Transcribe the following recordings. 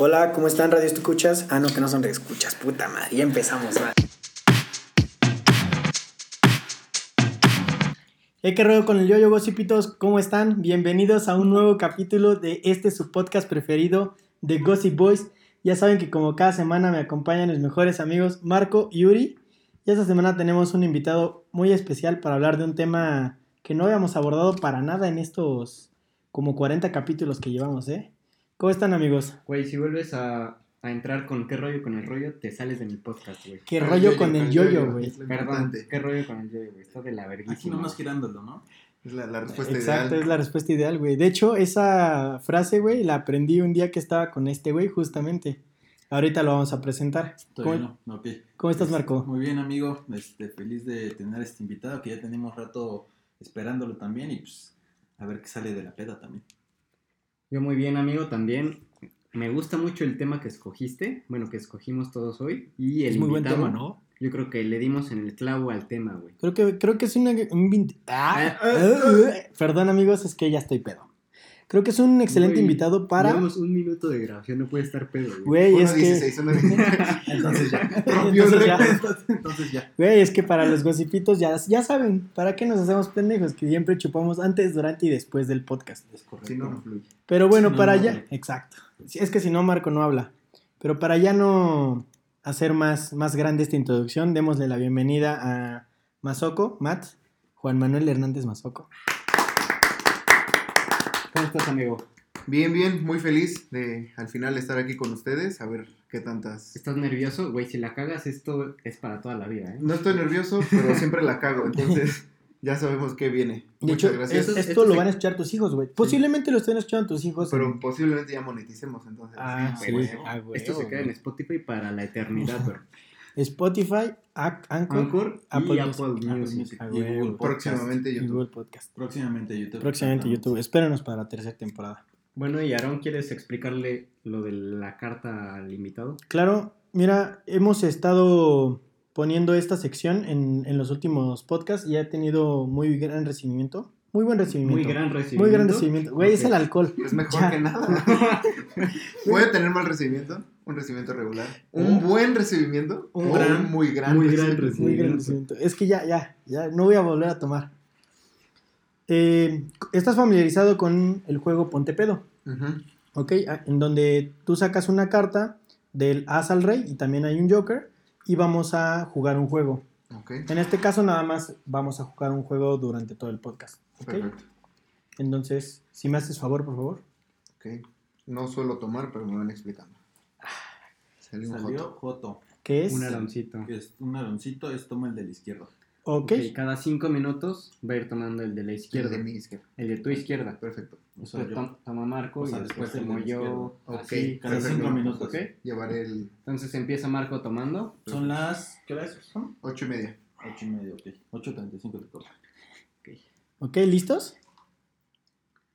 Hola, ¿cómo están? Radio Escuchas. Ah, no, que no son escuchas, puta madre. Ya empezamos, ¿verdad? Hey, qué con el yoyo, gossipitos. ¿Cómo están? Bienvenidos a un nuevo capítulo de este su podcast preferido de Gossip Boys. Ya saben que como cada semana me acompañan mis mejores amigos Marco y Yuri. Y esta semana tenemos un invitado muy especial para hablar de un tema que no habíamos abordado para nada en estos como 40 capítulos que llevamos, ¿eh? ¿Cómo están, amigos? Güey, si vuelves a, a entrar con qué rollo con el rollo, te sales de mi podcast, güey. ¿Qué rollo con el yoyo, güey? Es lo Perdón, importante. qué rollo con el yoyo, güey. Está de la verguísima. Aquí nomás girándolo, ¿no? Es la, la respuesta Exacto, ideal. es la respuesta ideal, güey. De hecho, esa frase, güey, la aprendí un día que estaba con este güey, justamente. Ahorita lo vamos a presentar. Todavía ¿Cómo, no, no, ok. cómo estás, Marco? Muy bien, amigo. Este, feliz de tener a este invitado que ya tenemos rato esperándolo también y pues a ver qué sale de la peda también. Yo muy bien, amigo, también. Me gusta mucho el tema que escogiste, bueno, que escogimos todos hoy. Y el Es muy buen invitado, tema, ¿no? Yo creo que le dimos en el clavo al tema, güey. Creo que, creo que es una, un... Ah, Ah, ah, Perdón, amigos, es que ya estoy pedo. Creo que es un excelente invitado para... Llevamos un minuto de grabación, no puede estar pedo, güey. Güey, es que... 16, uno 16. Entonces ya. Rompió Entonces ya. Entonces ya. Güey, es que para los gossipitos ya, ya saben, ¿para qué nos hacemos pendejos? Que siempre chupamos antes, durante y después del podcast. Es correcto. Si no, no fluye. Pero bueno, Si no, para no ya... habla. Exacto. Es que si no, Marco no habla. Pero para ya no hacer más, más grande esta introducción, démosle la bienvenida a Mazoco, Matt, Juan Manuel Hernández Mazoco. ¿Cómo estás, amigo? Bien, bien, muy feliz de al final estar aquí con ustedes. A ver qué tantas. ¿Estás nervioso? Güey, si la cagas, esto es para toda la vida, ¿eh? No estoy nervioso, pero siempre la cago. Entonces, ya sabemos qué viene. De Muchas hecho, gracias. es- Eso- esto esto lo se- van a escuchar tus hijos, güey. Posiblemente lo estén escuchando tus hijos. en- Pero posiblemente ya moneticemos, entonces. Ah, sí. güey. Ah, güey, Esto se queda en. Spotify para la eternidad, bro. Spotify, Ac- Anchor, Anchor Apple y Music. Apple Apple Music. Ah, y Google. Próximamente y YouTube. Google Podcast. Próximamente YouTube. Próximamente YouTube. Espérenos para la tercera temporada. Bueno, y Aaron, ¿quieres explicarle lo de la carta al invitado? Claro, mira, hemos estado poniendo esta sección en, en los últimos podcasts y ha tenido muy gran recibimiento. Muy buen recibimiento. Muy gran recibimiento. Muy gran recibimiento. Güey, es el alcohol. Es mejor Ya. que nada. Voy a tener mal recibimiento. Un recibimiento regular. Un buen recibimiento. Un o gran- un muy gran muy gran recibimiento. Muy gran Recibimiento. recibimiento. Es que ya, ya, ya, no voy a volver a tomar. Eh, ¿Estás familiarizado con el juego Ponte Pedo? Ujú. ¿Ok? Ah, En donde tú sacas una carta del As al Rey y también hay un Joker y vamos a jugar un juego. Ok, En este caso nada más vamos a jugar un juego durante todo el podcast. ¿ok? perfecto. Entonces, si me haces favor, por favor. Ok. No suelo tomar, pero me van explicando. Salió un Salió joto. Joto. ¿Qué es? Un aroncito. que Es un aroncito, es toma el de la izquierda. Ok. Ok, Cada cinco minutos va a ir tomando el de la izquierda. De mi izquierda. El de tu izquierda. Perfecto. O sea, Después yo- tom- toma Marco O sea, y después el la yo. Así, Ok, cada perfecto. cinco minutos. ¿ok? Llevaré el Entonces empieza Marco tomando. Son las. ¿Qué horas son? ocho y media. 8 y medio, ok. 8.35 de copa. Ok, ¿listos?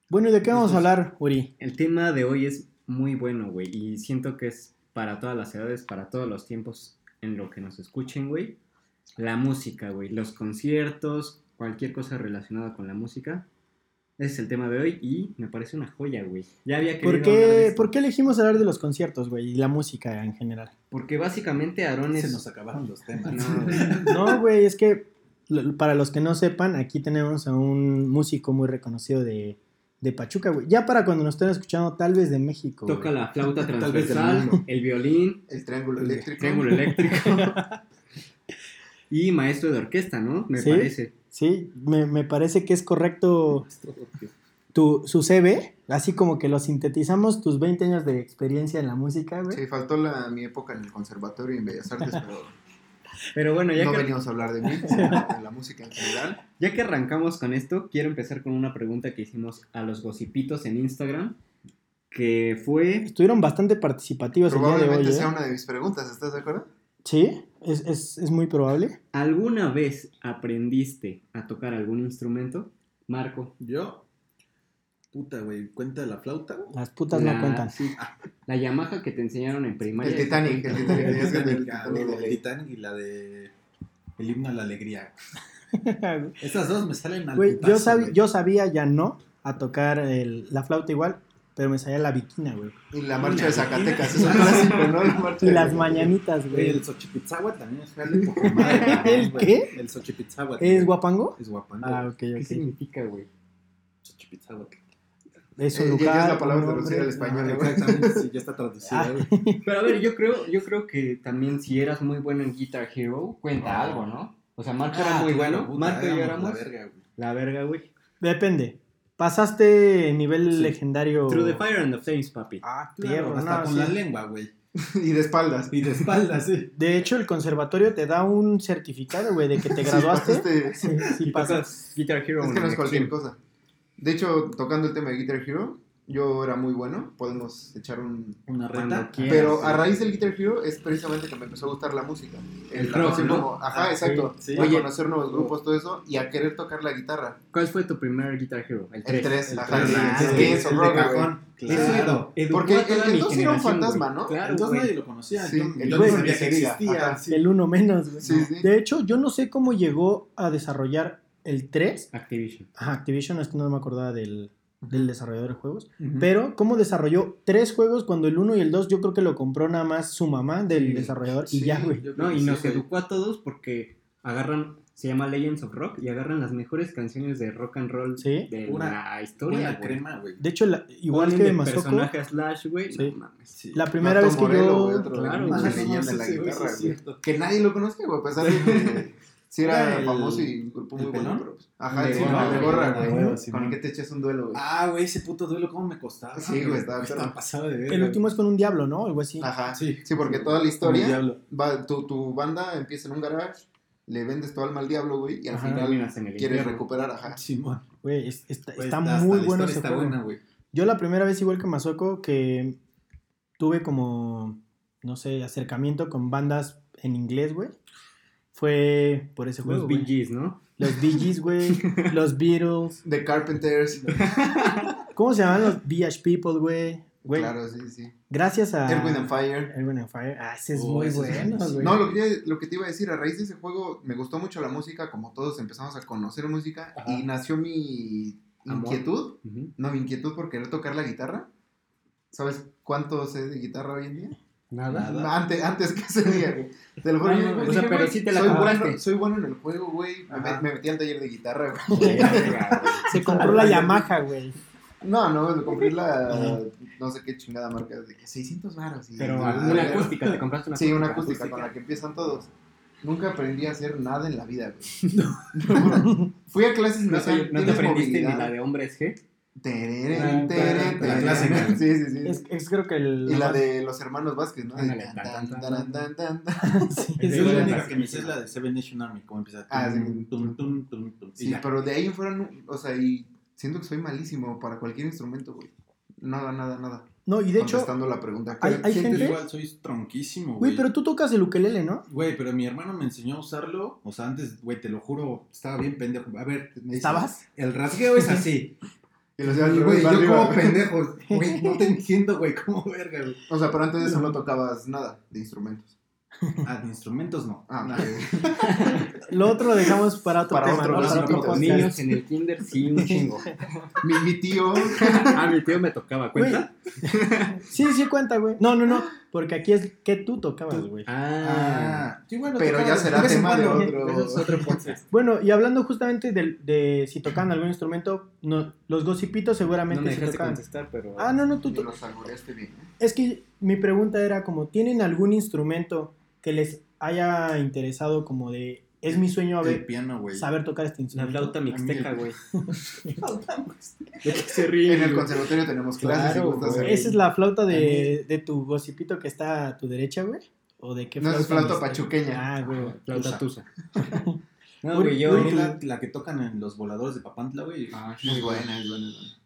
Bueno, ¿y de qué vamos a hablar, Uri? El tema de hoy es muy bueno, güey. Y siento que es para todas las edades, para todos los tiempos en lo que nos escuchen, güey. La música, güey. Los conciertos, cualquier cosa relacionada con la música. Ese es el tema de hoy y me parece una joya, güey. Ya había querido ¿Por de qué, esto. ¿Por qué elegimos hablar de los conciertos, güey? Y la música en general. Porque básicamente Aarón Se nos acabaron los temas. No, güey. No, güey, es que para los que no sepan, aquí tenemos a un músico muy reconocido de, de Pachuca, güey. Ya para cuando nos estén escuchando, tal vez de México. Toca güey. la flauta transversal, el violín, El triángulo El eléctrico. triángulo eléctrico y maestro de orquesta, ¿no? Me Sí. parece. Sí, me, me parece que es correcto tu, su CV, así como que lo sintetizamos, tus 20 años de experiencia en la música, güey. Sí, faltó la, mi época en el conservatorio y en Bellas Artes, pero Pero bueno, ya no que, venimos a hablar de mí, sino de la música en general. ya que arrancamos con esto, quiero empezar con una pregunta que hicimos a los gocipitos en Instagram, que fue... Estuvieron bastante participativos el día de Probablemente hoy, ¿eh? sea una de mis preguntas, ¿estás de acuerdo? Sí, es, es, es muy probable. ¿Alguna vez aprendiste a tocar algún instrumento? Marco. Yo. Puta, güey. ¿Cuenta la flauta? güey? Las putas la- no cuentan. sí, la Yamaha que te enseñaron en primaria. El Titanic, el Titanic. el Titanic de el. Titanic y la de. El himno a la alegría. Esas dos me salen al Güey, yo, putazo, sab- güey. yo sabía ya no a tocar el- la flauta igual. pero me salía la viquina, güey. Y la marcha de Zacatecas, es un clásico, ¿no? La marcha Y de las Zacatecas. mañanitas, Güey, el güey. Xochipizzahuatl también es jale poca madre, también, ¿El güey. qué? El Xochipizzahuatl. ¿Es guapango? Es guapango. Ah, ok, ¿Qué ok. significa, güey? Xochipizzahuatl. Es Eh, un ya- ya lugar. es la palabra traducida al español. Ah. Exactamente, sí, ya está traducida, Ah. Pero a ver, yo creo, yo creo que también si eras muy bueno en Guitar Hero, cuenta Ah. algo, ¿no? O sea, Marco Ah, era muy bueno. puta, Marco y yo éramos La verga, güey. la verga, güey. Depende. Pasaste nivel Sí. legendario. Through the fire and the flames, papi. Ah, Claro, hasta no, con sí. la lengua, güey. Y de espaldas. Y de espaldas, sí. De hecho, el conservatorio te da un certificado, güey, de que te Sí, graduaste. pasaste- Sí, sí, Y pasas. pasas Guitar Hero Es que no es cualquier cosa. De hecho, tocando el tema de Guitar Hero, yo era muy bueno. Podemos echar un. Una reta. quieras. Pero a raíz del Guitar Hero es precisamente que me empezó a gustar la música. El a rock, ¿no? como- ajá, Ah, exacto. sí, sí. A Oye. conocer nuevos grupos, todo eso. Y a querer tocar la guitarra. ¿Cuál fue tu primer Guitar Hero? El 3. El 3, El ajá. tres, sí, ah, es sí, que es el rock. Claro. Educó Porque a el mi dos era un fantasma. ¿no? Claro, Entonces güey. nadie lo conocía. Sí, el yo dos no ni sabía se que existía. ajá. sí. El uno menos, güey. Sí, sí. De hecho, yo no sé cómo llegó a desarrollar el 3. Activision. Ajá, Activision, es que no me acordaba del, del desarrollador de juegos. Pero, ¿cómo desarrolló tres juegos cuando el 1 y el 2 yo creo que lo compró nada más su mamá del Sí, desarrollador y sí, ya, güey? No, y nos educó a todos porque agarran, se llama Legends of Rock, y agarran las mejores canciones de rock and roll Sí. de la historia, crema, güey. De hecho, la- igual Ponen que de Masoko, personaje Slash, güey. Sí. No la primera Mato vez que Morello, yo... otro claro, una güey. leyenda de la guitarra, sí, es güey. cierto. Que nadie lo conocía, güey, a pesar de sí era el- famoso y un grupo muy ¿el bueno, pero pues, ajá, De sí, gorra, no, de güey, gorra, güey, sí, con el man. que te echas un duelo, güey. Ah, güey, ese puto duelo, ¿cómo me costaba? Sí, güey, estaba Estaba pasado de ver. El último es con un diablo, ¿no? Algo así. Ajá, Sí. sí, porque toda la El historia, va, tu, tu banda empieza en un garage, le vendes tu alma al diablo, güey, y al Ajá. final el quieres recuperar, ajá. Simón. Güey, es- está, Pues, está hasta muy la bueno historia ese está juego. buena, güey. Yo la primera vez, igual que Masoko, que tuve como, no sé, acercamiento con bandas en inglés, güey, fue por ese juego, Los. Bee Gees, ¿no? Los Bee Gees, güey, los Beatles. The Carpenters, ¿Cómo se llaman los VH People, güey? Güey, claro, sí, sí. gracias a... Erwin and Fire. Erwin and Fire. Ah, ese es Oh, muy ese bueno, güey. No, lo que, lo que te iba a decir, a raíz de ese juego me gustó mucho la música, como todos empezamos a conocer música, Ajá. y nació mi inquietud, no, mi inquietud por querer tocar la guitarra. ¿Sabes cuánto sé de guitarra hoy en día? Nada. Nada. Antes, antes que ese día, güey. Te lo juro, No, no, o sea, pero sí te la soy compraste. bueno, soy bueno en el juego, güey. Me, metí al taller de guitarra, güey. Se compró la Yamaha, güey. No, no, me compré la, no sé qué chingada marca, de que 600 baros. y- Pero una acústica, te compraste una Sí, acústica. una acústica con la que empiezan todos. Nunca aprendí a hacer nada en la vida, güey. Fui a clases y me No, te- no te "¿Tienes aprendiste ni movilidad?" la de hombres G. Tereren, tereren, La clásica. Sí, sí, sí. Es, es creo que el... Y la de los hermanos Vázquez, ¿no? Ándale, Tan, tan, tan, tan, tan, tan, tan. Sí, Es la el- única que me sé es la de Seven Nation Army, cómo empieza. Ah, sí. Tum, tum, tum, tum, tum. Y Sí, ya. pero de ahí en fuera, no- o sea, y siento que soy malísimo para cualquier instrumento, güey. Nada, nada, nada. No, y de hecho, Contestando la pregunta. hay- hay Siento gente- igual, soy tronquísimo, güey, güey. pero tú tocas el ukelele, ¿no? Güey, pero mi hermano me enseñó a usarlo. O sea, antes, güey, te lo juro, estaba bien pendejo. A ver, me dice, ¿Estabas? El rasgueo es así. Y lo hacía al Y, revés, güey, yo arriba. como pendejo. Güey, no te entiendo, güey, cómo verga, güey. O sea, pero antes de eso no tocabas nada de instrumentos. Ah, de instrumentos no. Ah, No. ok. Lo otro lo dejamos para otro Para tema, otro ¿no? Para otro podcast. Niños en el kinder, sí, un chingo. mi, mi tío. Ah, mi tío me tocaba, ¿cuenta? Sí, sí cuenta, güey. No, no, no, porque aquí es que tú tocabas, güey. Ah, Ah, sí, bueno, Pero ya será tema de cuando. otro. eso es otro podcast. Bueno, y hablando justamente de, de si tocan algún instrumento, no, los gossipitos No seguramente me sí dejaste tocan. contestar, pero... Ah, no, no, tú, los bien. ¿eh? Es que mi pregunta era como, ¿tienen algún instrumento que les haya interesado como de, es mi sueño a El ver, piano, güey. saber tocar este La instrumento? flauta mixteca, güey. ¿De qué se ríe? En el conservatorio tenemos clases Claro, y gustas güey. ¿Esa es la flauta de, de tu gossipito que está a tu derecha, güey? ¿O de qué No, es flauta mixteca? pachuqueña. Ah, güey. Flauta tusa. No, güey, yo... Mí la, la que tocan en los voladores de Papantla, güey. Ah, Muy buena, es buena. es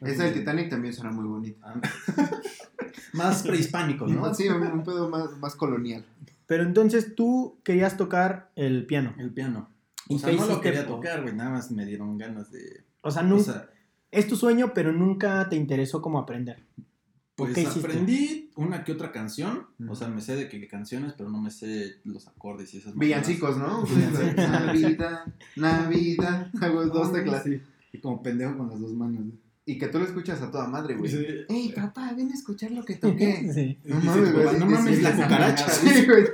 buena. Esa del Titanic también suena muy bonita. Ah. Más prehispánico, ¿no? Sí, un, un pedo más, más colonial. Pero entonces tú querías tocar el piano. El piano. ¿Y O sea, no lo quería tocar, güey. Nada más me dieron ganas de. O sea, O nunca, sea, es tu sueño, pero nunca te interesó como aprender. pues aprendí una que otra canción. O sea, me sé de qué canciones, pero no me sé los acordes y esas Villancicos, ¿no? Navidad, Navidad. Hago dos teclas. Sí. Y como pendejo con las dos manos. Y que tú lo escuchas a toda madre, güey. Sí. Ey, papá, ven a escuchar lo que toqué. Sí, No mames, güey, no mames, la cucaracha. Sí, güey.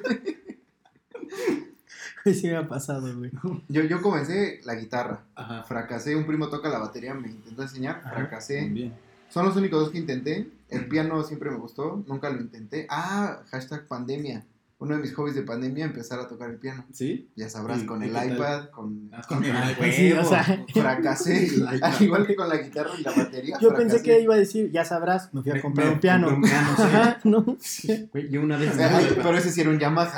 sí me ha pasado, güey. Yo, yo comencé la guitarra. Ajá. Fracasé, un primo toca la batería, me intentó enseñar, Ajá. fracasé. Bien. Son los únicos dos que intenté. El piano siempre me gustó, nunca lo intenté. Ah, hashtag pandemia. Uno de mis hobbies de pandemia, empezar a tocar el piano. ¿Sí? Ya sabrás, ¿Y con el iPad, con... Ah, con el Ah, iPad. Sí, o sea, Fracasé, El iPad. al igual que con la guitarra y la batería. yo pensé que iba a decir, ya sabrás, me fui a comprar me un piano. un piano, sí. Ajá, ¿no? Güey, yo una vez, Ay, pero ese sí era un Yamaha.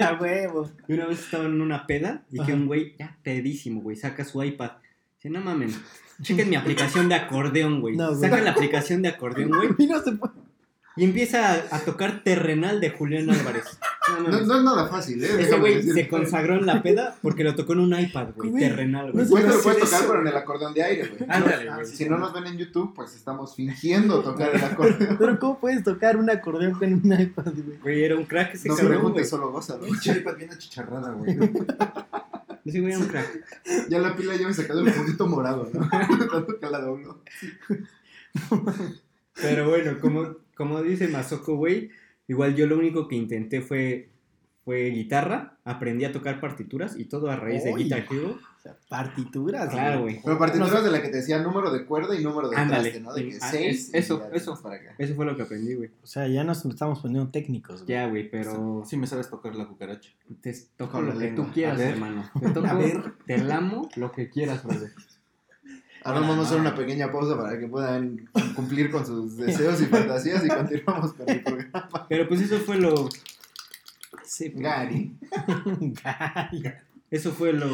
a huevo. yo una vez estaba en una peda y que un güey, ya pedísimo, güey, saca su iPad. Dice, no mamen, chequen mi aplicación de acordeón, güey. No, güey. Saca la aplicación de acordeón, güey, no se puede. Y empieza a, a tocar Terrenal de Julián Álvarez. No No, mames. no es nada fácil, ¿eh? Ese güey se consagró en la peda porque lo tocó en un iPad, güey. Güey, Terrenal, güey. Güey, te lo puedes tocar, eso. pero en el acordeón de aire, güey. Ándale, Ah, güey. Si no nos ven en YouTube, pues estamos fingiendo tocar el acordeón. Pero ¿cómo puedes tocar un acordeón con un iPad, güey? Güey, era un crack ese No güey. preguntes, solo goza, ¿no? Pinche iPad bien achicharrada, güey. Ese güey era un crack. Ya la pila ya me sacado el puntito morado, ¿no? Tanto que la doblo. Pero bueno, como, como dice Masoko, güey, igual yo lo único que intenté fue, fue guitarra, aprendí a tocar partituras y todo a raíz de. Guitar Hero. O sea, partituras. Claro, güey. Pero partituras de la que te decía número de cuerda y número de Ándale. traste, ¿no? De que Ah, 6. es- eso, eso. Para acá. Eso fue lo que aprendí, güey. O sea, ya nos estamos poniendo técnicos, güey. Ya, güey, pero Sí me sabes tocar la cucaracha. te toco Con lo que tú quieras, hermano. Te toco, A ver. te lamo lo que quieras, brother. Ahora vamos a hacer una pequeña pausa para que puedan cumplir con sus deseos y fantasías y continuamos con el programa. Pero pues eso fue lo... Sí, pues, Gary. Calla. eso fue lo,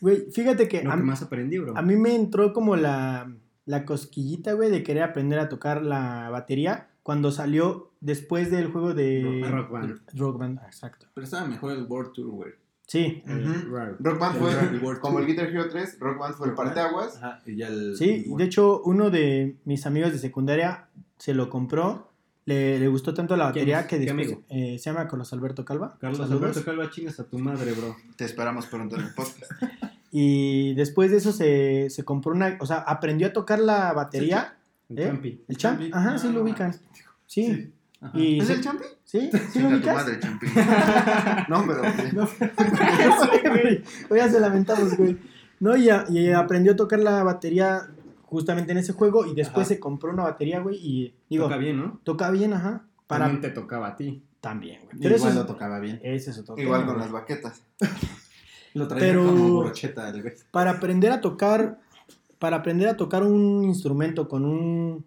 Güey, fíjate que lo a, que más aprendí, bro. a mí me entró como la, la cosquillita, güey, de querer aprender a tocar la batería cuando salió después del juego de Rock Band. Rock Band, exacto. Pero estaba mejor el World Tour, güey. Sí. Rock Band El fue, como el. Guitar Hero 3, Rock Band fue el parteaguas. Ajá, y ya el. sí. el De hecho, uno de mis amigos de secundaria se lo compró. Le, le gustó tanto la ¿Quién batería que ¿Qué después amigo? eh, se llama Carlos Alberto Calva. Carlos Saludos. Alberto Calva, chingas a tu madre, bro. Te esperamos pronto en el podcast. Y después de eso se, se compró una, o sea, aprendió a tocar la batería. El ¿Eh? Champi. El champ, Champi. ajá, sí Ah, lo no ubican. Sí. Sí. Ajá. Y ¿Es se- el Champi? ¿Sí? ¿Sí lo ubicas? madre, no, pero... Ya se lamentamos, güey. No, y, a- y aprendió a tocar la batería justamente en ese juego y después Ajá. se compró una batería, güey, y digo, Toca bien, ¿no? toca bien, ajá. Para También te tocaba a ti. también, güey. Pero igual eso lo tocaba bien. ese es otro Igual tema, con güey. las baquetas. Lo traía Pero- como brocheta, el güey. Para aprender a tocar, para aprender a tocar un instrumento con un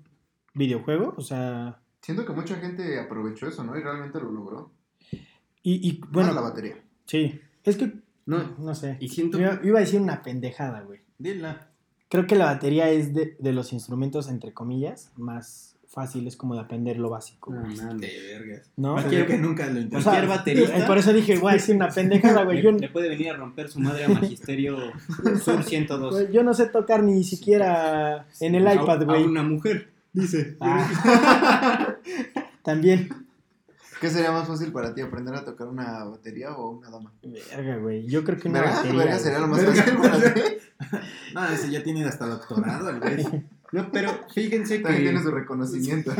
videojuego, o sea, Siento que mucha gente aprovechó eso, ¿no? Y realmente lo logró. y, y Bueno, bueno, la batería. sí, es que, No, no sé, y siento iba, iba a decir una pendejada, güey. Dila. Creo que la batería es de, de los instrumentos, entre comillas, más fáciles como de aprender lo básico, No. De vergas. ¿no? Cualquier- Creo que nunca lo O intenté. sea, cualquier baterista- eh, Por eso dije, güey, es una pendejada, güey. Le, Yo, le puede venir a romper su madre a Magisterio Sur 102. güey, yo no sé tocar ni siquiera en el A- iPad, A güey. una mujer, dice. Ah. También. ¿Qué sería más fácil para ti, aprender a tocar una batería o una dama? Verga, güey. Yo creo que una ¿Verga? batería. ¿Verga güey. sería lo más Verga. fácil para ti? No, ese ya tiene hasta doctorado, el güey. No, pero fíjense También tiene su que, reconocimiento.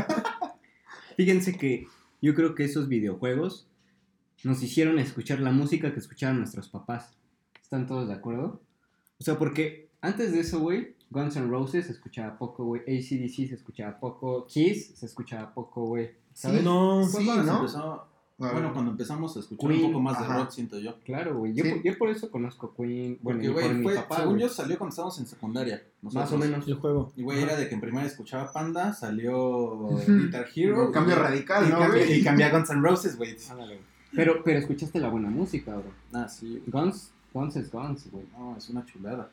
fíjense que yo creo que esos videojuegos nos hicieron escuchar la música que escuchaban nuestros papás. ¿Están todos de acuerdo? O sea, porque antes de eso, güey, Guns N' Roses se escuchaba poco, güey. ACDC se escuchaba poco. Kiss se escuchaba poco, güey. ¿Sabes? No. Sí, cuando ¿no? empezó- bueno, cuando empezamos a escuchar Queen, un poco más de rock, siento yo. Claro, güey. Yo, Sí. yo por eso conozco Queen. Bueno, Porque, güey, mi fue, papá, según güey. yo salió cuando estábamos en secundaria. Más o menos. El juego. Y, güey, Ajá. era de que en primaria escuchaba Panda, salió. Guitar Hero. Un cambio radical, y ¿no, güey? Y a Guns N' Roses, güey. Ándale. Pero, pero escuchaste la buena música, bro. Ah, sí. Guns, Guns es Guns, güey. No, es una chulada.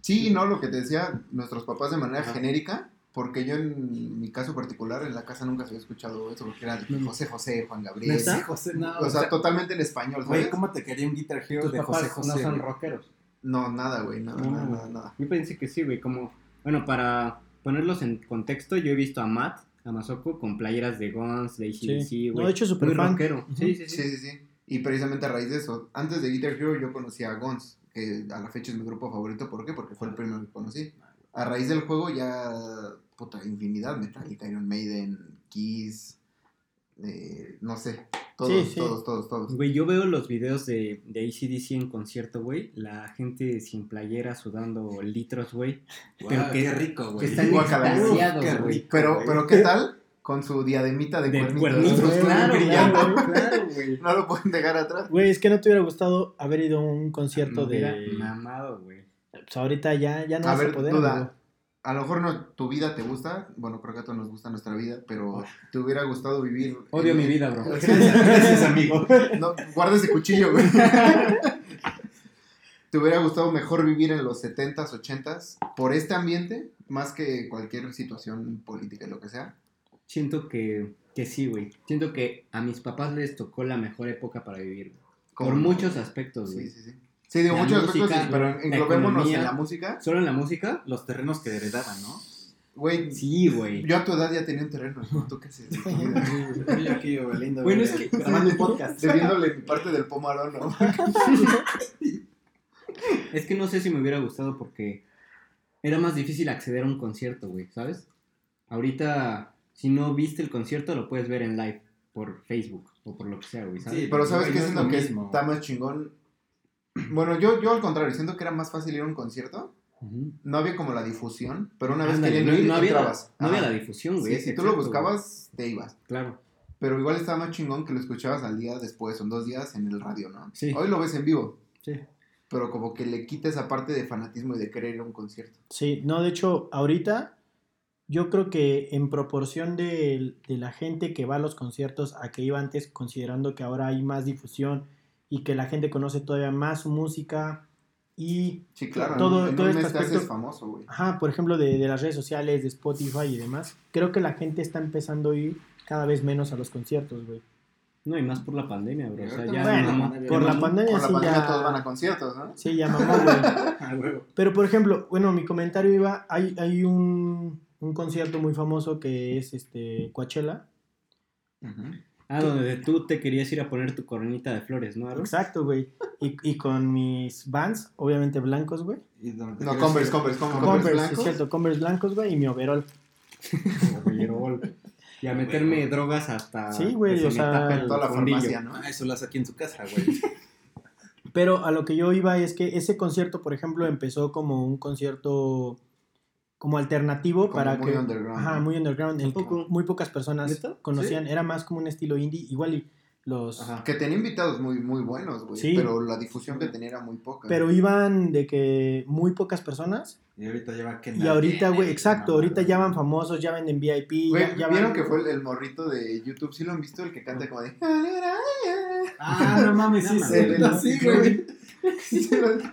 Sí, no, lo que te decía nuestros papás de manera Ajá. genérica, porque yo en mi caso particular en la casa nunca se había escuchado eso, porque era de Mm. José José, Juan Gabriel. Sí, José, no. O sea, totalmente en español, güey, ¿cómo te quería un Guitar Hero de papás José José? no son rockeros. No, nada, güey, nada, No. nada, nada, nada. Yo pensé que sí, güey. Como, bueno, para ponerlos en contexto, yo he visto a Matt, a Masoko, con playeras de Guns, de ACDC, Sí. güey. No, de hecho, súper rockero. Sí, sí, sí. Sí, sí, sí. Y precisamente a raíz de eso, antes de Guitar Hero yo conocí a Guns, que a la fecha es mi grupo favorito. ¿Por qué? Porque fue el primero que conocí. A raíz del juego ya, puta, infinidad, Metallica, Iron Maiden, Kiss, eh, no sé, todos, Sí, sí. todos, todos, todos. Güey, yo veo los videos de, de ACDC en concierto, güey. La gente sin playera sudando litros, güey. Pero que- qué rico, Que güey. están Guácala, extasiados, qué güey. rico. Pero, güey. pero ¿qué tal? Con su diademita de, De cuernitos. cuernitos, güey, claro, brillando. claro, claro, güey. No lo pueden dejar atrás. Güey, es que no te hubiera gustado haber ido a un concierto hubiera de. mamado, güey. Pues ahorita ya, ya no a vas ver, a poder. duda. amigo. A lo mejor no, tu vida te gusta, bueno, creo que a todos nos gusta nuestra vida, pero te hubiera gustado vivir... Odio en- mi vida, bro. Gracias, gracias, amigo. No, guarda ese cuchillo, güey. ¿Te hubiera gustado mejor vivir en los 70s, 80s por este ambiente más que cualquier situación política y lo que sea? Siento que, que sí, güey. Siento que a mis papás les tocó la mejor época para vivir. Por muchos aspectos, güey. Sí, sí, sí. Sí, digo, muchos aspectos, pero englobémonos en la música. ¿Solo en la música? Los terrenos que heredaban, ¿no? Güey, Sí, güey. yo a tu edad ya tenía un terreno, ¿no? ¿Tú qué haces? Yo aquí Bueno, güey, es que- grabando un podcast. Debiéndole mi parte del pomarón, ¿no? Es que no sé si me hubiera gustado porque era más difícil acceder a un concierto, güey, ¿sabes? Ahorita, si no viste el concierto, lo puedes ver en live por Facebook o por lo que sea, güey, ¿sabes? Sí, Pero ¿sabes qué es lo que mismo. está más chingón? Bueno, yo, yo al contrario, siento que era más fácil ir a un concierto. No había como la difusión, pero una vez Ándale, queriendo no, ir, no había, la, entrabas. no había Ajá. la difusión, güey. Sí, si tú lo buscabas, te ibas. Claro. Pero igual estaba más chingón que lo escuchabas al día después, o en dos días en el radio, ¿no? Sí. Hoy lo ves en vivo, Sí. pero como que le quita esa parte de fanatismo y de querer ir a un concierto. Sí, no, de hecho, ahorita yo creo que en proporción de, de la gente que va a los conciertos a que iba antes, considerando que ahora hay más difusión y que la gente conoce todavía más su música y, Sí, claro, Todo- en, todo un este mes te haces aspecto- famoso, güey. ajá, por ejemplo, de, de las redes sociales, de Spotify y demás, creo que la gente está empezando a ir cada vez menos a los conciertos, güey. No, y más por la pandemia, bro. O sea, ya Bueno, por la pandemia Por la sí pandemia ya... todos van a conciertos, ¿no? Sí, ya mamó, güey. Ah. Pero por ejemplo, bueno, mi comentario iba, hay, hay un, un concierto muy famoso que es este Coachella. Ah, donde tú te querías ir a poner tu coronita de flores, ¿no, Aaron? Exacto, güey. Y, y con mis Vans, obviamente blancos, güey. Y donde te No, Converse, Converse, Converse, Converse, blancos. es cierto, Converse blancos, güey, y mi overall. Overall. Y a meterme drogas hasta. Sí, güey, o sea, tape el Toda la fundillo. farmacia, ¿no? Ah, eso lo hace aquí en su casa, güey. Pero a lo que yo iba es que ese concierto, por ejemplo, empezó como un concierto como alternativo Como para muy que underground, ajá, ¿no? muy underground, el que Tampoco. muy pocas personas ¿Neta? conocían, era más como un estilo indie, igual y los Ajá. Que tenía invitados muy, muy buenos, güey. Sí. Pero la difusión que tenía era muy poca. pero iban de que muy pocas personas Y ahorita lleva que y ahorita, güey, exacto, ahorita ya van famosos, ya venden VIP, ya, ya ¿vieron van- que fue el, el morrito de YouTube? ¿Sí lo han visto? El que canta como de... Ah, no mames, sí, No sí, sí, güey.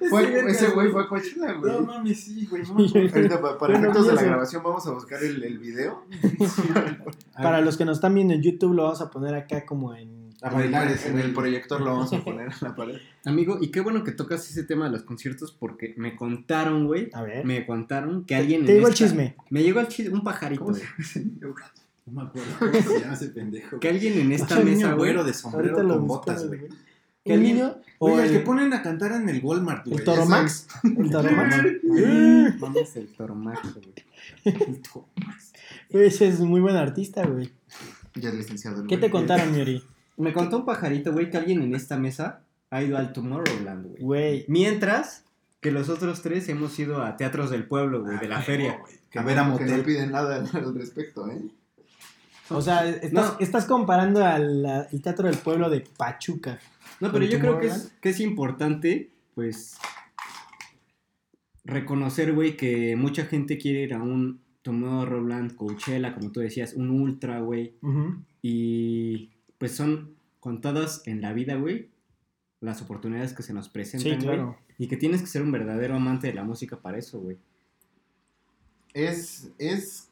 Fue- ese güey fue a Coachella, güey. No mames, sí, güey. no me acuerdo. Ahorita, pa- para no efectos de la grabación, vamos a buscar el, el video. Para los que nos están viendo en YouTube, lo vamos a poner acá como en. A bailar en, el güey. proyector lo vamos a poner en la pared. Amigo, y qué bueno que tocas ese tema de los conciertos porque me contaron, güey. A ver. Me contaron que alguien. Te digo el chisme. Me llegó el chisme, un pajarito, ¿Cómo se? No me acuerdo cómo se llama ese pendejo. Que alguien en esta mesa, güero de sombrero con botas, güey. ¿El niño? ¿O Oye, el que ponen a cantar en el Walmart, güey. el Toro ese- Max? ¿El Toro Max? Vamos el Toromax, güey. El Toro Max. Ese es muy buen artista, güey. Ya es licenciado. el ¿Qué güey. te contaron, Miori? Me contó un pajarito, güey, que alguien en esta mesa ha ido al Tomorrowland, güey. Güey. Mientras que los otros tres hemos ido a teatros del pueblo, güey, de la Ah, feria. güey. A ver a Que no motel. piden nada al, al respecto, ¿eh? O sea, estás, No. estás comparando al al Teatro del Pueblo de Pachuca. No, pero ¿Con yo creo que es, que es importante, pues, reconocer, güey, que mucha gente quiere ir a un Tomorrowland, Coachella, como tú decías, un ultra, güey. Y pues son contadas en la vida, güey, las oportunidades que se nos presentan, Sí, güey. claro. Y que tienes que ser un verdadero amante de la música para eso, güey. Es, es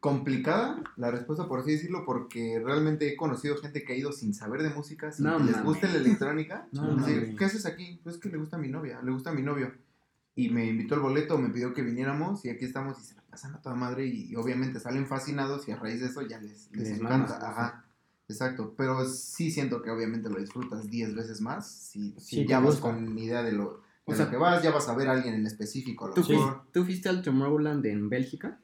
complicada la respuesta, por así decirlo, porque realmente he conocido gente que ha ido sin saber de música, sin No que les guste la electrónica. No Así. ¿Qué haces aquí? Pues que le gusta a mi novia, le gusta a mi novio. Y me invitó el boleto, me pidió que viniéramos y aquí estamos y se la pasan a toda madre y, y obviamente salen fascinados y a raíz de eso ya les, les, Les encanta. mama. Ajá. Exacto, pero sí siento que obviamente lo disfrutas 10 veces más si, si Sí, ya vas con idea de lo, de O sea, lo que vas, ya vas a ver a alguien en específico. a lo ¿Tú, mejor. ¿Tú fuiste al Tomorrowland en Bélgica?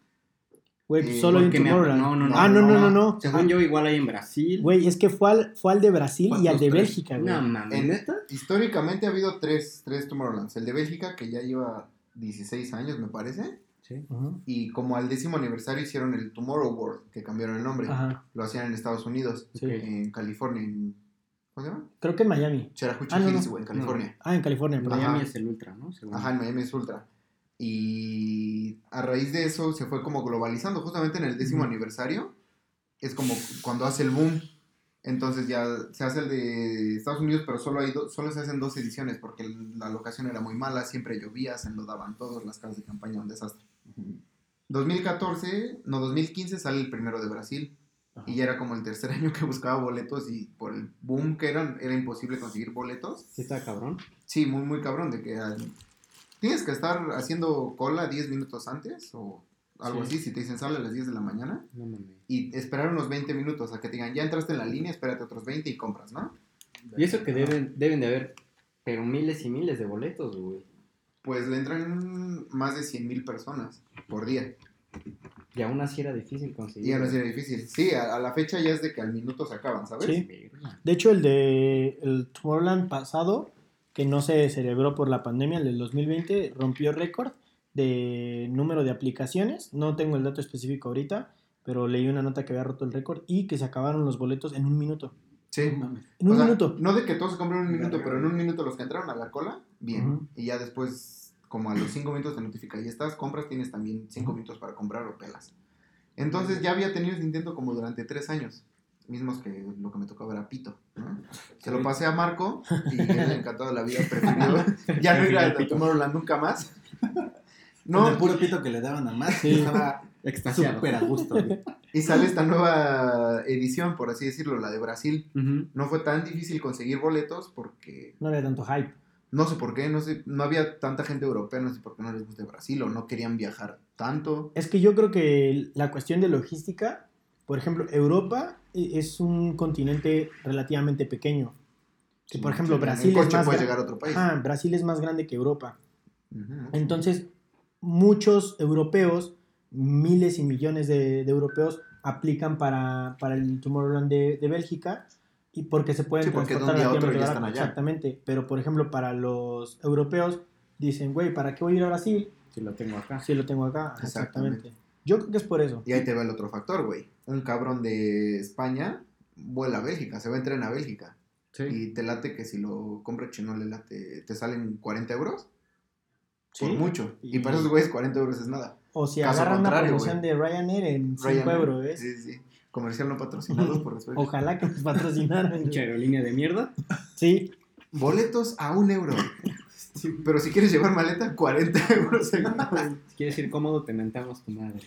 Güey, pues Eh, solo me- Tomorrowland. no, no, no, ah, no, no, no, no. Según yo, igual hay en Brasil. Güey, es que fue al, fue al de Brasil y al de. Tres. Bélgica, güey. No mames, En- ¿neta? Históricamente ha habido tres, tres Tomorrowlands. El de Bélgica, que ya lleva 16 años, me parece. Sí. Y como al décimo aniversario hicieron el Tomorrow World, que cambiaron el nombre. Ajá, Lo hacían en Estados Unidos, sí. En California. en- ¿Cómo se llama? Creo que en Miami. Cherahoochee Ah, no, Hills, no. en California. Ah, en California. Miami Ajá. es el ultra, ¿no? Según Ajá, en Miami es Ultra. Y a raíz de eso se fue como globalizando. Justamente en el décimo aniversario es como cuando hace el boom. Entonces ya se hace el de Estados Unidos, pero solo, hay do- solo se hacen dos ediciones porque la locación era muy mala, siempre llovía, se enlodaban todos, las casas de campaña, un desastre. 2014, no, 2015 sale el primero de Brasil. Y ya era como el tercer año que buscaba boletos y por el boom que eran, era imposible conseguir boletos. Sí está cabrón. Sí, muy, muy cabrón, de que ah, tienes que estar haciendo cola 10 minutos antes o algo Sí. así, si te dicen sale a las 10 de la mañana, No mames. y esperar unos 20 minutos a que te digan, ya entraste en la línea, espérate otros 20 y compras, ¿no? Y eso que deben, deben de haber, pero miles y miles de boletos, güey. Pues le entran más de 100 mil personas por día. Y aún así era difícil conseguir. Y ya no era difícil. Sí, a, a la fecha ya es de que al minuto se acaban, ¿sabes? Sí. De hecho, el de el Tomorrowland pasado, que no se celebró por la pandemia, el del 2020, rompió récord de número de aplicaciones. No tengo el dato específico ahorita, pero leí una nota que había roto el récord y que se acabaron los boletos en un minuto. Sí. En O un sea, minuto. No de que todos se compren en un minuto, pero en un minuto los que entraron a la cola, bien. Y ya después, como a los 5 minutos te notifica, y estas compras tienes también 5 minutos para comprar o pelas. Entonces ya había tenido ese intento como durante 3 años. Mismos que lo que me tocó ver a Pito. ¿no? Se lo pasé a Marco y él le encantó la vida, prefirió ya no ir a Tomorrowland nunca más. El puro pito que le daban a más, Sí. estaba Extasiado. súper a gusto. güey. y sale esta nueva edición, por así decirlo, la de Brasil. No fue tan difícil conseguir boletos porque No había tanto hype. No sé por qué, no sé, no había tanta gente europea, no sé por qué no les gusta Brasil o no querían viajar tanto. Es que yo creo que la cuestión de logística, por ejemplo, Europa es un continente relativamente pequeño. Que por ejemplo, Sí, Brasil en es coche más puedes gra- llegar a otro país. Ajá, Brasil es más grande que Europa. Entonces, muchos europeos, miles y millones de, de europeos, aplican para, para el Tomorrowland de, de Bélgica y porque se pueden Sí, porque de un transportar día a otro ya están allá. Exactamente. Pero, por ejemplo, para los europeos, dicen, güey, ¿para qué voy a ir a Brasil Si lo tengo acá. si lo tengo acá? Exactamente. Exactamente. Yo creo que es por eso. Y ahí te va el otro factor, güey. Un cabrón de España vuela a Bélgica, se va a entrar a Bélgica. Sí. Y te late que si lo compra chino le late, te salen 40 euros. Sí. Por mucho. Y, Y- para esos güeyes 40 euros es nada. O si Caso agarran una promoción de Ryanair en 5 Ryanair. euros, ¿ves? Sí, sí. Comercial no patrocinado, por respeto. Ojalá que nos patrocinaran. Pinche aerolínea de mierda. Sí, Boletos a un euro. Sí, pero si quieres llevar maleta, 40 euros. Si quieres ir cómodo, te mentamos tu madre.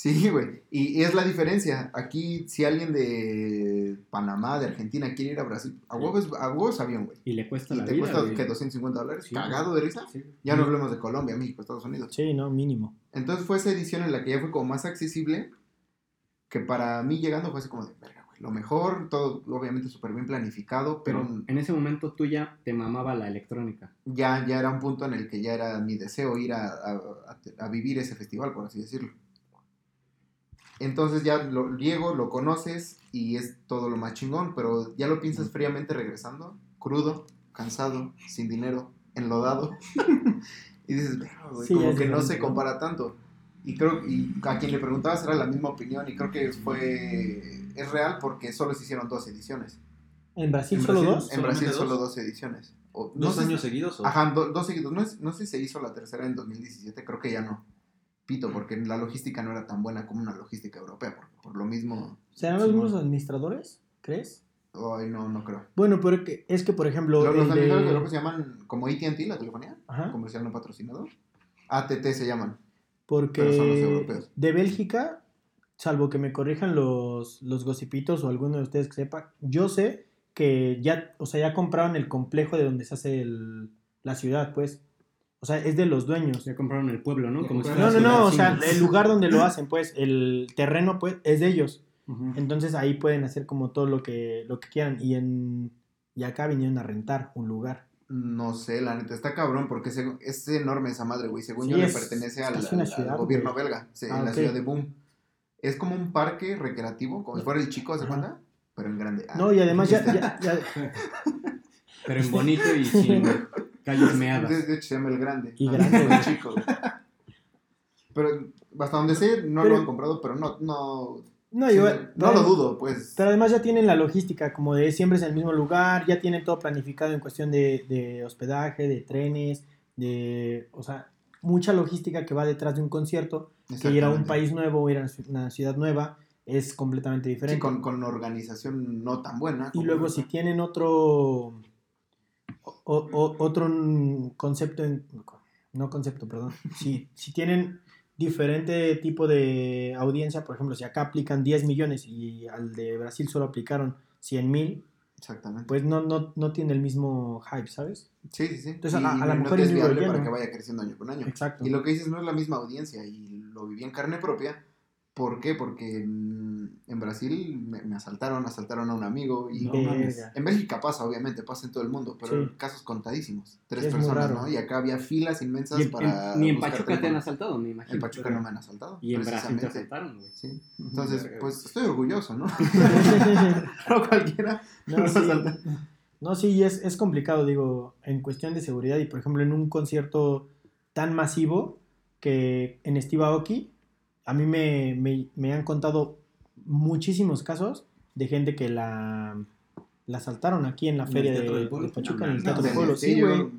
Sí, güey. Y, es la diferencia. Aquí, si alguien de Panamá, de Argentina, quiere ir a Brasil, a huevos, a huevos avión, güey. Y le cuesta Y la te vida. cuesta, güey. ¿qué? 250 dólares. Sí. Cagado de risa. Sí. Ya no hablemos de Colombia, México, Estados Unidos. sí, no, mínimo. Entonces fue esa edición en la que ya fue como más accesible. Que para mí llegando fue así como de, verga. Lo mejor, todo obviamente súper bien planificado, pero Pero en ese momento tú ya te mamaba la electrónica. ya, ya era un punto en el que ya era mi deseo ir a, a- a- vivir ese festival, por así decirlo. Entonces ya lo llego, lo conoces y es todo lo más chingón, pero ya lo piensas fríamente regresando, crudo, cansado, sin dinero, enlodado. y dices, "Verga, güey, Sí, como que no se compara tanto. Y creo y a quien le preguntabas era la misma opinión y creo que fue es real porque solo se hicieron dos ediciones. ¿En Brasil ¿En solo dos? En Brasil ¿Solamente solo dos? dos ediciones. O- no ¿Dos sé si- años seguidos? O? Ajá, do- dos seguidos. No, es- no sé si se hizo la tercera en 2017, creo que ya no. Pito, porque la logística no era tan buena como una logística europea. Por, por lo mismo, ¿Serán los mismos administradores? ¿Crees? ay, no, no creo. Bueno, pero que- es que, por ejemplo, Los, los administradores de Europa se llaman como AT&T, la telefonía, Ajá, comercial no patrocinado. ATT se llaman. porque pero son los europeos. de Bélgica, salvo que me corrijan los, los gossipitos o alguno de ustedes que sepa, yo sé que ya, o sea, ya compraron el complejo de donde se hace el- la ciudad, pues. O sea, es de los dueños. Ya compraron el pueblo, ¿no? Como si No, no, no, o sea, el lugar donde lo hacen, pues, el terreno, pues, es de ellos. Entonces ahí pueden hacer como todo lo que, lo que quieran. Y en y acá vinieron a rentar un lugar. No sé, la neta, está cabrón porque es enorme esa madre, güey. Según Sí, yo le pertenece al, gobierno güey. belga, sí, Ah, en la ok. ciudad de Boom. Es como un parque recreativo, como si fuera el chico, ¿se cuenta? Pero en grande. Ah, No, y además ya, ya, ya- Pero en bonito y sin calles meadas. De, de hecho se llama el grande. Y Ah, grande, el chico. Pero hasta donde sé, no Pero- lo han comprado, pero no, no, no, sí, igual- no lo dudo, pues. Pero además ya tienen la logística, como de siempre es en el mismo lugar, ya tienen todo planificado en cuestión de, de hospedaje, de trenes, de, o sea, mucha logística que va detrás de un concierto, que ir a un país nuevo o ir a una ciudad nueva es completamente Sí, diferente. con, con organización no tan buena. Y luego si tienen otro, o- o- otro concepto, en- no concepto, perdón, si, si tienen diferente tipo de audiencia, por ejemplo, si acá aplican 10 millones y al de Brasil solo aplicaron 100 mil, Exactamente. pues no, no, no tiene el mismo hype, ¿sabes? sí, sí, sí. Entonces, Y a- a lo no es viable para que vaya creciendo año con año. Exacto. Y lo que dices no es la misma audiencia y lo viví en carne propia. ¿Por qué? Porque en, en Brasil me, me asaltaron, asaltaron a un amigo y No en Bélgica pasa, obviamente, pasa en todo el mundo, pero Sí. casos contadísimos. Tres Es personas. ¿no? Y acá había filas inmensas en- para. en- ni en Pachuca te han asaltado, me imagino. En Pachuca no me han asaltado. Y en Brasil te asaltaron, güey. Sí. Entonces, pues estoy orgulloso, ¿no? no cualquiera. No, lo sí, asalta. no, sí, es, es complicado, digo, en cuestión de seguridad y, por ejemplo, en un concierto tan masivo que en Steve Aoki, a mí me, me, me han contado muchísimos casos de gente que la, la asaltaron aquí en la ¿En el feria de? Pachuca, No, en el Teatro no, del Pueblo. Sí, güey.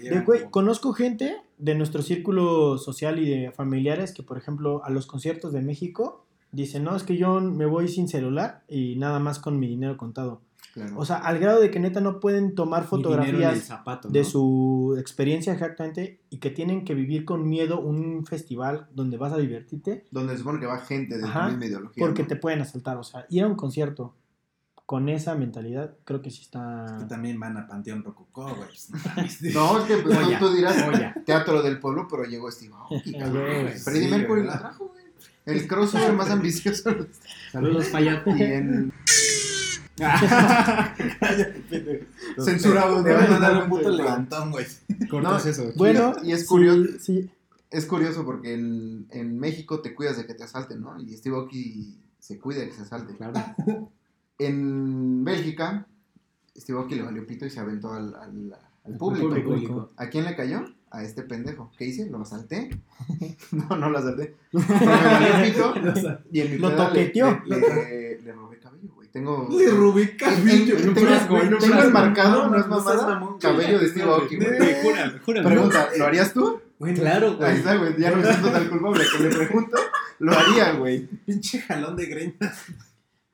sí, güey. Conozco gente de nuestro círculo social y de familiares que, por ejemplo, a los conciertos de México dicen, no, es que yo me voy sin celular y nada más con mi dinero contado. Claro. O sea, al grado de que neta no pueden tomar fotografías zapato, de ¿no? su experiencia exactamente y que tienen que vivir con miedo un festival donde vas a divertirte Donde se supone que va gente de Ajá, tu misma ideología. porque ¿no? te pueden asaltar. O sea, ir a un concierto con esa mentalidad creo que sí Es está... que también van a Panteón Rococó, güey. pues, no. No, es que pues, tú- Oya, tú dirás oya. Teatro del Pueblo, pero llegó Steve Aoki, cabrón. Freddie Mercury la trajo, güey. El crossover más ambicioso. Saludos, Fayat. y en Los- Censurado, Te van a ¿no? dar un puto levantón, güey. Cortas No, eso. Bueno, y es curioso. sí, Es curioso porque en, en México te cuidas de que te asalten, ¿no? Y Steve Aoki se cuida de que se asalte. Claro. En Bélgica, Steve Aoki le valió pito y se aventó al, al, al público. público. público. ¿A quién le cayó? A este pendejo. ¿Qué hice? ¿Lo asalté? no, no lo asalté. Pero me valió pito y en mi Lo peda le- toqueteó. Le, le- le robé cabello, güey. Tengo... Le robé cabello. En tengo- frasco, en un tengo frasco. enmarcado, no es No mamada, mamón, cabello de. Steve Aoki, güey. Júralo, júralo. Pregunta, ¿lo harías tú? Güey, Claro, Ahí güey. está, güey, ya no me siento tan culpable. Que le pregunto, lo haría, güey. Pinche jalón de greñas.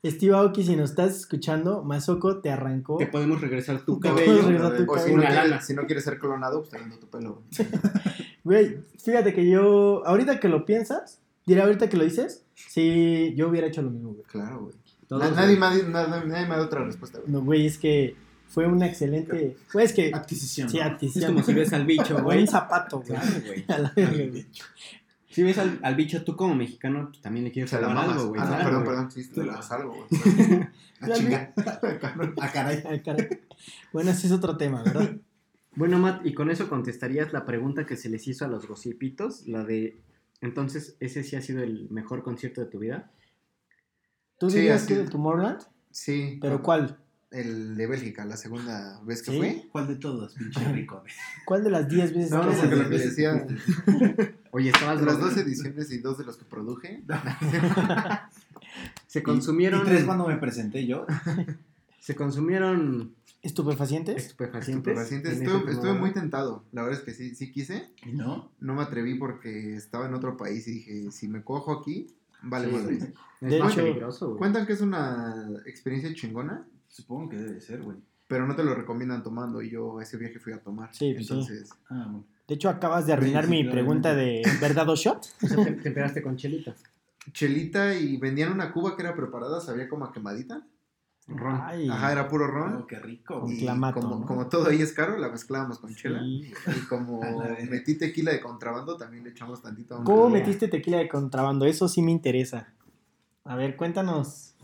Steve Aoki, si nos estás escuchando, Masoko te arrancó. Te podemos regresar tu Te cabello. podemos regresar tu O si cabello. no, Una quieres, lana. si no quieres ser clonado, pues te tu pelo. güey. Güey, fíjate que yo, ahorita que lo piensas, diré ahorita que lo dices, sí, yo hubiera hecho lo mismo, güey. Claro, güey. Todos, Nadie, me ha di- na- nadie me otra respuesta, güey. No, güey, es que fue una excelente. Güey, es que. Adquisición. Sí, adquisición. como si ves al bicho, güey. un zapato, güey. Claro, güey. A la verga, güey. Si ves al, al bicho, tú como mexicano, pues, también le quieres Se la robar mamas. algo, güey. ah, no, perdón, perdón. Sí, te la salgo, güey. Ah, Ya, chinga. Cabrón. Ah, caray. Ay, caray. Bueno, ese es otro tema, ¿verdad? Bueno, Matt, y con eso contestarías la pregunta que se les hizo a los gocipitos, la de, entonces, ¿ese sí ha sido el mejor concierto de tu vida? ¿Tú Sí, dirías así- que de Tomorrowland? Sí. ¿Pero cuál? El de Bélgica, la segunda vez que ¿Sí? fui. ¿Cuál de todos, pinche rico? ¿Cuál de las 10 veces No, que porque lo que decía, Oye, estabas de las dos ediciones y dos de los que produje, Se Y consumieron, tres cuando me presenté yo. se consumieron ¿Estupefacientes? estupefacientes. estupefacientes. Estuve, estuve muy tentado. La verdad es que sí, sí quise. ¿Y no? No me atreví porque estaba en otro país y dije, si me cojo aquí, vale Sí, madre. Es De más hecho, peligroso, güey. Cuentan que es una experiencia chingona, Supongo que debe ser, güey. pero no te lo recomiendan tomando. Y yo a ese viaje fui a tomar. Sí, sí. Entonces, Ah, bueno. De hecho, acabas de arruinar Sí, sí, mi pregunta de ¿verdad o shot? O sea, te, te pegaste con chelitas. chelita y vendían una cuba que era preparada, sabía como a quemadita. Ron. Ay, Ajá, era puro ron. Oh, qué rico, Con. Y clamato, como, ¿no? como todo ahí es caro, la mezclábamos con chela. Y como metí tequila de contrabando, también le echamos tantito a ¿Cómo metiste tequila de contrabando? Eso sí me interesa. A ver, cuéntanos.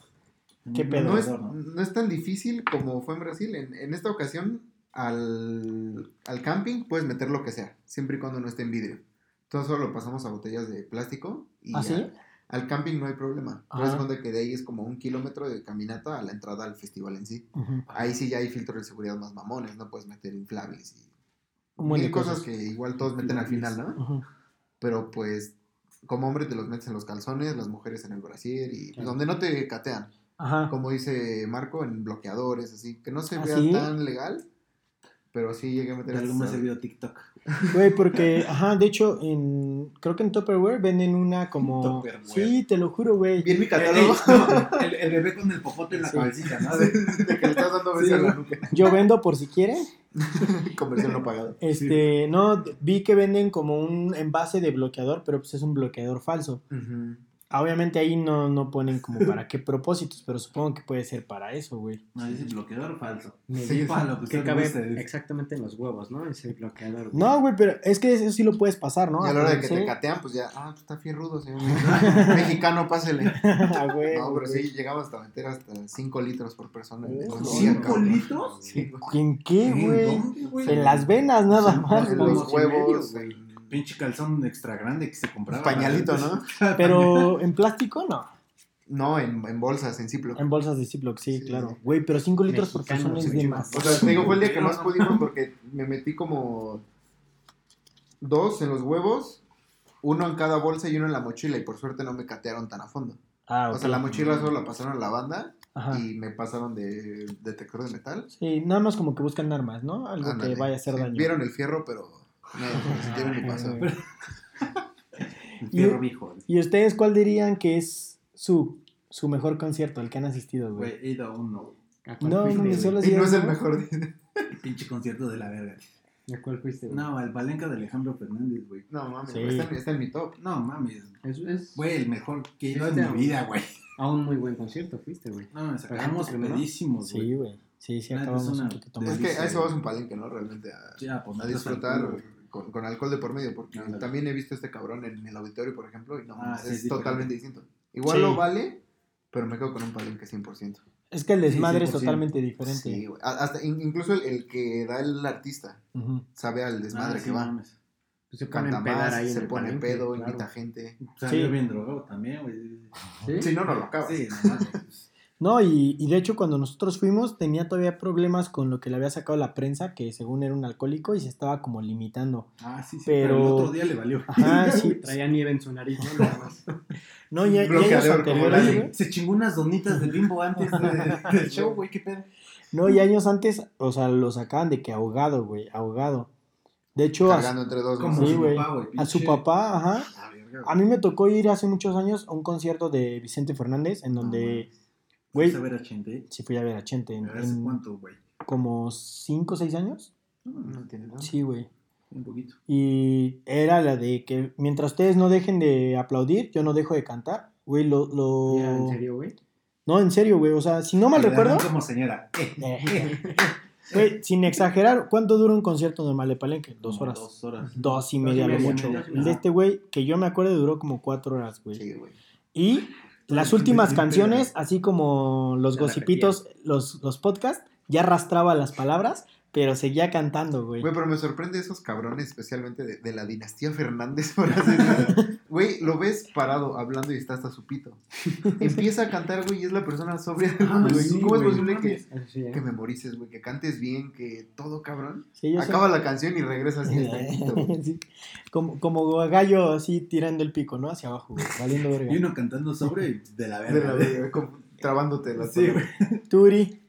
¿Qué pedo? No es, ¿no? no es tan difícil como fue en Brasil. En, en esta ocasión al, al camping puedes meter lo que sea, siempre y cuando no esté en vidrio. Entonces solo lo pasamos a botellas de plástico y ¿Ah, ya. sí? Al camping no hay problema. Cuenta que de ahí es como un kilómetro de caminata a la entrada al festival en sí. Ahí sí ya hay filtros de seguridad más mamones, no puedes meter inflables y mil cosas cosas. que igual todos meten al final, ¿no? Pero pues como hombre te los metes en los calzones, las mujeres en el brasier y Claro. donde no te catean. Ajá. Como dice Marco, en bloqueadores, así, que no se ¿Ah, vea sí? tan legal, pero sí llegué a meter De algo me ha servido TikTok. Güey, porque, ajá, de hecho, en, creo que en Tupperware venden una como... Tupperware. Sí, te lo juro, güey. Bien mi Eh, catálogo. eh, el, el bebé con el popote en la Sí. cabecita, ¿no? De- de que le estás dando besos Sí, en la nuca. Yo vendo por si quieren. Conversión no pagada. Este, no, vi que venden como un envase de bloqueador, pero pues es un bloqueador falso. Obviamente ahí no, no ponen como para qué propósitos, pero supongo que puede ser para eso, güey. No, dice bloqueador falso. Sí, para lo que cabe guste. exactamente en los huevos, ¿no? Ese bloqueador. güey. No, güey, pero es que eso sí lo puedes pasar, ¿no? Y a la hora de que Sí. te catean, pues ya, ah, está fierrudo, señor. Mexicano, pásele. Ah, güey, No, pero güey. sí, llegaba hasta meter hasta 5 litros por persona. en el Oh, día, ¿cinco cabrón. litros? Sí. ¿En qué, ¿En güey? dónde, güey? En las venas nada Sí, más, En los huevos, güey. Pinche calzón extra grande que se compraba. pañalito, ¿no? Pero en plástico no. No, en, en bolsas, en Ziploc. En bolsas de Ziploc, sí, Sí, claro. Güey, pero 5 litros por persona es de más. O sea, te digo, fue el día que más pudimos porque me metí como dos en los huevos, uno en cada bolsa y uno en la mochila y por suerte no me catearon tan a fondo. Ah, O ok. sea, la mochila solo la pasaron a la banda Ajá. y me pasaron de detector de metal. Sí, nada más como que buscan armas, ¿no? Algo Ándale. que vaya a hacer Sí, daño. Vieron el fierro, pero no, ni siquiera. El fierro viejo. ¿Y ustedes cuál dirían que es su, su mejor concierto al que han asistido, güey? Güey, he ido a uno. ¿A No, no me solo Y no es el ¿no? mejor. El pinche concierto de la verga. ¿A cuál fuiste? güey? No, el Valenca de Alejandro Fernández, güey. No mames, Sí. está, en, está en mi top. No mames. Es, es Güey, el mejor que he ido en mi vida, güey. a un muy buen concierto fuiste, güey. No, me ¿Pero sacamos primero? pedísimos, güey. Sí, güey. Sí, sí, acabamos es una- un poquito es más. Es que a eso vas un palenque, ¿no? Realmente a, pues, a metes disfrutar al güey. Con, con alcohol de por medio, porque Ándale. también he visto a este cabrón en el auditorio, por ejemplo, y no, Ah, sí, es diferente. totalmente distinto. Igual Sí. lo vale, pero me quedo con un palenque 100%. Es que el desmadre es 100%. totalmente diferente. Sí, güey. Hasta, in- incluso el, el que da el artista sabe al desmadre Ah, que sí, va. mames. Pues se Canta más, ahí se pone palenque, pedo, claro. invita gente. Salió Sí. bien drogado también, güey. ¿Sí? Si no, no lo acabas. Sí, no mames. No, y, y de hecho cuando nosotros fuimos tenía todavía problemas con lo que le había sacado la prensa, que según era un alcohólico y se estaba como limitando. Ah, sí, sí. Pero- Pero, el otro día le valió. Ajá, sí. Traía nieve en su nariz, ¿no? Nada más. No, y, y años Bloqueador, como anteriores. Se chingó unas donitas de bimbo antes de- del show, güey. ¿Qué pedo? No, y años antes, o sea, lo sacaban de que ahogado, güey, ahogado. De hecho, a, entre dos. Sí, su güey. papá, a su papá, ajá. Ah, A mí me tocó ir hace muchos años a un concierto de Vicente Fernández, en donde, güey, ¿Fuiste a ver a Chente? sí fui a ver a Chente, en, ¿Hace en cuánto, güey? como 5 o 6 años. No tiene nada. Sí, güey. Un poquito. Y era la de que mientras ustedes no dejen de aplaudir, yo no dejo de cantar. Güey, lo... lo... Ya, ¿En serio, güey? No, en serio, güey. O sea, si no mal recuerdo... como señora. Güey, sin exagerar, ¿cuánto dura un concierto normal de Palenque? Dos horas. Dos horas. Dos y media, lo mucho. El de este güey, que yo me acuerdo, duró como cuatro horas, güey. Sí, güey. Y las últimas canciones, así como los gossipitos, los, los podcasts, ya arrastraba las palabras, pero seguía cantando, güey. Güey, pero me sorprende esos cabrones, especialmente de, de la dinastía Fernández, por decirlo. Güey, lo ves parado hablando y está hasta su pito. Empieza a cantar, güey, y es la persona sobria del Ah, mundo, güey. sí, ¿Cómo es posible no que, sí, ¿eh? memorices, güey, que cantes bien, que todo, cabrón? Sí, Acaba la canción y regresa así hasta el pito, güey. Sí. Como, como gallo así tirando el pico, ¿no? Hacia abajo, güey, valiendo verga. Y uno cantando sobre y de la De verga. la güey. verga, como trabándote las Sí, güey. Turi.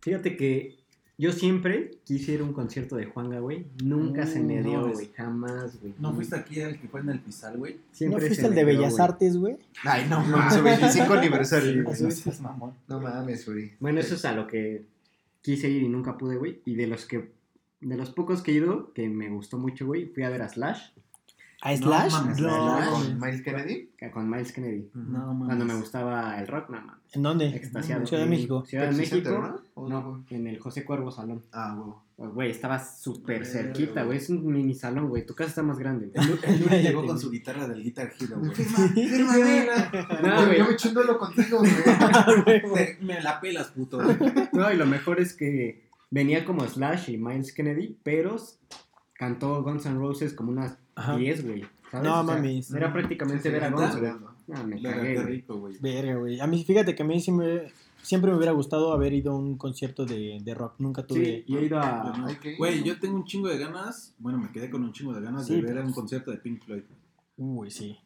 Fíjate que yo siempre quise ir a un concierto de Juanga, güey. Nunca se me Mm, dio, no, güey. Jamás, güey. ¿No fuiste aquí al que fue en el Pizal, güey? ¿No Siempre fuiste me de Bellas. Artes, güey? Ay, no mames, su 25 aniversario. güey. No seas mamón. No mames, güey. Bueno, eso es a lo que quise ir y nunca pude, güey. Y de los que, de los pocos que he ido, que me gustó mucho, güey, fui a ver a Slash ¿A No Slash? mames, No, Slash. mames. Con Miles Kennedy. con Miles Kennedy. No, mames. Cuando me gustaba el rock, nada más. ¿En dónde? Extasiado. Ciudad de México. Ciudad de México. Center, ¿no? ¿O No, en el José Cuervo Salón. Ah, huevo. Pues, Güey, estaba súper cerquita, güey. Es un mini salón, güey. Tu casa está más grande. güey. El, llegó con su guitarra del Guitar Hero, güey. Firma, firma, No, Yo- güey. Yo me chundo contigo, güey. Te- Me la pelas, puto. güey. No, y lo mejor es que venía como Slash y Miles Kennedy, pero cantó Guns N' Roses como unas Ajá. 10, güey. ¿sabes? No O sea, mames. Era prácticamente ver a güey. sudando. No, me Verga, cagué, qué güey. rico, güey. Verga, güey. A mí, fíjate que a mí siempre, siempre me hubiera gustado haber ido a un concierto de, de rock. Nunca Sí, tuve. y he ido Yo a... no. Hay que ir, Güey, yo tengo un chingo de ganas. Bueno, me quedé con un chingo de ganas Sí, de ver pero- un concierto de Pink Floyd. Uy, sí.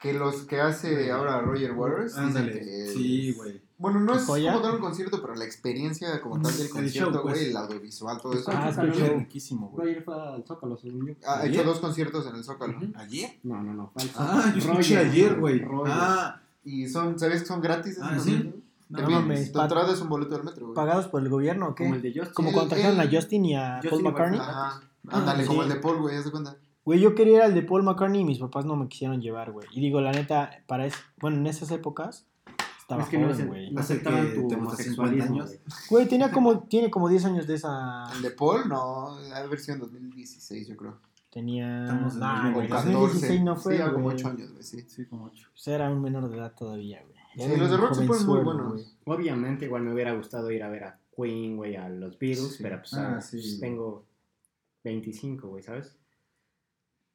Que los que hace ahora Roger Waters. dicen Ándale. que Sí, güey. Bueno, no ¿Qué es joya? como tal un concierto, pero la experiencia como tal del El concierto, show, pues. güey, el audiovisual, todo eso. Ah. ¿no? riquísimo, güey. Roger fue al Zócalo, según yo. Ha ¿Ayer? hecho dos conciertos en el Zócalo. Ujú. ¿Ayer? No, no, no. fue al Ah, yo escuché ayer, güey. Ah, Y son, ¿sabes que son gratis esos Ah, ¿sí? no, piden- mames, tu entrada es un boleto del metro, güey. ¿Pagados por el gobierno o Como qué? el de Justin. Como el- cuando trajeron a el- Justin y a Justin Paul McCartney. Ajá. Ah, Ándale, como el de Paul, güey, haz de cuenta. Güey, yo quería ir al de Paul McCartney y mis papás no me quisieron llevar, güey. Y digo, la neta, para es, bueno, en esas épocas estaba Es que no, joven, se, güey. no aceptaban tu homosexualismo, 50 años. güey. Tenía como, tiene como 10 años de esa... El de Paul, no, sido en 2016, yo creo. Tenía... Estamos en Nah, O güey, 2014. 2016 no fue, Sí, como güey. 8 años, güey, sí. Sí, como ocho. Pues era un menor de edad todavía, güey. Sí, los de rock sí fueron muy buenos. güey. Obviamente, igual me hubiera gustado ir a ver a Queen, güey, a los Beatles, Sí. pero pues, Ah, ah, sí, pues, tengo 25, güey, ¿sabes?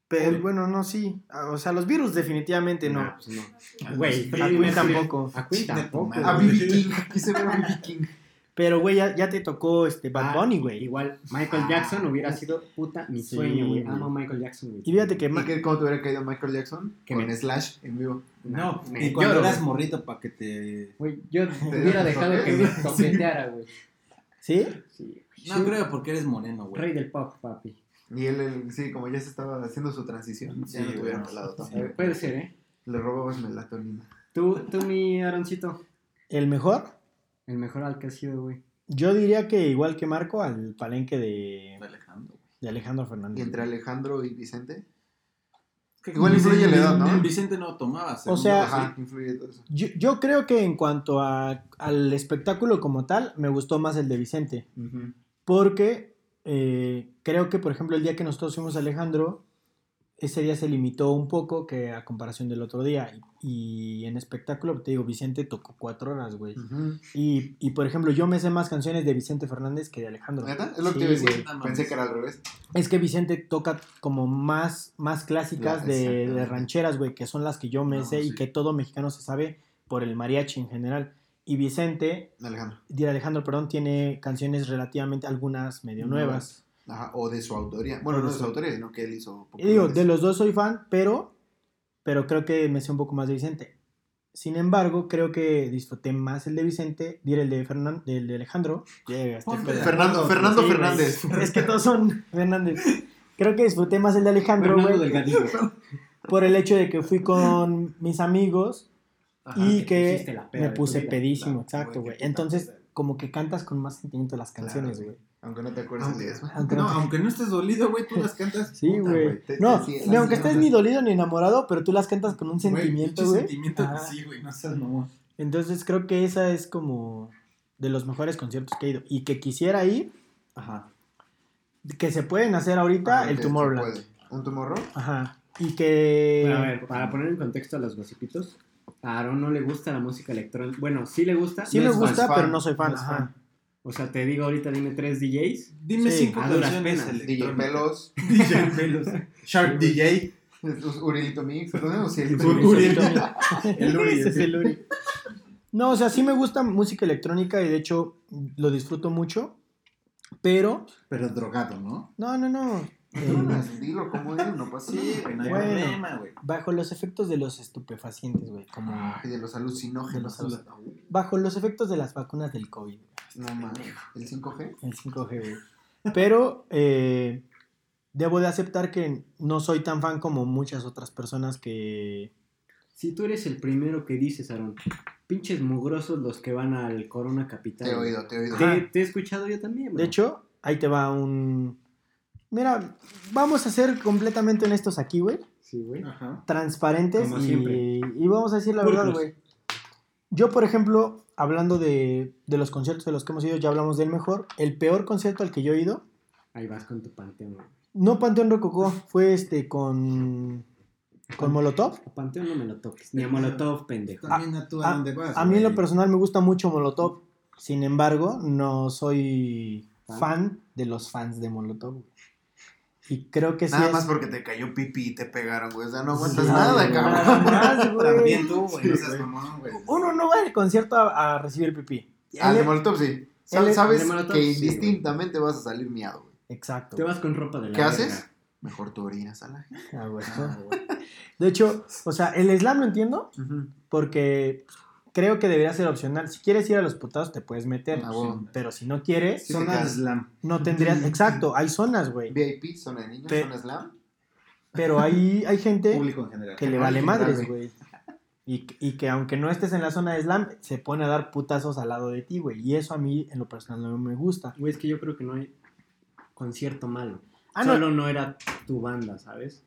Pero bueno, no, sí. Ah, O sea, los virus definitivamente no. Nah, pues no. Ah, Güey. A Queen tampoco. A Queen tampoco. A. B.B. King, quise ver a B.B. King. Pero, güey, ya, ya te tocó este Bad Ah, Bunny, güey. Igual, Michael Ah. Jackson hubiera sido puta mi Sí, sueño, güey. Amo a Michael Jackson, güey. Y fíjate que... ¿Y que cómo te hubiera caído Michael Jackson? Que Con me- Slash en vivo. No, me y cuando eras morrito para que te... Güey, yo Te hubiera dejado que me toqueteara, güey. ¿Sí? Sí. No creo porque eres moreno, güey. Rey del pop, papi. Y él, él, sí, como ya se estaba haciendo su transición, Sí, ya no tanto. A ver, puede ser, ¿eh? Le robabas melatonina. Tú, tú, mi Aaroncito, ¿El mejor? el mejor al que has sido, güey. Yo diría que igual que Marco, al palenque de, Alejandro, güey. de Alejandro Y Fernández. entre Alejandro y Vicente. Que Igual Vicente- influye la edad, ¿no? Vicente no tomaba. según sea, yo, Ajá, sí. influye todo eso. Yo, yo creo que en cuanto a- al espectáculo como tal, me gustó más el de Vicente. Porque eh, creo que, por ejemplo, el día que nosotros fuimos a Alejandro, ese día se limitó un poco que a comparación del otro día. Y, y en espectáculo, te digo, Vicente tocó cuatro horas, güey. Y, y, por ejemplo, yo me sé más canciones de Vicente Fernández que de Alejandro. ¿Neta? Es lo que te iba a decir. güey. no Pensé que era al revés. Es que Vicente toca como más, más clásicas de, rancheras, güey, que son las que yo me No, sé y que todo mexicano se sabe por el mariachi en general. Y Vicente, Alejandro. de Alejandro, perdón, tiene canciones relativamente, algunas medio nuevas. Ajá, o de su autoría. Bueno, no de su autoría, sino que él hizo. Y digo, de los dos soy fan, pero, pero creo que me sé un poco más de Vicente. Sin embargo, creo que disfruté más el de Vicente, diré el de, Fernan- del de Alejandro. Yeah, de Fernando, acuerdo, Fernando Sí. Fernández. Es que todos son Fernández. Creo que disfruté más el de Alejandro, Fernando güey, por el hecho de que fui con mis amigos Ajá. y que me puse vida. pedísimo, Claro, exacto, güey, Entonces, como que cantas con más sentimiento las canciones, Claro, güey. Aunque no te acuerdes Aunque, de eso. Aunque no, no te- aunque no estés dolido, güey, tú las cantas. Sí, güey. No, te- ni aunque estés ni dolido ni enamorado, pero tú las cantas con un sentimiento, güey. sentimiento, Ajá. sí, güey, no seas mamón. Entonces creo que esa es como de los mejores conciertos que he ido. Y que quisiera ir, Ajá. que se pueden hacer ahorita, Ajá, el Tomorrowland. ¿Un Tomorrow? Ajá. Y que... A ver, para poner en contexto a los gossipitos, a Aaron no le gusta la música electrónica. Bueno, sí le gusta. sí no me es gusta, fan, pero no soy fan. no es Ajá. fan. O sea, te digo ahorita, dime tres DJs. Dime Sí, cinco a duras canciones penas. DJ. Pelos, DJ Pelos. Shark DJ. Urielito Mix. Sí, el- Uri, Ese es el Uri. No, o sea, sí me gusta música electrónica y de hecho lo disfruto mucho, pero... Pero drogado, ¿no? No, no, no. Eh, Dilo como es, no pasa Sí, nada. güey, no hay Bueno. problema, güey. bajo los efectos de los estupefacientes, güey. Como... Ay, de los alucinógenos. De los Bajo los efectos de las vacunas del COVID. No mames. ¿El 5G? El 5G, güey. Pero eh, debo de aceptar que no soy tan fan como muchas otras personas que... Si tú eres el primero que dices, Aaron, pinches mugrosos los que van al Corona Capital. Te he oído, te he oído. Te, te he escuchado yo también, bro. De hecho, ahí te va un... Mira, vamos a ser completamente honestos aquí, güey. Sí, güey. Ajá. Transparentes Como y, siempre. y vamos a decir la verdad, güey. Yo, por ejemplo, hablando de, de los conciertos de los que hemos ido, ya hablamos del mejor. El peor concierto al que yo he ido, Ahí vas con tu panteón. güey. no Panteón Rococó, fue este con... Con Molotov. A panteón no me lo toques. Ni a Molotov, pendejo. También a tú a, a- dónde vas. A mí en lo güey? personal me gusta mucho Molotov. Sin embargo, no soy fan de los fans de Molotov, güey. Y creo que sí Nada es- más porque te cayó pipi y te pegaron, güey. O sea, no aguantas Sí, nada, güey, cabrón. nada más, güey. También tú, güey. Sí, no seas güey. mamón, güey. Uno no va al concierto a, a recibir pipí. Él- de Molotov sí. Él es- Sabes Molotov, que sí, indistintamente vas a salir miado, güey. Exacto. Te vas con ropa de la ¿Qué verga. haces? Mejor tú orinas a la gente. Ah, güey. De hecho, o sea, el slam lo entiendo porque creo que debería ser opcional. Si quieres ir a los putados, te puedes meter. Ah, bueno. Pero si no quieres, Sí te Zona de quedas. slam. no tendrías. Exacto, hay zonas, güey. VIP, zona de niños, Pe- zona slam. Pero hay, hay gente Público en general. que le vale general, madres, güey. Y, y que aunque no estés en la zona de slam, se pone a dar putazos al lado de ti, güey. Y eso a mí, en lo personal, no me gusta. Güey, es que yo creo que no hay concierto malo. Ah, no. Solo no era tu banda, ¿sabes?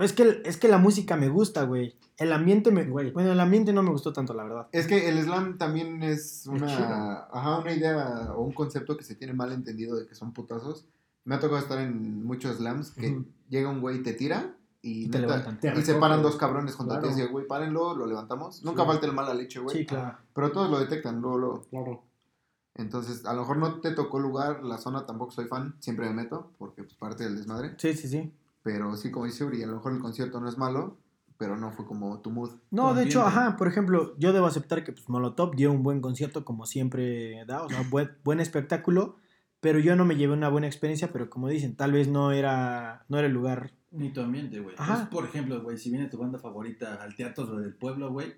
Es que, es que la música me gusta, güey. El ambiente me. Güey. Bueno, el ambiente no me gustó tanto, la verdad. Es que el slam también es una, ajá, una idea o un concepto que se tiene mal entendido de que son putazos. Me ha tocado estar en muchos slams que llega un güey y te tira y, Y te neta- levantan. Te y se paran dos cabrones junto a ti Claro. y dicen, güey, párenlo, lo levantamos. Nunca Sí. falta el mala leche, güey. Sí, claro. Pero todos lo detectan, luego, luego. Claro. Entonces, a lo mejor no te tocó lugar, la zona tampoco soy fan, siempre me meto, porque pues parte del desmadre. Sí, sí, sí. Pero sí, como dice Uri, a lo mejor el concierto no es malo, pero no fue como tu mood. No, de hecho, ajá, por ejemplo, yo debo aceptar que pues, Molotov dio un buen concierto como siempre da, o sea, buen, buen espectáculo, pero yo no me llevé una buena experiencia, pero como dicen, tal vez no era, no era el lugar. Ni tu ambiente, güey. Ajá. Pues, por ejemplo, güey, si viene tu banda favorita al teatro del pueblo, güey,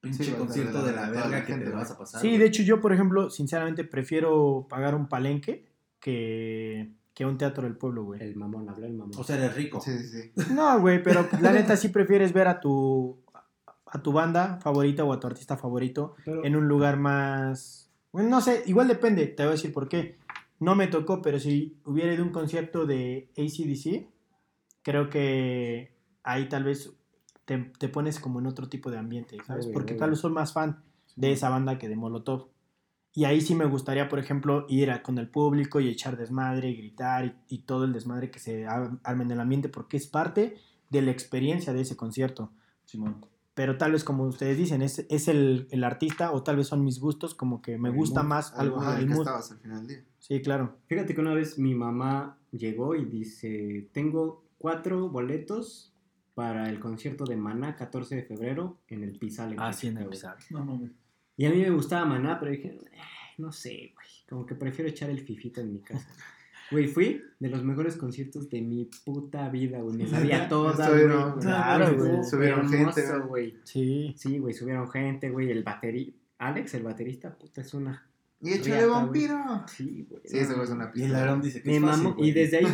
pinche Sí, concierto de de la- de la verga que gente, te vas a pasar. Sí, de hecho yo, por ejemplo, sinceramente prefiero pagar un palenque que, que un teatro del pueblo, güey. El mamón, habló el mamón. O sea, eres rico. Sí, sí, sí. No, güey, pero la neta sí prefieres ver a tu, a tu banda favorita o a tu artista favorito Pero- en un lugar más... Bueno, no sé, igual depende, te voy a decir por qué. No me tocó, pero si hubiera ido a un concierto de ACDC, creo que ahí tal vez te, te pones como en otro tipo de ambiente, ¿sabes? Porque tal vez soy más fan de esa banda que de Molotov. Y ahí sí me gustaría, por ejemplo, ir a- con el público y echar desmadre, y gritar y, y todo el desmadre que se ar- arme en el ambiente, porque es parte de la experiencia de ese concierto. Simón. Pero tal vez, como ustedes dicen, es, es el, el artista o tal vez son mis gustos, como que me El gusta mood, más Al algo. mood ajá, en el el que mood. estabas al final del día. Sí, claro. Fíjate que una vez mi mamá llegó y dice, tengo cuatro boletos para el concierto de Maná 14 de febrero en el Pizal. Ah, sí, en el güey. Pizarro. No mames. Y a mí me gustaba Maná, pero dije, "Ay, no sé, güey, como que prefiero echar el fifito en mi casa. Güey, fui de los mejores conciertos de mi puta vida, güey. Me sabía todas, güey. Claro, güey. Subieron hermoso, gente, güey. Sí. Sí, güey, subieron gente, güey. El baterista, Alex, el baterista, puta, es una... Y échale Riata, vampiro. Sí, güey. Sí, ese güey es una Y el pista. Aarón dice que es fácil, y desde ahí,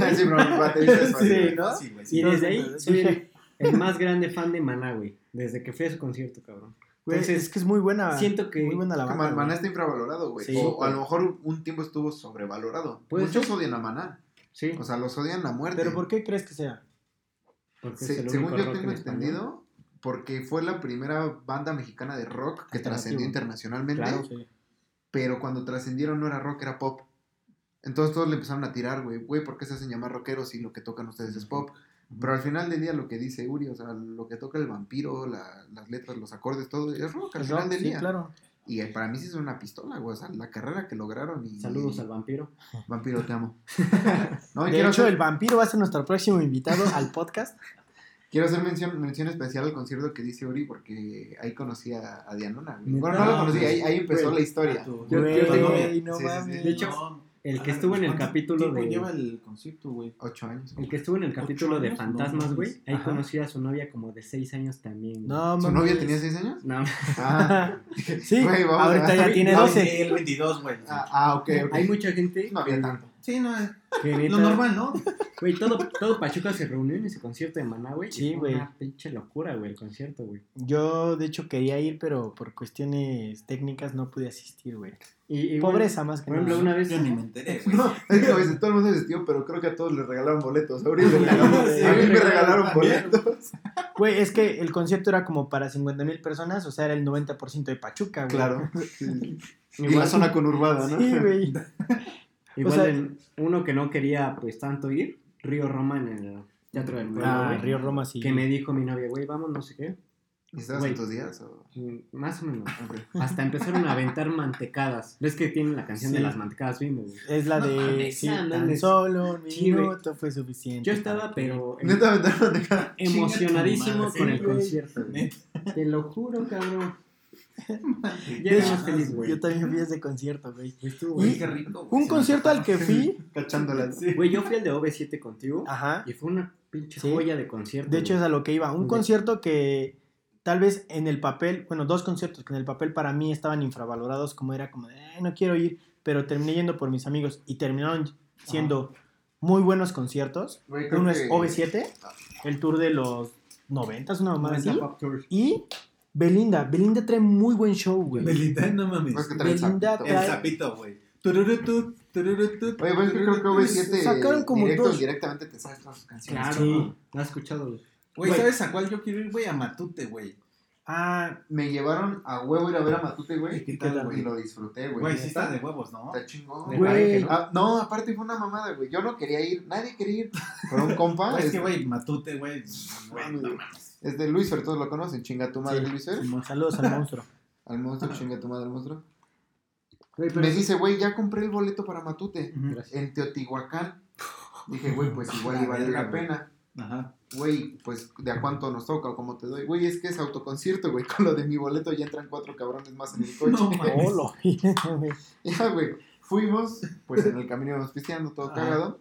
Sí. Sí, ¿no? Fácil, güey, sí. Y desde ahí soy el, el más grande fan de Maná, güey. Desde que fui a su concierto, cabrón. Güey, Entonces, es que es muy buena. siento que- Muy buena la banda. Man- Maná güey. está infravalorado, güey. Sí, o, o a lo mejor un tiempo estuvo sobrevalorado. Muchos ser. odian a Maná. Sí, O sea, los odian a muerte. Pero ¿por qué crees que sea? porque Se- es el según yo tengo en entendido, porque fue la primera banda mexicana de rock que trascendió internacionalmente. Claro. Sí. Pero cuando trascendieron no era rock, era pop. Entonces todos le empezaron a tirar, güey. Güey, ¿por qué se hacen llamar rockeros si lo que tocan ustedes es pop? Pero al final del día lo que dice Uri, o sea, lo que toca el vampiro, la- las letras, los acordes, todo, es rock al Es final rock, del sí, día. claro. Y eh, para mí sí es una pistola, güey. O sea, la carrera que lograron y... Saludos al vampiro. Vampiro, te amo. no, De hecho, hacer, el vampiro va a ser nuestro próximo invitado al podcast. quiero hacer mención, mención especial al concierto que dice Uri porque ahí conocí a, a Dianona. Bueno, no lo conocí, ahí, ahí empezó Güey. la historia. Tú- Yo- Güey, yo tengo- no sí, sí, sí. mames. De hecho, No. El que Ah, estuvo en el ¿cuánto capítulo de... lleva el concierto, güey? Ocho años. El que estuvo en el capítulo de Fantasmas, güey. Ahí conocí a su novia como de seis años también. No, ¿Su novia tenía seis años? No, Ah, Sí, Güey, vamos ahorita ya tiene No, 12. el 22, güey. ah, ah, ok, ok. hay mucha gente No había que- tanto. Sí, no, que lo neta- normal, ¿no? Güey, todo, todo Pachuca se reunió en ese concierto de Maná, güey. Sí, güey. Una pinche locura, güey, el concierto, güey. Yo, de hecho, quería ir, pero por cuestiones técnicas no pude asistir, güey. Y, y, Pobreza, más que nada. una vez... Yo ni me enteré, güey. No, es que a veces todo el mundo se vestió, pero creo que a todos les regalaron boletos. A mí me me regalaron boletos. Güey, es que el concierto era como para 50 mil personas, o sea, era el 90% de Pachuca, güey. Claro. Sí. Y Igual- la zona conurbada, ¿no? Sí, güey. Igual O sea- en- uno que no quería pues tanto ir, Río Roma en el Teatro del Pueblo, Ah, güey, Río Roma sí. que me dijo mi novia, güey, vamos, no sé qué. ¿Y estabas en tus días? O... Mm, Más o menos. Hasta empezaron a aventar mantecadas. ¿Ves que tienen la canción de Sí. las mantecadas bimbo? Es la No de mames, sí, no tan mames. solo un minuto fue suficiente. Yo estaba, pero em- Neta, aventaron de cara. emocionadísimo con el concierto. Te lo juro, cabrón. Ya De era hecho, más feliz, güey. Yo también fui a ese concierto, güey. Güey. Qué rico. güey. Un concierto al que fui. Güey, yo fui al de OV7 contigo ajá. y fue una pinche Sí. joya de concierto. De hecho, es a lo que iba. Un concierto que tal vez en el papel, bueno, dos conciertos que en el papel para mí estaban infravalorados, como era como de, "Ay, no quiero ir, pero terminé yendo por mis amigos y terminaron siendo muy buenos conciertos. Güey, Uno que- es OV7, el tour de los 90, una mamá así. Y Belinda. Belinda trae muy buen show, güey. Belinda, no mames. Pues que trae el Belinda. El sapito, güey. Tururutut, tururutut, Oye, pues creo que OV7 Sacaron como directo dos. y directamente te sabes todas sus canciones. Claro, Sí. ¿lo has escuchado? güey? ¿sabes a cuál yo quiero ir, güey? A Matute, güey. Ah, Me llevaron a huevo ir a ver a Matute, güey. ¿Y Y lo disfruté, güey. Güey, sí está de huevos, ¿no? Está chingón. Güey. no. Ah, no, aparte fue una mamada, güey. Yo no quería ir, nadie quería ir. Pero un compa Güey, es que, güey, Matute, güey. Güey, no mames. Es de Luis Fer, todos lo conocen. Chinga tu madre, Sí. Luis Fer. saludos al monstruo. Al monstruo, chinga tu madre, al monstruo. Pero Me dice, güey, ya compré el boleto para Matute. En Teotihuacán. Dije, güey, pues igual y vale la pena. Ajá. Güey, pues de a cuánto nos toca o cómo te doy. Güey, es que es autoconcierto, güey. Con lo de mi boleto ya entran cuatro cabrones más en el coche. No lo. Ya, güey. Fuimos, pues en el camino íbamos pisteando, todo Ajá. cagado.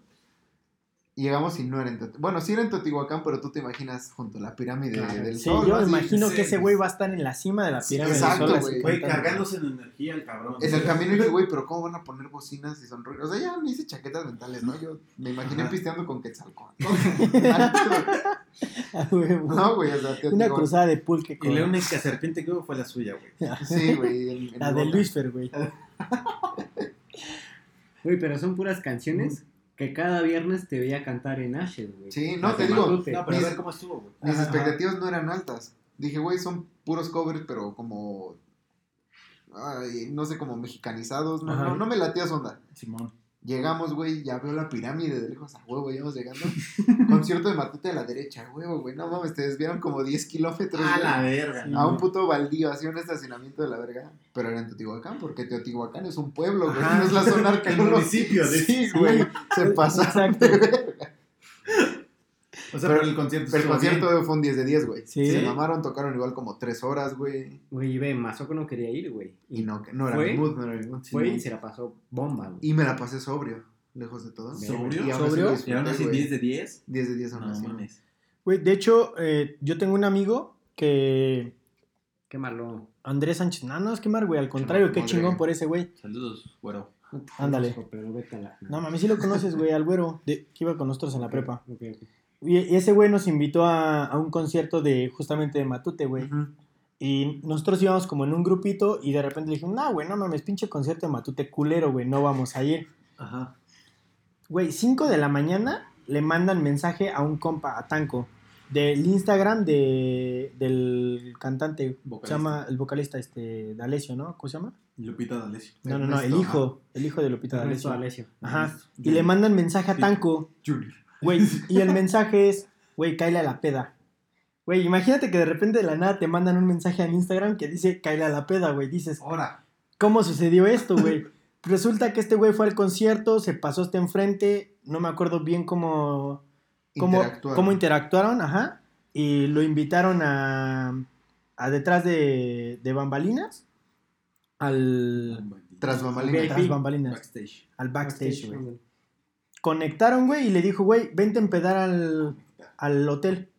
Y llegamos y no era en Teotihuacán. Bueno, sí era en Teotihuacán, pero tú te imaginas junto a la pirámide Claro. del Sí, sol. yo me Así, imagino sí, que ese sí. güey va a estar en la cima de la Sí, pirámide exacto, del sol. así güey. Cargándose en energía el cabrón. En el camino dije, güey, pero ¿cómo van a poner bocinas y son? O sea, ya me hice chaquetas mentales, ¿no? Yo me imaginé Ajá. pisteando con Quetzalcóatl. No, güey, o sea, Una cruzada de pulque Y con la única serpiente que hubo fue la suya, güey. Sí, güey. la de. Luisfer, güey. Güey, pero son puras canciones que cada viernes te veía cantar en Ashes, güey. Sí, no, te digo, Matute. No, pero a Mis- ver cómo estuvo, güey. Mis Ajá. expectativas no eran altas. Dije, güey, son puros covers, pero como. Ay, no sé, como mexicanizados. No, no, no me latía su onda. Simón. Llegamos, güey, ya veo la pirámide de lejos a huevo, ya vamos llegando. Concierto de Matute a la derecha, huevo, güey. No mames, te desviaron como 10 kilómetros. A la verga. a un puto baldío, así un estacionamiento de la verga. Pero era en Teotihuacán, porque Teotihuacán es un pueblo, güey. No es la zona arqueológica. municipio de Sí, güey. Se pasaron Exacto. O sea, Pero- pero el concierto Pero el bien. concierto fue un 10 de 10, güey. Sí. Se mamaron, tocaron igual como 3 horas, güey. Güey, ve, Mazoco no quería ir, güey. Y no, que- no era ¿Fue? mi mood, no era mi mood. Fue y se la pasó bomba, güey. Y me la pasé sobrio, lejos de todo. ¿Sobrio? Y aún así ¿Sobrio? lo Y aún así, güey. 10 de 10. 10 de 10 aún No así. mames. Güey, de hecho, eh, yo tengo un amigo que. Qué malo. Andrés Sánchez. No, no, es que mar, güey. Al contrario, qué chingón por ese güey. Saludos, güero. Ándale. No, mami, sí lo conoces, güey, al güero, de, que iba con nosotros en la prepa. Ok, ok. Y, y ese güey nos invitó a, a un concierto de justamente de Matute, güey. Y nosotros íbamos como en un grupito y de repente le dijimos, no, güey, no mames, pinche concierto de Matute culero, güey, no vamos a ir. Ajá. Güey, 5 de la mañana le mandan mensaje a un compa, a Tanco, del Instagram de, del cantante, Vocalista. se llama el vocalista, este, D'Alessio, ¿no? ¿Cómo se llama? Lupita D'Alessio. No, no, no, el hijo, el hijo de Lupita D'Alessio. Alessio. Ajá, y le mandan mensaje a. Tanco, Junior. Güey, y el mensaje es, güey, cáele a la peda. Güey, imagínate que de repente de la nada te mandan un mensaje en Instagram que dice, cáele a la peda, güey, dices, Ahora. ¿Cómo sucedió esto, güey? Resulta que este güey fue al concierto, se pasó hasta enfrente, no me acuerdo bien cómo, cómo, Interactuaron. cómo interactuaron, ajá, y lo invitaron a, a detrás de, de bambalinas, al, Tras bambalinas. Tras bambalinas, Backstage. al backstage, güey. Conectaron, güey, y le dijo, güey, vente a empedar al, al hotel.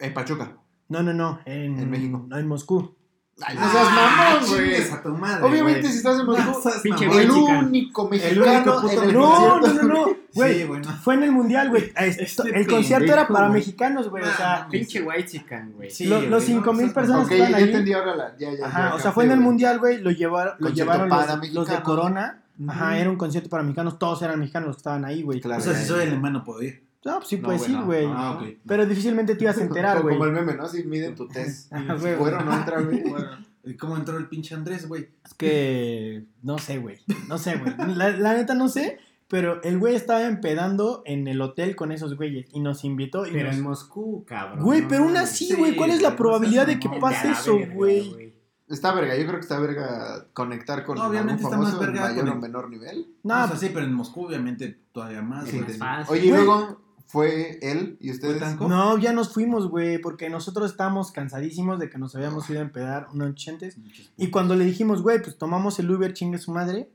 En Pachuca. No, no, no, en, En México. no, en Moscú. Ay, no seas mamón, güey. chingues a tu madre, Obviamente, güey. si estás en Moscú, No seas Pinche mamón. el güey, único único mexicano puto en el No, no, concierto. no, no, güey. Sí, güey, no. Fue en el mundial, güey. Este Esto- el concierto era para güey. mexicanos, güey. O Ah, sea, no, Pinche white chican, güey. Sí, Lo- güey, los no, 5,000 seas personas Ok, que ya estaban ahí. entendí ahora la. Ya, ya, Ajá, ya o sea, fue en el güey. mundial, güey. Lo, llevaron, lo Concierto llevaron para los, los de mexicanos. Corona. Ajá, era un concierto para mexicanos. Todos eran mexicanos los que estaban ahí, güey. Claro, O sea, si soy alemán no puedo ir. No, pues sí No, puedes güey, ir, no. güey. Ah, ok. Pero difícilmente te ibas a enterar, güey. Como el meme, ¿no? Si miden tu test. Si güey. fuera o no entra, güey. Bueno, ¿y cómo entró el pinche Andrés, güey? Es que no sé, güey. No sé, güey. La, la neta no sé. pero el güey estaba empedando en el hotel con esos güeyes y nos invitó. Y Pero nos- en Moscú, cabrón. Güey, no pero aún así, Sí, güey, ¿cuál es la no probabilidad de que pase eso, güey? Está verga, yo creo que está verga conectar con No, obviamente algún está más famoso en verga mayor con- o menor nivel. No, o sea, sí, pero en Moscú obviamente todavía más, Sí, es. Oye, y luego fue él y ustedes. Tanco? no, ya nos fuimos, güey, porque nosotros estábamos cansadísimos de que nos habíamos ido a empedar una noche antes. Y cuando le dijimos, güey, pues tomamos el Uber, chingue su madre.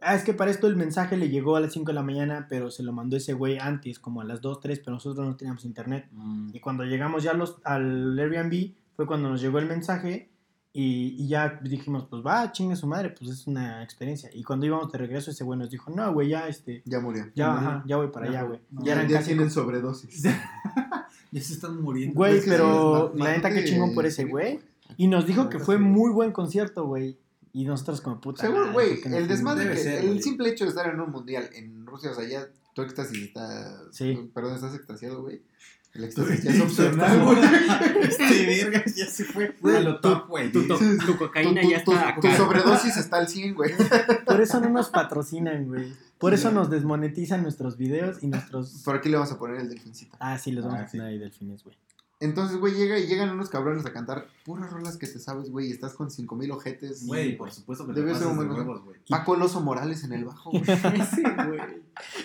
Ah, es que para esto el mensaje le llegó a las 5 de la mañana, pero se lo mandó ese güey antes, como a las 2, 3, pero nosotros no teníamos internet. Mm, Y cuando llegamos ya a los, al Airbnb, fue cuando nos llegó el mensaje y, y ya dijimos, pues va, chingue su madre, pues es una experiencia. Y cuando íbamos de regreso, ese güey nos dijo, no, güey, ya, este, Ya murió. ya, Ya ajá, ya voy para Ya allá, güey. No, ya Ya, eran ya casi tienen sobredosis. Ya se están muriendo. Güey, Es que pero sí, la neta, qué chingón por ese güey. Y nos dijo que fue muy buen concierto, güey. Y nosotros como puta. Seguro, güey, ¿por qué no el desmadre, Debe que, ser, el güey. simple hecho de estar en un mundial en Rusia, o sea, ya tu éxtasis está. Sí. Perdón, estás extasiado, güey. El éxtasis ya es opcional, güey. Este verga ya se fue a lo top, güey. Tu, tu Tu, cocaína tu- ya tu- está tu acá. sobredosis está al 100, güey. Por eso no nos patrocinan, güey. Por eso nos desmonetizan nuestros videos y nuestros. Por aquí le vamos a poner el delfincito. Ah, sí, los vamos Ah, a poner sí. ahí delfines, güey. Entonces, güey, llega y llegan unos cabrones a cantar puras rolas que te sabes, güey, y estás con 5000 ojetes. Güey, por supuesto que Debe ser un huevos, güey. Paco Loso Morales en el bajo, güey. Ese, güey.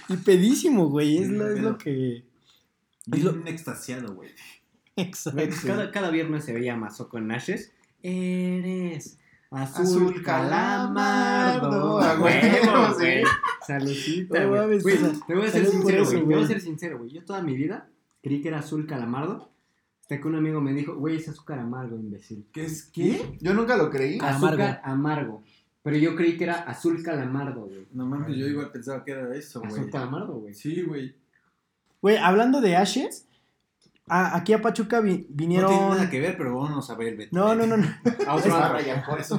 Y pedísimo, güey. Es, Sí, lo, es lo que. Bien extasiado, güey. Cada, cada viernes se veía Mazo con Nashes. Eres azul, Azul calamardo. calamardo, a A huevo, huevo, sí. güey. Pues, Te voy a ser sincero, güey. Te voy a ser sincero, güey. Yo toda mi vida creí que era azul calamardo. Hasta que un amigo me dijo, güey, es azúcar amargo, imbécil. ¿Qué es qué? Yo nunca lo creí. Amargo. Azúcar amargo. Pero yo creí que era azul calamardo, güey. No mames, yo igual pensaba que era eso, güey. Azul calamardo, güey. Sí, güey. Güey, hablando de Ashes, a- aquí a Pachuca vi- No vinieron. tiene nada que ver, pero vámonos a ver, Beto. No, no, no, no. A otro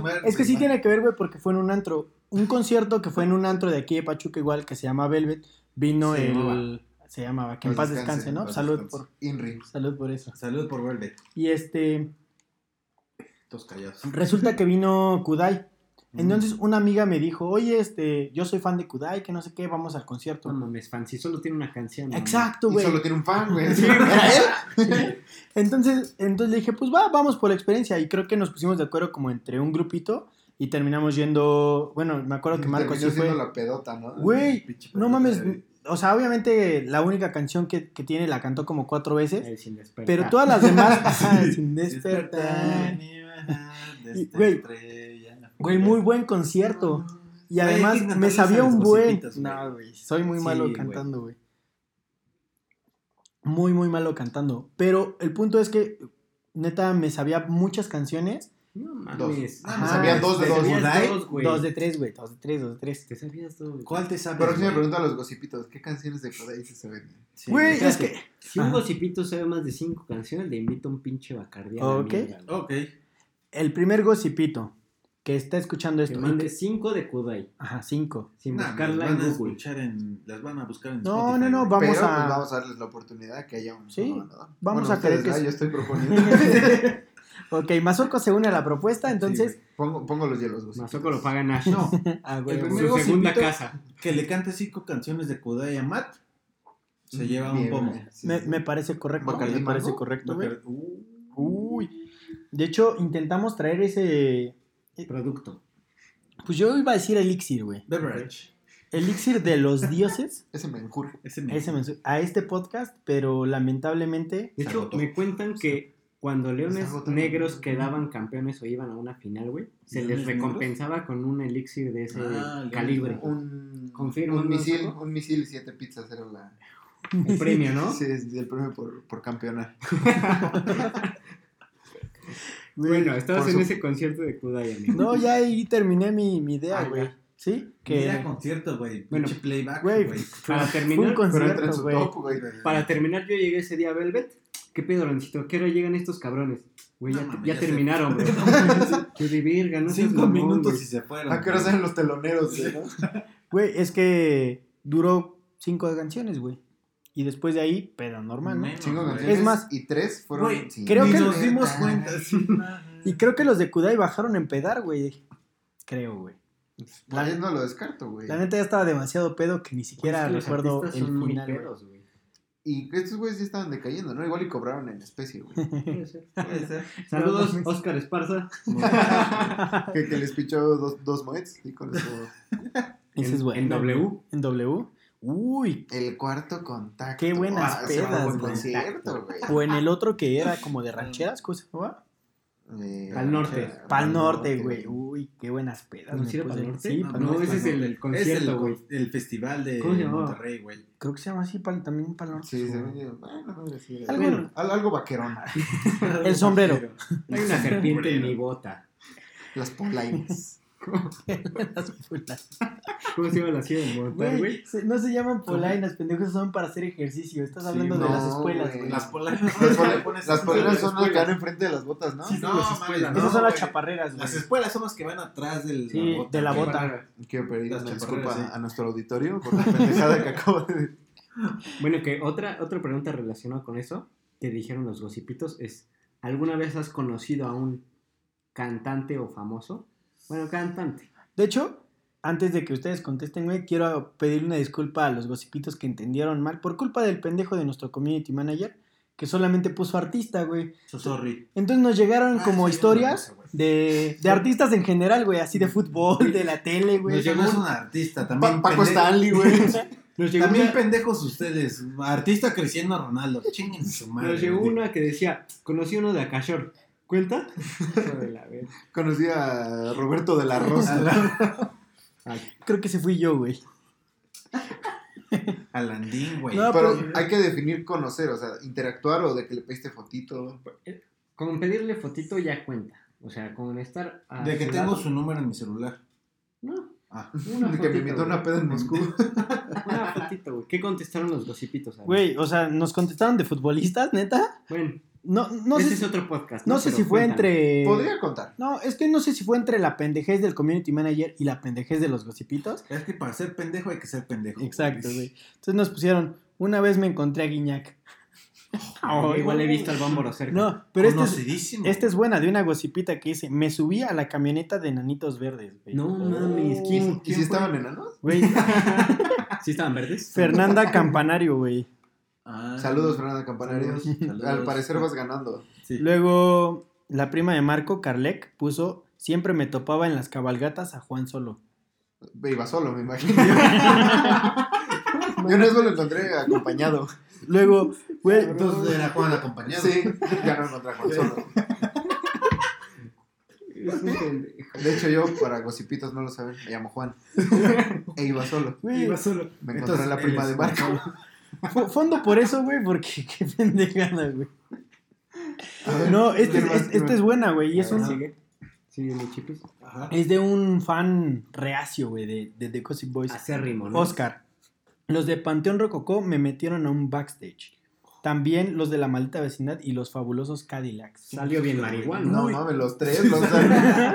güey, Es que sí tiene que ver, güey, porque fue en un antro. Un concierto que fue en un antro de aquí de Pachuca, igual, que se llama Velvet. Vino Se el. llamaba. Se llamaba. Que en Paz paz descanse, descanse, ¿no? paz Salud descanse. por, Inri. salud por eso. Salud por Velvet. Y este. Todos callados. Resulta que vino Kudai. Entonces una amiga me dijo, oye, este, yo soy fan de Kudai, que no sé qué, vamos al concierto. No mames, fan, si solo tiene una canción. Exacto, güey. solo tiene un fan, güey. ¿Era él? Entonces, entonces le dije, pues va, vamos por la experiencia. Y creo que nos pusimos de acuerdo como entre un grupito y terminamos yendo, bueno, me acuerdo que Marco sí fue. la pedota, ¿no? Güey, no mames, o sea, obviamente la única canción que, que tiene la cantó como cuatro veces, El sin despertar. pero todas las demás, ajá, sin Despertar, esta güey. Güey, muy buen concierto. Y además me sabía un buen. güey. No, güey, soy muy Sí, malo cantando, güey. Muy, muy malo cantando. Pero el punto es que, neta, me sabía muchas canciones. No mames. Dos. Ajá. Me sabían dos de dos. dos, güey. Dos de tres, güey. Dos de tres, dos de tres. Te sabías dos. güey. ¿Cuál te sabes? Pero sí me pregunto a los gossipitos, ¿qué canciones de Kodai se ven? Sí, Güey, es que. Si un gocipito sabe más de cinco canciones, le invito a un pinche Ok. mierda, güey. Ok. El primer gocipito que está escuchando Que esto. y mande que- cinco de Kudai. Ajá, cinco. Sin Nah, buscarla las en van a Google. escuchar en, las van a buscar en No, Spotify, no, no. Vamos Pero a- pues vamos a darles la oportunidad que haya un Sí, solo ganador. vamos Bueno, a creer que ah. Yo estoy proponiendo. ok, Mazorco se une a la propuesta, entonces. Sí, pongo, pongo los hielos. Mazoco lo paga Nash. No, ah, El Su segunda casa. que le cante cinco canciones de Kudai a Matt, se lleva un pomo. Sí, me, sí. me parece correcto. ¿Bacardí Me parece correcto, Uy. De hecho, intentamos traer ese. Producto. Pues yo iba a decir elixir, güey. beverage. Elixir de los dioses. Ese me encurre. Ese me... Ese a este podcast, pero lamentablemente. De hecho, me cuentan que cuando Leones. Negros quedaban campeones o iban a una final, güey, se les ¿Leones recompensaba con un elixir de ese Ah, calibre. Un, Confirmo, un ¿no, misil, un y siete pizzas era la... El premio, ¿no? Sí, es el premio por, por campeonar. Bueno, estabas en su- ese concierto de Kudai, amigo. No, ya ahí terminé mi, mi idea, Ah, güey. ¿Sí? Que era concierto, güey. Bueno, Pinche playback, Güey, güey. Para un terminar, Pero entra en concierto, su güey. top, güey. Para terminar, yo llegué ese día a Velvet. ¿Qué pedo, Loncito? ¿A ¿Qué hora llegan estos cabrones? Güey, No ya, mames, ya ya se- terminaron, bro. Qué de verga, no seas Cinco mamón, minutos güey. y se fueron. ¿A qué hora güey. salen los teloneros, güey, no? Güey, es que duró cinco canciones, güey. Y después de ahí, pedo normal, ¿no? Cinco canciones Es más, y tres fueron... güey, sin- creo Ni que- nos dimos cuenta. Y creo que los de Kudai bajaron a empedar, güey. Creo, güey. Por ahí no lo descarto, güey. La neta ya estaba demasiado pedo que ni siquiera Es que los recuerdo el final. güey. pedos, güey. Y estos güeyes sí estaban decayendo, ¿no? Igual y cobraron en especie, güey. Puede ser. Puede ser. Saludos, Oscar Esparza. que, que les pichó dos, dos moeds y con eso. Ese es En- bueno. en W. En W. Uy. El cuarto contacto. Qué buenas Ah, pedas, buen concierto, güey. O en el otro que era como de rancheras, ¿cómo se llamaba? Eh, Pal Norte. Pal Pal Norte, güey. Uy, qué buenas pedas. ¿No puse. Pal Norte? Sí, No, Pal No, Norte. ese es el, el el, concierto, güey. el festival de. Monterrey, güey. Creo que se llama así, Pal, también Pal Norte. Sí, se ve. Bueno, no decir. Algo- Bueno, al- algo vaquerón. El sombrero. Hay una serpiente en mi bota. Las polainas. Las pulas. ¿Cómo se llama la de Güey, se- no se llaman polainas, pendejos, son para hacer ejercicio. Estás hablando de no, las escuelas, güey. Las polainas. Las, polainas son las que van enfrente de las botas, ¿no? Sí, No, las no, Esas son las chaparreras, güey. Las escuelas son las que van atrás del, Sí, de la bota. Quiero pedir una disculpa sí. a nuestro auditorio por la pendejada que acabo de decir. Bueno, que otra, otra pregunta relacionada con eso que dijeron los gocipitos es: ¿alguna vez has conocido a un cantante o famoso? Bueno, cantante. De hecho, antes de que ustedes contesten, güey, quiero pedirle una disculpa a los gossipitos que entendieron mal por culpa del pendejo de nuestro community manager que solamente puso artista, güey. So sorry. Entonces nos llegaron Ah, como sí, historias de, de artistas en general, güey, así de fútbol, de la tele, güey. Nos llegó un artista también. Pa- Paco Stanley, güey. Nos llegó, También una, pendejos ustedes. Artista creciendo Ronaldo. Chinguen su madre. nos llegó güey. una que decía: Conocí uno de Acashor. ¿Cuenta? Conocí a Roberto de la Rosa. Ay, Creo que ese fui yo, güey. Alandín, güey. No, Pero pues- hay que definir conocer, o sea, interactuar o de que le pediste fotito. Con pedirle fotito ya cuenta. O sea, con estar. a de que su tengo lado, su número en mi celular. No, Ah. una De que me invitó una peda en Moscú. Una fotito, güey. ¿Qué contestaron los gocipitos? Güey, o sea, nos contestaron de futbolistas, neta. Bueno, No, no ese sé, es si- otro podcast. no sé si fue entre... Podría contar. No, es que no sé si fue entre la pendejez del community manager y la pendejez de los gossipitos. Es que para ser pendejo hay que ser pendejo. Exacto, güey. Entonces nos pusieron, una vez me encontré a Guiñac. Ah, igual he visto al Bámbaro cerca. No, pero este es, Conocidísimo. esta es buena, de una gossipita que dice, me subí a la camioneta de nanitos verdes, güey. No mames, ¿quién, ¿Y si estaban enanos? Güey, ¿Sí estaban verdes? Fernanda Campanario, güey. Ah, Saludos, Fernanda Campanario. saludos, saludos. Al parecer vas ganando. Sí. Luego, la prima de Marco, Carlec, puso, siempre me topaba en las cabalgatas a Juan Solo. Iba solo, me imagino. Yo no eso lo encontré acompañado. Luego, güey, Entonces era Juan acompañado. Sí, ya no encontré a Juan solo. De hecho, yo, para Gocipitos no lo saben, me llamo Juan. E iba solo. Iba solo. Me encontré a la prima de Marco. Fo- fondo por eso, güey, porque qué pendejada, güey. Ver, No, este, esta es buena, güey, y es, un, Sigue. Sigue, mi chipis. Ajá. es de un fan reacio, güey, de, de The Gossip Boys. Acérrimo, ¿no? Oscar, los de Panteón Rococó me metieron a un backstage. También los de la maldita vecindad y los fabulosos Cadillacs. Salió bien marihuana. No mames, los tres, los,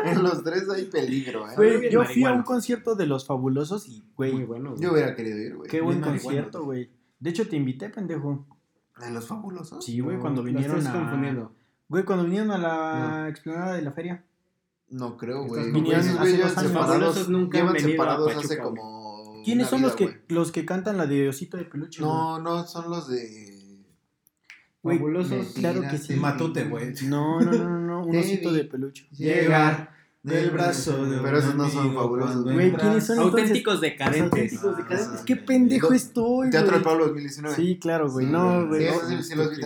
en los tres hay peligro, eh. Güey, yo fui a un concierto de los fabulosos y, Muy güey, bueno. güey. Yo hubiera querido ir, güey. qué buen bien concierto, güey. De hecho, te invité, pendejo. ¿De los fabulosos? Sí, güey, No, cuando vinieron estás a... confundiendo. Güey, cuando vinieron a la explanada de la feria. No creo, güey. vinieron Esos hace güeyes dos años. separados, Fabulosos nunca han llevan separados Pachuca, hace como. ¿Quiénes son vida, los que, los que cantan la de Osito de Peluche? No, no, son los de. Güey, Fabulosos. claro que sí. Matute, güey. No, no, no, no, no, un osito de peluche. Llegar del brazo de Pero esos no son fabulosos, Güey. ¿quiénes son? Auténticos decadentes. Auténticos decadentes. Ah, Qué pendejo estoy, Teatro güey. del Pueblo 2019. Sí, claro, güey. No, güey.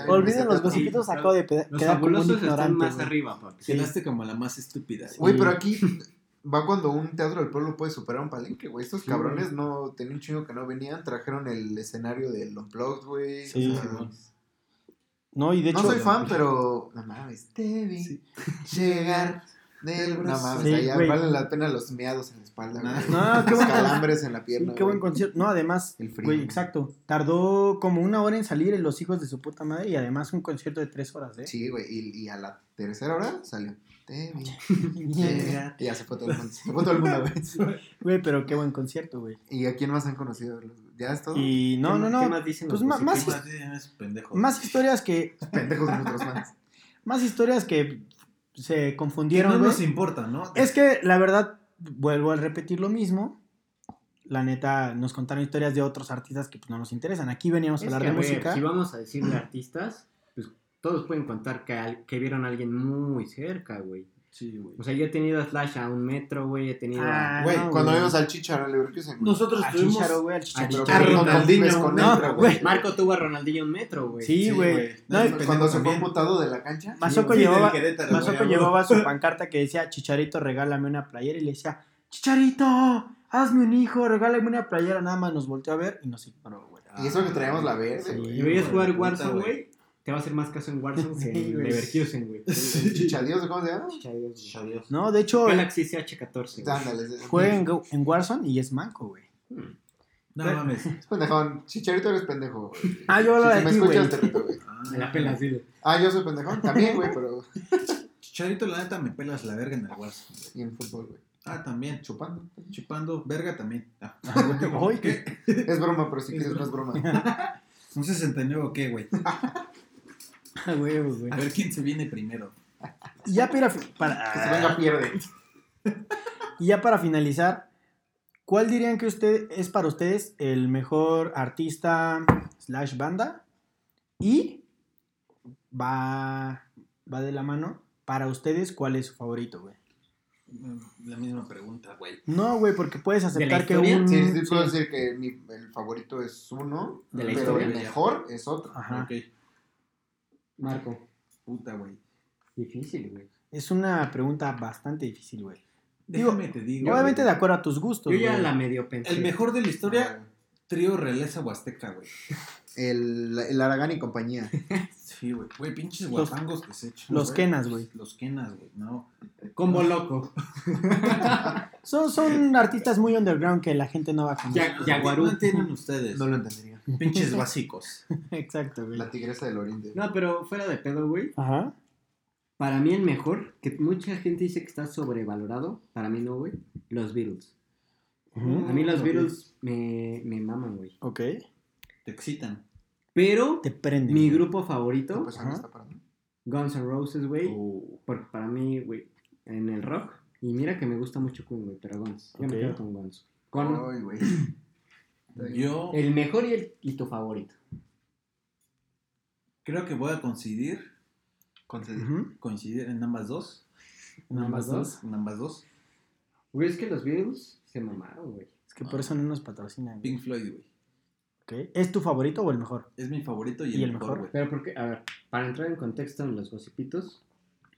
Olviden los gossipitos, acabo de Los quedar como un fabulosos están más arriba, papi. Quedaste como la más estúpida. Güey, pero aquí va cuando un teatro del pueblo puede superar un palenque, güey. Estos Sí, cabrones no tenían un chingo que no venían, trajeron el escenario del Unplugged, güey. Sí, O sea. No, y de hecho. no soy fan, pero no mames, te vi Sí. llegar no mames, Sí, allá güey. valen la pena los meados en la espalda, güey. No, qué los buen calambres en la Sí, pierna. qué buen concierto. No, además, El frío. güey, exacto. Tardó como una hora en salir en Los Hijos de su puta madre y además un concierto de tres horas, ¿eh? Sí, güey, y, y a la tercera hora salió. Te Yeah. Y ya se fue todo el mundo. Se fue todo el mundo, güey. Güey, pero qué buen concierto, güey. ¿Y a quién más han conocido? ¿Ya es todo? Y no, ¿Qué no, no. ¿Qué más dicen Pues los ma- ¿Qué más- más? Más historias que. Pendejos de nuestros fans. Más historias que se Que confundieron, no nos importa, ¿no? Es que la verdad, vuelvo a repetir lo mismo. La neta, nos contaron historias de otros artistas que pues, no nos interesan. Aquí veníamos a hablar que, de a ver, música. Si vamos a decir de artistas, pues todos pueden contar que, al- que vieron a alguien muy cerca, güey. Sí, güey. O sea, yo he tenido a Slash a un metro, güey. He tenido Ah, a. Güey, no, cuando vimos al Chicharo en Leverkusen. Nosotros Al tuvimos... Chícharo, güey, al a convives con No, él, güey. güey. Marco tuvo a Ronaldinho un metro, güey. Sí, Sí, güey. No, Cuando se fue amputado de la cancha. Mazoco Sí, llevaba, llevaba su pancarta que decía, Chicharito, regálame una playera. Y le decía, Chicharito, hazme un hijo, regálame una playera. Nada más nos volteó a ver y nos ignoró, güey. Y eso que traíamos la verde, Sí. güey. Y veías jugar Warzone, güey. Te va a hacer más caso en Warzone que Sí, en. Leverkusen, güey. Chichadios, ¿cómo se llama? Adiós. No, de hecho, Galaxy CH14. güey. Ándale. juega en, Go- en Warzone y es manco, güey. Hmm. No mames. Es pendejón. Chicharito eres pendejo, güey. Ah, yo hablo Si de me ti, escuchas, güey. te reto, güey. Me la pelas, dile. Ah, yo soy pendejón. También, güey, pero. Chicharito, la neta, me pelas la verga en el Warzone. Y en fútbol, güey. Ah, también. Chupando. Chupando. Verga también. Ah, Oy. ¿Qué? Es broma, pero si Es quieres, no es broma. ¿Un 69 o qué, güey? Ah, güey. A ver quién se viene primero. Y ya para, Que se para, venga, pierde. y ya para finalizar, ¿cuál dirían que usted es para ustedes el mejor artista slash banda? Y va, va de la mano. Para ustedes, ¿cuál es su favorito, güey? La misma pregunta, güey. No, güey, porque puedes aceptar que un... Sí, sí, puedo sí. decir que mi, el favorito es uno, De la pero historia. el mejor es otro. Ajá. Ok. Marco. Puta, güey. Difícil, güey. Es una pregunta bastante difícil, güey. Digo, Déjame te digo. Obviamente de acuerdo a tus gustos, Yo ya güey. la medio pensé. El mejor de la historia, trío Realeza Huasteca, güey. El, el Aragán y compañía. Sí, güey. Güey, pinches guapangos que se echan. los. Kenas, güey. Los Kenas, güey. No. Combo loco. Son, son artistas muy underground que la gente no va a conocer. Ya- Yaguarú. No entienden ustedes. No lo entendería. Pinches básicos. Exacto, güey. La tigresa del oriente. No, pero fuera de pedo, güey. Ajá. Para mí el mejor, que mucha gente dice que está sobrevalorado, para mí no, güey. Los Beatles. A mí los. Beatles me, me maman, güey. Ok. Te excitan. Pero Te prenden. mi güey. grupo favorito, Pues. Guns N' Roses, güey. Oh. Porque para mí, güey, en el rock. Y mira que me gusta mucho Queen, güey, pero Guns. Yo me quedo con Guns. Con güey. Yo el mejor y, el, y tu favorito. creo que voy a coincidir. Ujú. coincidir en ambas dos. En ambas dos. En ambas dos. Güey, es que los Beatles se mamaron, güey. Es que por eso no nos patrocinan. güey. Pink Floyd, güey. ¿Es tu favorito o el mejor? Es mi favorito y, ¿Y el, el mejor, mejor? güey. Pero porque, a ver, para entrar en contexto en los gossipitos,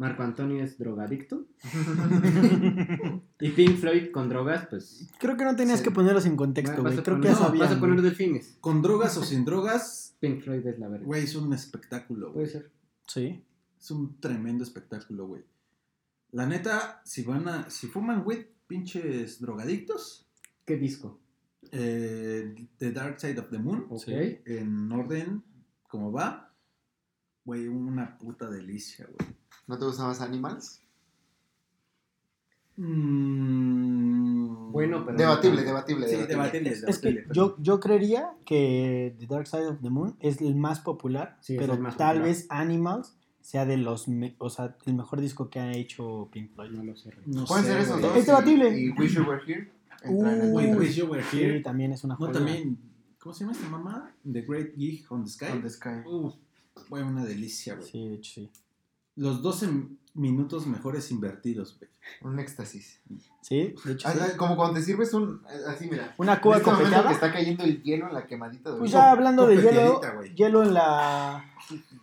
Marco Antonio es drogadicto. y Pink Floyd con drogas, pues. Creo que no tenías Sí. que ponerlos en contexto, güey. Creo que poner- ya no, sabían. Vas a poner güey. delfines. Con drogas o sin drogas, Pink Floyd es la verga. güey, es un espectáculo, güey. Puede ser. Sí. Es un tremendo espectáculo, güey. La neta, si van a, si fuman weed, pinches drogadictos, ¿Qué disco? eh, The Dark Side of the Moon, Ok. Sí. en orden, como va, güey, una puta delicia, güey. ¿No te gustan más Animals? Mm, Bueno, pero. Debatible, debatible, Sí, debatible. debatible, Es que yo, yo creería que The Dark Side of the Moon es el más popular, Sí, pero más tal popular. vez Animals sea de los, me- o sea, el mejor disco que ha hecho Pink Floyd. No lo sé. No Pueden ser esos dos. Es debatible. Y, y Wish You Were Here. Wish You Were Sí, Here. también es una No, joya. también, ¿cómo se llama esta mamá? The Great Gig on the Sky. On the Sky. Uf, güey, una delicia, güey. Sí, de hecho sí. Los 12 minutos mejores invertidos, güey. Un éxtasis. Sí, de hecho Ah, sí. ah, Como cuando te sirves un. eh, Así, mira. Una cuba este copeteada. que está cayendo el hielo en la quemadita de Pues ya hablando de hielo, hielo en la...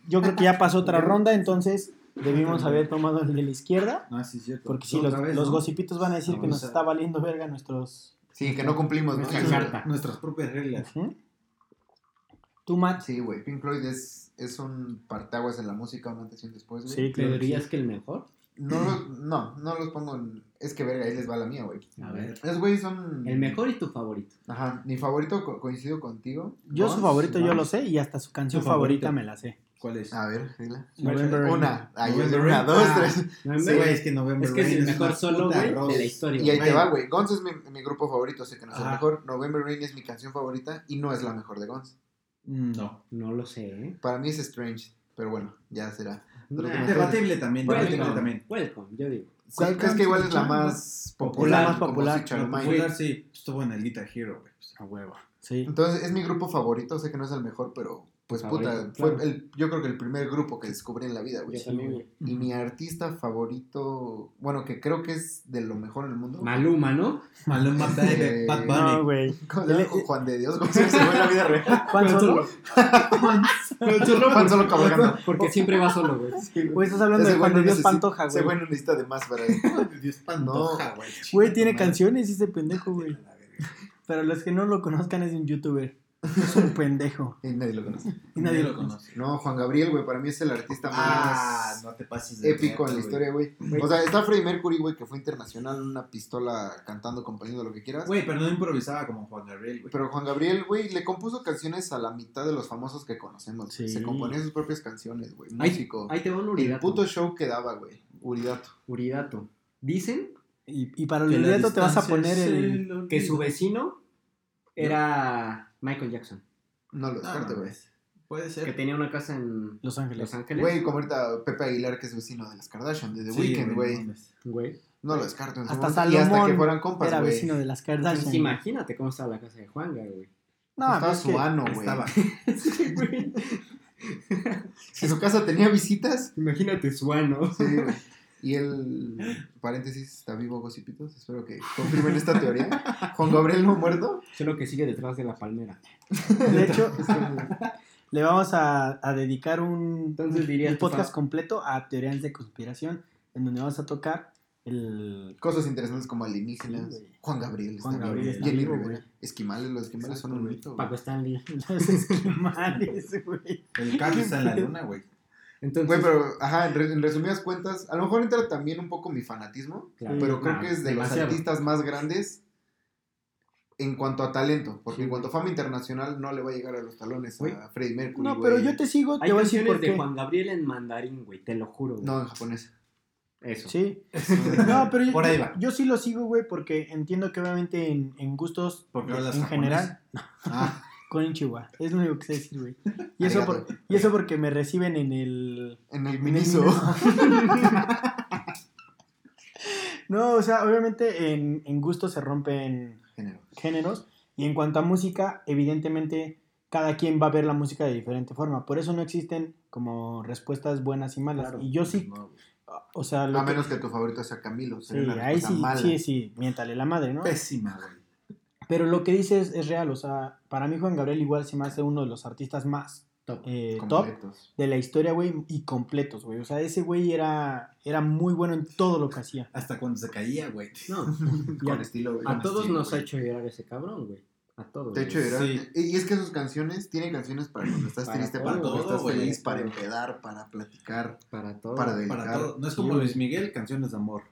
Yo creo que ya pasó otra ronda, entonces debimos haber tomado el de la izquierda. No, sí, es cierto. Porque si Otra los, vez, los ¿no? gossipitos van a decir que nos a- está valiendo verga nuestros... Sí, que no cumplimos. Nuestra Sí, carta. Nuestras propias reglas. Ujú. Tú, Matt. Sí, güey. Pink Floyd es, es un partaguas en la música, un antes y un después, güey. Sí, ¿Te claro. que dirías sí. que el mejor? No, los- no, no los pongo en. Es que verga, ahí les va la mía, güey. A ver. Esos güeyes son. El mejor y tu favorito. Ajá. Mi favorito co- coincido contigo. Yo su favorito yo lo sé y hasta su canción Su favorito. favorita me la sé. ¿Cuál es? A ver, dila. November. Una. November una, Rain. dos, Ah. tres. Sí, güey, es que November Es que es Rain el mejor solo, güey, de la historia. Y ahí te va, güey. Guns es mi, mi grupo favorito, sé que no es el mejor. November Rain es mi canción favorita y no es la mejor de Guns. Mm, No. No lo sé, ¿eh? Para mí es Strange, pero bueno, ya será. Nah. Debatible también, debatible no. también. Welcome, yo digo. ¿Cuál es que igual es la más Popular, popular, más popular. Mine. popular sí, estuvo en el Guitar Hero, güey. pues, A huevo. Sí. Entonces es mi grupo favorito, sé que no es el mejor, pero pues Favorito, puta, claro. fue el, yo creo que el primer grupo que descubrí en la vida, güey. Yo también, güey. Y mi artista favorito, bueno, que creo que es de lo mejor en el mundo. Maluma, ¿no? Maluma Baby, Eh, Bad No, Bunny. güey. ¿Cómo se llama? Él- Juan de Dios, ¿cómo se llama güey en la vida real? Juan Solo. Juan solo cabalgando. Porque siempre va solo, güey. Güey, estás hablando Ese de Juan güey de no Dios necesita- Pantoja, Ese güey. güey no necesita de más para Dios Pantoja, güey. Güey, tiene canciones ese pendejo, güey. Pero los que no lo conozcan es un youtuber. Es un pendejo. Y nadie lo conoce. Y nadie lo conoce. No, Juan Gabriel, güey, para mí es el artista Ah, más no te pases de épico en la historia, güey. O sea, está Freddie Mercury, güey, que fue internacional en una pistola cantando, componiendo lo que quieras. Güey, pero no improvisaba como Juan Gabriel, güey. Pero Juan Gabriel, güey, le compuso canciones a la mitad de los famosos que conocemos. Sí. Se componía sus propias canciones, güey. Músico. ahí te va un el uridato. puto show que daba, güey. Uridato. Uridato. Dicen Y, y para el olvidato te vas a poner el. que su vecino era Michael Jackson. No lo No, descarte, no, güey. Puede Que ser. tenía una casa en Los Ángeles. Los Ángeles. Güey, como ahorita Pepe Aguilar, que es vecino de las Kardashian, de The Sí, Weeknd, güey. Güey. No lo descarto. en Hasta. Y hasta Salomón que fueran compas, Era güey. vecino de las Entonces, Kardashian. imagínate cómo estaba la casa de Juanga, güey. No, Estaba su que- ano, güey. Estaba. Sí, güey. Si su casa tenía visitas. Imagínate su ano. Sí, güey. Y el paréntesis está vivo, Gossipitos. Espero que confirmen esta teoría. Juan Gabriel no muerto. Solo que sigue detrás de la palmera. De hecho, le vamos a, a dedicar un, Entonces dirías un podcast completo a teorías de conspiración, en donde vamos a tocar el. Cosas interesantes como alienígenas. Sí. Juan Gabriel está Juan vivo. Gabriel está Jenny vivo, Rivera. Esquimales, los esquimales son un mito. Paco Stanley. Los esquimales, güey. El está en la luna, güey. Entonces, Güey, pero, ajá, en, re- en resumidas cuentas, a lo mejor entra también un poco mi fanatismo, claro, pero creo que es de demasiado. los artistas más grandes en cuanto a talento, porque Sí, en cuanto a fama internacional no le va a llegar a los talones a Freddie Mercury. No, pero yo te sigo, te Hay voy a decir de. Juan Gabriel en mandarín, güey. Te lo juro, güey. No, en japonés. Eso. Sí. No, pero yo, Por ahí va. yo sí lo sigo, güey, porque entiendo que obviamente en, en gustos Porque en japonés. general, Ah, con Chihuahua. Es lo único que sé decir, güey. Y eso, Arigato. por- y eso porque me reciben en el... En el Miniso. No, o sea, obviamente en, en gustos se rompen Género. géneros. Y en cuanto a música, evidentemente cada quien va a ver la música de diferente forma. Por eso no existen como respuestas buenas y malas. Claro. Y yo sí, no, o sea, A menos que tu favorito sea Camilo. Sí, ahí sí, mala. sí, sí, miéntale la madre, ¿no? Pésima, güey. Pero lo que dices es real, o sea, para mí Juan Gabriel igual se me hace uno de los artistas más Top. eh, top de la historia, güey, y completos, güey. O sea, ese güey era, era muy bueno en todo lo que hacía. Hasta cuando se caía, güey. No, Con estilo, güey. a todos nos ha hecho llorar ese cabrón, güey. A todos. De hecho, era- Sí. y es que sus canciones tienen canciones para cuando estás Para triste, todo, para cuando estás güey. feliz, para empedar, para platicar, para todo. para dedicar. Para todo. No es como. Luis Miguel, canciones de amor.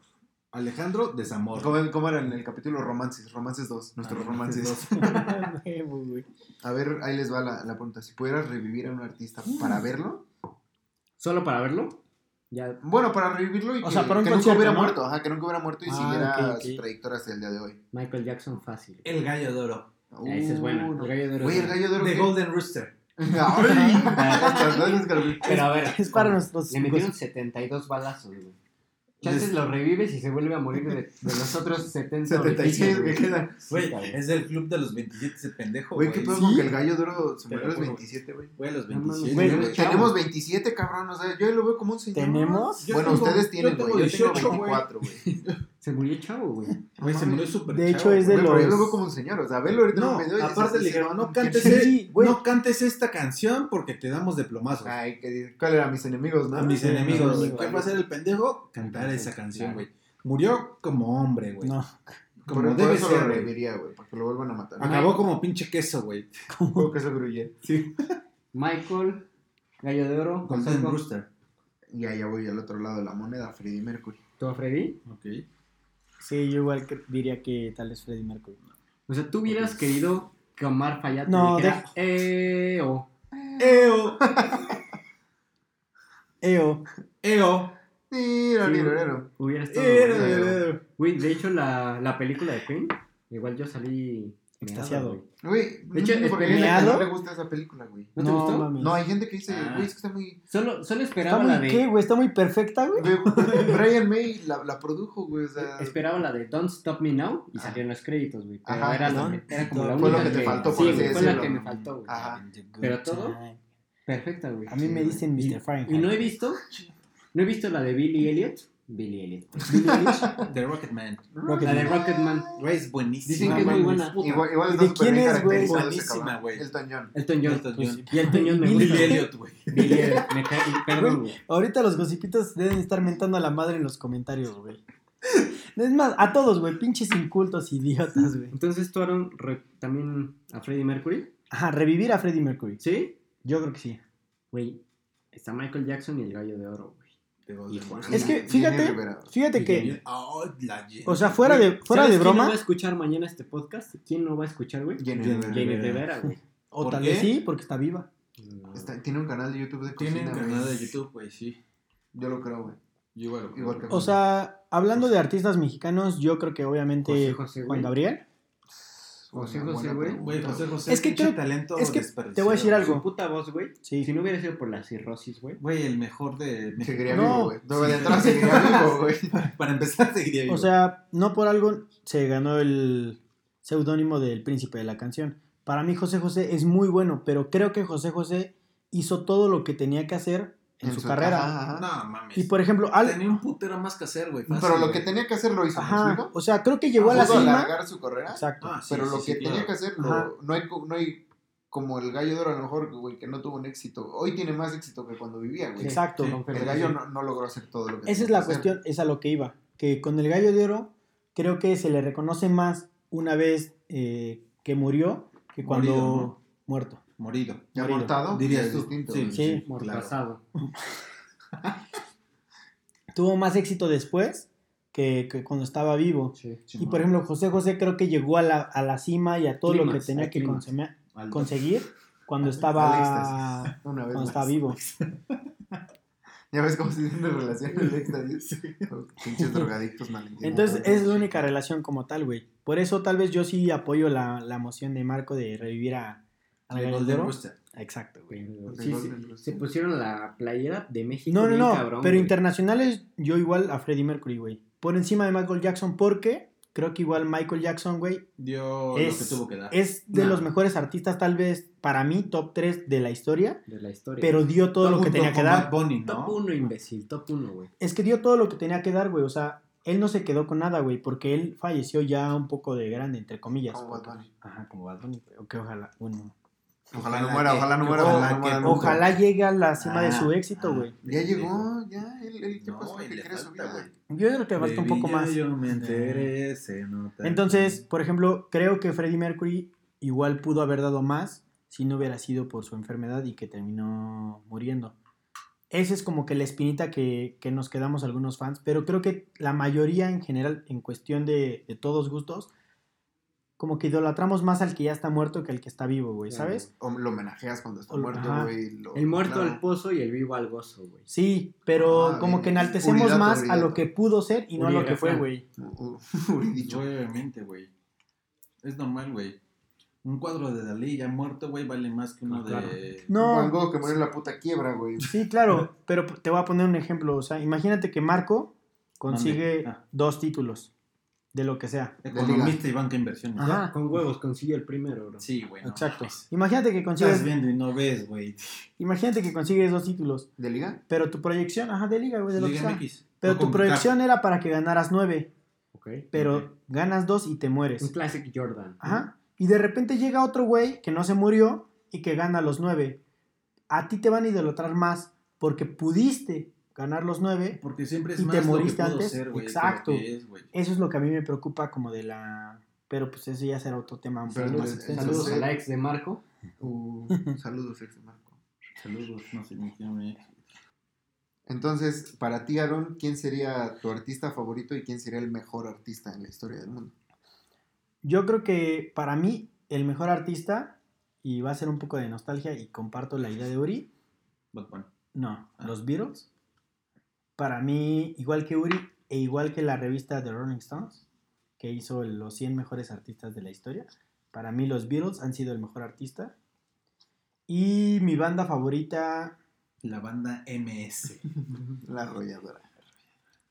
Alejandro, desamor. ¿Cómo, cómo era en el capítulo Romances? Romances 2, nuestros Ah, romances. Güey. A ver, ahí les va la, la pregunta. Si pudieras revivir a un artista para verlo, Solo para verlo. Ya. bueno, para revivirlo y O que, sea, para un que nunca hubiera ¿no? muerto, ajá, que nunca hubiera muerto y Ah, siguiera ok, ok. su trayectoria hasta el día de hoy. Michael Jackson fácil. El gallo de oro. Esa es buena. Uh, no. El gallo de oro es el gallo de oro. The ¿qué? Golden Rooster. Pero a ver. Es para nuestros Le metieron hijos. 72 balazos, güey. Chances lo revives y se vuelve a morir de, de los otros 70 76 orificios, que quedan. Güey, es del club de los 27 ese pendejo, Güey, qué pedo ¿Sí? con que el gallo murió a los juro. 27, güey. Güey, a los No mames, 27. güey, Tenemos 27, cabrón. O sea, yo lo veo como un señor. ¿Tenemos? Bueno, tengo- ustedes tienen, güey. Yo tengo 18, güey. 24, güey. Se murió chavo, güey. Güey, se murió súper De chavo, hecho, es de Güey, pero yo los- lo veo como un señor. O sea, velo ahorita en No, video aparte le "Ese dijeron, no cantes, ¿quién es?". Sí, no esta canción porque te damos de plomazos. Ay, que ¿cuál era mis enemigos, no? a mis sí, enemigos, sí, güey. ¿Qué va a hacer el pendejo? Cantar esa canción, claro. güey. Murió como hombre, güey. No, Como Por, por debe eso ser, lo güey. reviviría, güey, para que lo vuelvan a matar. Acabó como pinche queso, güey. Como que se gruye. Michael, Gallo de Oro, Golden. Rooster. Y allá voy al otro lado de la moneda, Freddie Mercury. ¿Tú a Freddy? Ok. Sí, yo igual que- diría que tal es Freddie Mercury. O sea, tú hubieras querido que Omar Fayad No, dijera, o. ¡Eo! Eo. ¡Eo! Estado. ¡Eo! bueno. ¡Eo! Güey, de hecho, la, la película de Queen, igual yo salí extasiado. güey. Güey, no De hecho, entiendo por qué esperé- hay gente que no le gusta esa película, güey. ¿No te gustó? mames. No, hay gente que dice, Ah. güey, es que está muy... Solo, solo Está esperaba la muy de. qué, güey, está muy perfecta, güey. Güey, Brian May la, la produjo, güey, o sea... Esperaba la de Don't Stop Me Now y Ajá. salieron los créditos, güey. Pero Ajá, era, ¿no? la, era como la Fue única lo que te faltó, Sí, por así fue la que me faltó, güey. Ajá. Pero todo- Perfecta, güey. A mí me dicen Mr. Fahrenheit. y no he visto, no he visto la de Billy Elliot. Billy Elliot. Billie Eilish. The Rocketman. Rocket La de Man. Rocketman. Güey, es buenísima. Dicen que es muy buena. Igual, igual ¿Y de quién es, güey? Buenísima, güey. Elton John. Elton John. Elton Pues, John. Y Elton John me Billy gusta. Billy Elliot, güey. Billy Elliot. Me cae, perdón, güey. Ahorita los gossipitos deben estar mentando a la madre en los comentarios, güey. Es más, a todos, güey, pinches incultos idiotas, güey. Entonces tú, Aaron, también a Freddie Mercury. Ajá, revivir a Freddie Mercury. ¿Sí? Yo creo que sí. Güey, está Michael Jackson y el gallo de oro, Es que, fíjate, fíjate que, Jenny- Oh, o sea, fuera de, fuera ¿Sabes de quién no broma, va a escuchar mañana este podcast? ¿Quién no va a escuchar, güey? Jenny Rivera. Güey. o ¿Por tal vez sí, porque está viva. Está- tiene un canal de YouTube de Tiene cocina, un güey. canal de YouTube, güey, sí. Yo lo creo, güey. Yo igual lo creo. Igual que- O sea, hablando de artistas mexicanos, yo creo que obviamente José José, Juan. Gabriel. José José, güey. pregunta. Güey, José José. Es que creo- talento es que te voy a decir algo. Su puta voz, güey. Sí. Si no hubiera sido por la cirrosis, güey. Güey, el mejor de México. Seguiría No. vivo, güey. No, de atrás seguiría vivo, güey. Para empezar, seguiría vivo. O sea, no por algo se ganó el seudónimo del príncipe de la canción. Para mí José José es muy bueno, pero creo que José José hizo todo lo que tenía que hacer en, su, carrera. ajá, ajá. no mames. Y por ejemplo, al- Tenía un putero más que hacer, güey. Pero lo güey. que tenía que hacer lo hizo, ¿me ajá, explico? o sea, creo que llegó a la Pudo cima. alargar su carrera, Exacto. Ah, sí, pero sí, lo sí, que claro. tenía que hacer, lo- no, hay, no hay como el gallo de oro, a lo mejor, güey, que no tuvo un éxito. Hoy tiene más éxito que cuando vivía, güey. Exacto. Sí. El gallo no, no logró hacer todo lo que Esa es la que hacer. cuestión, es a lo que iba. Que con el gallo de oro, creo que se le reconoce más una vez eh, que murió que cuando Morido, ¿no? muerto. Morido. Ya Morido. mortado, Dirías es tú. distinto. Sí. Sí. Mortazado. Tuvo más éxito después que, que cuando estaba vivo. Sí. Y por ejemplo, José José creo que llegó a la, a la cima y a todo lo que tenía que conseguir cuando estaba. Una cuando estaba vivo. Ya ves cómo se tiene relación el éxtasis. Pinches drogadictos malentendidos. Entonces, esa es la única relación como tal, güey. Por eso tal vez yo sí apoyo la, la moción de Marco de revivir a, El Golden. Rooster. Exacto, güey. Sí, sí, se pusieron la playera de México. No, no, no. cabrón, pero güey. internacionales, yo igual a Freddie Mercury, güey. Por encima de Michael Jackson, porque creo que igual Michael Jackson, güey, Dio Es- lo que tuvo que dar. es de Nah. los mejores artistas, tal vez para mí, top 3 de la historia. De la historia. Pero dio todo lo que tenía que dar. Bunny, ¿no? Top 1, imbécil. Top 1, güey. Es que dio todo lo que tenía que dar, güey. O sea, él no se quedó con nada, güey, porque él falleció ya un poco de grande, entre comillas. Como Bad Bunny. Ajá, como Bad Bunny, pero que ojalá, bueno. Ojalá no muera, ojalá no muera. ojalá ojalá no que- muera nunca. Ojalá llegue a la cima de su éxito, ah. güey. Ya llegó, ya. Él, él ¿qué No, pasó? y ¿Qué le quiere su vida? güey. Yo creo que falta un poco ya más. Yo me enteré, se nota. Entonces, por ejemplo, creo que Freddie Mercury igual pudo haber dado más si no hubiera sido por su enfermedad y que terminó muriendo. Esa es como que la espinita que, que nos quedamos algunos fans, pero creo que la mayoría en general, en cuestión de, de todos gustos, como que idolatramos más al que ya está muerto que al que está vivo, güey, ¿sabes? O lo homenajeas cuando está O- muerto, güey. El muerto claro. al pozo y el vivo al gozo, güey. Sí, pero Ah, como bien. que enaltecemos Uridato, más a lo que pudo ser y no a lo que fue, güey. Dicho. Obviamente, güey. Es normal, güey. Un cuadro de Dalí ya muerto, güey, vale más que uno Ah, claro. de... No, Van Gogh que murió en la puta quiebra, güey. Sí, claro, pero te voy a poner un ejemplo. O sea, imagínate que Marco consigue. Ah. dos títulos de lo que sea. Economista y banca de inversiones. Ajá. Con huevos consiguió el primero, bro. Sí, güey. no Exacto. Imagínate que Estás consigues, viendo y no ves, güey. imagínate que consigues dos títulos, ¿De liga? pero tu proyección, ajá, de liga, güey, de lo que Liga sea. MX. Pero O tu proyección era para que ganaras nueve, Ok. pero ganas dos y te Un mueres. Classic Jordan. Ajá. Y de repente llega otro güey que no se murió y que gana los nueve. A ti te van a idolatrar más porque pudiste ganar los nueve Porque siempre es Y más te lo que moriste pudo antes. ser, güey, que Exacto. que es. Eso es lo que a mí me preocupa como de la... Pero pues eso ya será otro tema un poco Saludos, más extenso. Saludos Sí. a la ex de Marco. Uh, saludos, ex de Marco. Saludos, no sé ni quién me... Entonces, para ti, Aaron, ¿quién sería tu artista favorito y quién sería el mejor artista en la historia del mundo? Yo creo que para mí el mejor artista, y va a ser un poco de nostalgia y comparto la idea de Uri, Bad Bunny. no, Ah. los Beatles. Para mí, igual que Uri e igual que la revista The Rolling Stones, que hizo los 100 mejores artistas de la historia, Para mí los Beatles han sido el mejor artista. Y mi banda favorita, La banda MS. La arrolladora.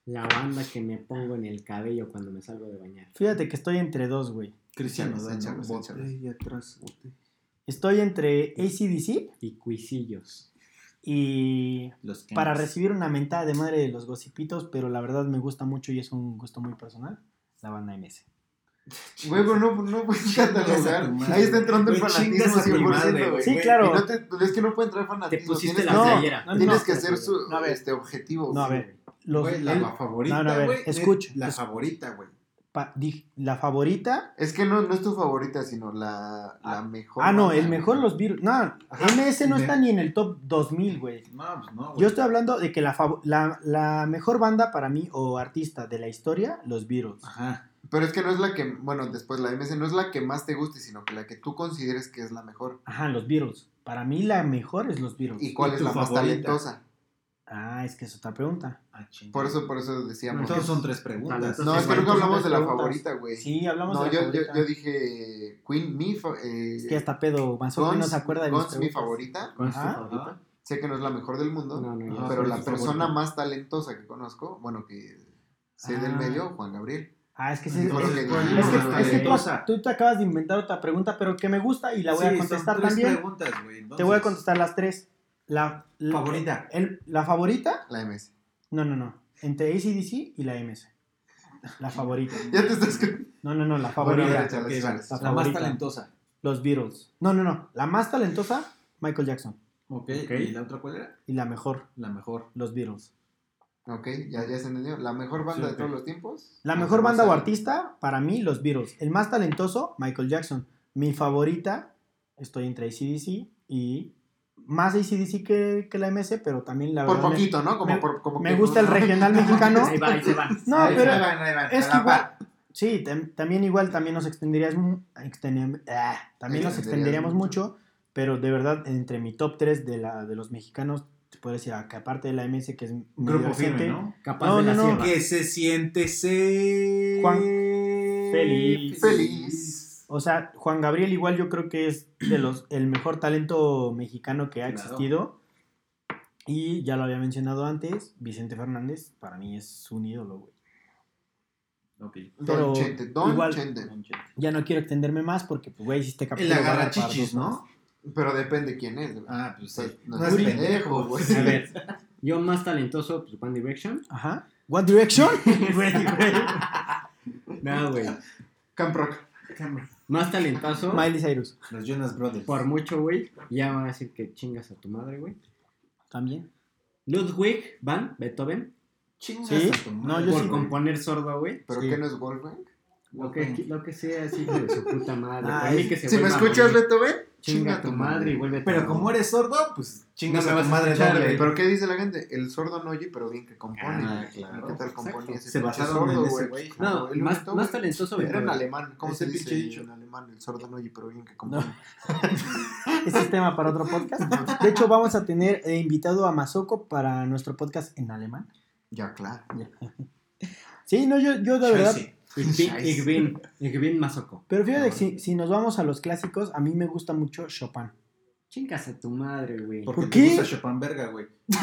La banda que me pongo en el cabello cuando me salgo de bañar. fíjate que estoy entre dos, güey. Cristiano botella. Estoy entre ACDC Y cuisillos. Y Los para recibir una mentada de madre de los gocipitos, pero la verdad me gusta mucho y es un gusto muy personal, la banda MS. Güey, pero no, no puedes catalogar. Ahí está entrando el Güey, fanatismo chingas a tu madre, 100%, güey. Sí, güey. claro. No te- es que no puede entrar fanatismo. Te pusiste tienes la que- No, playera. no, Tienes no, que ser su No, a ver. este, objetivo. No, a güey. ver, los, Güey, la el- favorita, No, no, a ver, güey, es escucha, La es- favorita, güey. Pa- di- la favorita Es que no, no es tu favorita, sino la, la mejor. Ah, no, el mejor los Beatles. No, MS no de- está ni en el top 2000, güey. No, pues no, güey. Yo estoy hablando de que la, la, la mejor banda para mí o artista de la historia, los Beatles. Ajá. Pero es que no es la que, bueno, después la MS no es la que más te guste, sino que la que tú consideres que es la mejor. Ajá, los Beatles. Para mí la mejor es los Beatles. ¿Y cuál ¿Y es la más talentosa? Ah, es que es otra pregunta. Ah. Por eso, por eso decíamos. Entonces son tres preguntas. Talentosa. No, es que nunca son hablamos de la preguntas. favorita, güey. Sí, hablamos No, de la yo, yo, favorita. yo dije Queen, mi eh, Es que hasta pedo, Manzón no Guns- se acuerda de Guns, mi favorita. ¿Cuál es tu Ajá. favorita? Sé que no es la mejor del mundo, No, no, yo Ah, pero ¿cuál la persona favorita? más talentosa que conozco, bueno, que sé del Ah. medio, Juan Gabriel. Ah, es que, sí, es, que- es ¿cuál que, es la es que tú, te acabas de inventar otra pregunta, pero que me gusta y la voy Sí, a son contestar tres también. preguntas, güey. Te Entonces, voy a contestar las tres. La, la- Favorita. el- la favorita, La MS. no, no, no. Entre ACDC y la MS. La favorita. Ya te estás... No, no, no, la favorita. La La más favorita. talentosa. Los Beatles. No, no, no. La más talentosa, Michael Jackson. Ok. Ok. ¿Y la otra cuál era? Y la mejor, La mejor. los Beatles. Ok, ya, ya se entendió. La mejor banda Sí, de todos los tiempos. La mejor más banda o artista, para mí, los Beatles. El más talentoso, Michael Jackson. Mi favorita, estoy entre ACDC y más ACDC que, que la MS, pero también la Por verdad poquito, ¿no? Como me- por, como me que- gusta el regional mexicano. Ahí va, ahí se va. No, Ahí pero van, ahí van, es que igual, sí, tam- también igual, también nos extenderíamos, extendem- ah, también nos Extenderías extenderíamos mucho. mucho, pero de verdad, entre mi top 3 de, la, de los mexicanos, te puedo decir, que aparte de la MS, que es Grupo firme, ¿no? Capaz No, de la no, no. sierra. Que se siente ser... Juan Feliz. Feliz. O sea, Juan Gabriel igual yo creo que es de los el mejor talento mexicano que ha Claro. existido. Y ya lo había mencionado antes, Vicente Fernández para mí es un ídolo, güey. Ok. Pero Don Chente, Don igual- Chente. Ya no quiero extenderme más porque, pues, güey, hiciste El capítulo. para agarrachichis. ¿no? Pero depende quién es, güey. Ah, pues sí. Pues, no, No es pendejo, güey. A ver, yo más talentoso, pues One Direction. Ajá. One Direction. Güey, güey. No, güey. Camp Rock. Más talentoso. Miley Cyrus. Los Jonas Brothers. Por mucho, güey. Ya van a decir que chingas a tu madre, güey. También. Ludwig van Beethoven. Chingas Sí. a tu No, madre. yo por sí, componer sordo, güey. ¿Pero Sí. qué no es Wolfgang? Lo que, lo que sea, así hijo de su puta madre. Ah, es- que se Si me escuchas. Beethoven, Chinga tu madre y vuelve Pero como eres sordo, pues chingas No a tu madre doble. ¿Pero qué dice la gente? El sordo no oye, pero bien que compone. Ah, claro. ¿Qué tal compone ese Se basaron en sordo, ese güey? No, lo más, más talentoso Era en alemán. ¿Cómo se dice dicho. en alemán? El sordo no oye, pero bien que compone. Ese es tema para otro podcast. De hecho, vamos a tener eh, invitado a Masoko para nuestro podcast en alemán. Ya, claro. Sí, no, yo, yo de verdad. Ich bin, ich bin, Masoko. Pero fíjate, que si, si nos vamos a los clásicos, a mí me gusta mucho Chopin. Chingas a tu madre, güey. Porque ¿Por te qué? gusta Chopin verga, güey.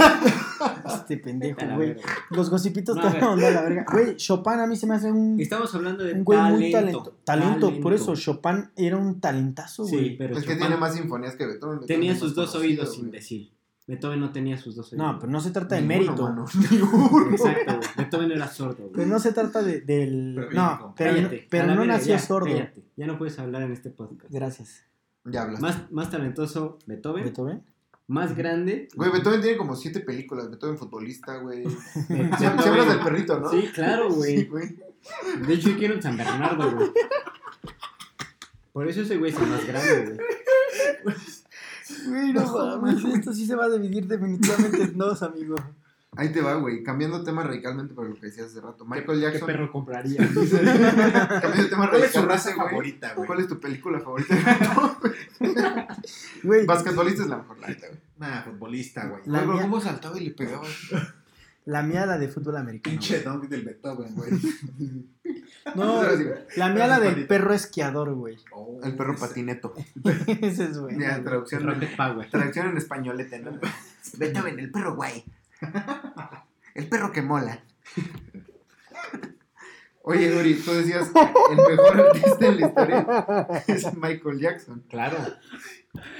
Este pendejo, Vete a la güey. verga. Los gossipitos No, te a van ver. a mandar a la verga. Güey, Chopin a mí se me hace un, Estamos hablando de un güey talento. muy talento. Talento, por eso Chopin era un talentazo, Sí, güey. pero Es que Chopin tiene más sinfonías que Beethoven. Beethoven tenía es sus más dos conocido, oídos, güey. imbécil. Beethoven no tenía sus dos oídos. No, pero no se trata de mérito. mano. Exacto, güey. Beethoven era sordo, güey. Pero no se trata de, del. Pero no, pero, Cállate, pero no nació ya, sordo. cállate. Ya no puedes hablar en este podcast. Gracias. Ya hablas. Más, más talentoso, Beethoven. Beethoven. Más grande. Güey, Beethoven tiene como siete películas. Beethoven futbolista, güey. Beethoven- hablas del perrito, ¿no? Sí, claro, Sí, güey. De hecho, yo quiero un San Bernardo, güey. Por eso ese güey es el más grande, güey. Güey, no mames, esto sí se va a dividir definitivamente en dos, amigo. Ahí te va, güey. Cambiando tema radicalmente para lo que decías hace rato. Michael ¿Qué Jackson. perro compraría? Cambiando tema ¿Cuál es raza güey. favorita, güey? ¿Cuál es tu película favorita? Güey, Basquetbolista es la mejor, la neta, güey. Nah, futbolista, güey. ¿Cómo saltaba y le pegaba? La mía, la de fútbol americano. Pinche güey. dunk del Beethoven, güey. No, güey. la mía la del perro esquiador, güey. Oh, El perro ese- patineto. Ese es bueno. Ya, traducción, Power. traducción en españolete, ¿no? Beethoven, el perro guay. El perro que mola. Oye, Uri, tú decías que el mejor artista en la historia es Michael Jackson. Claro.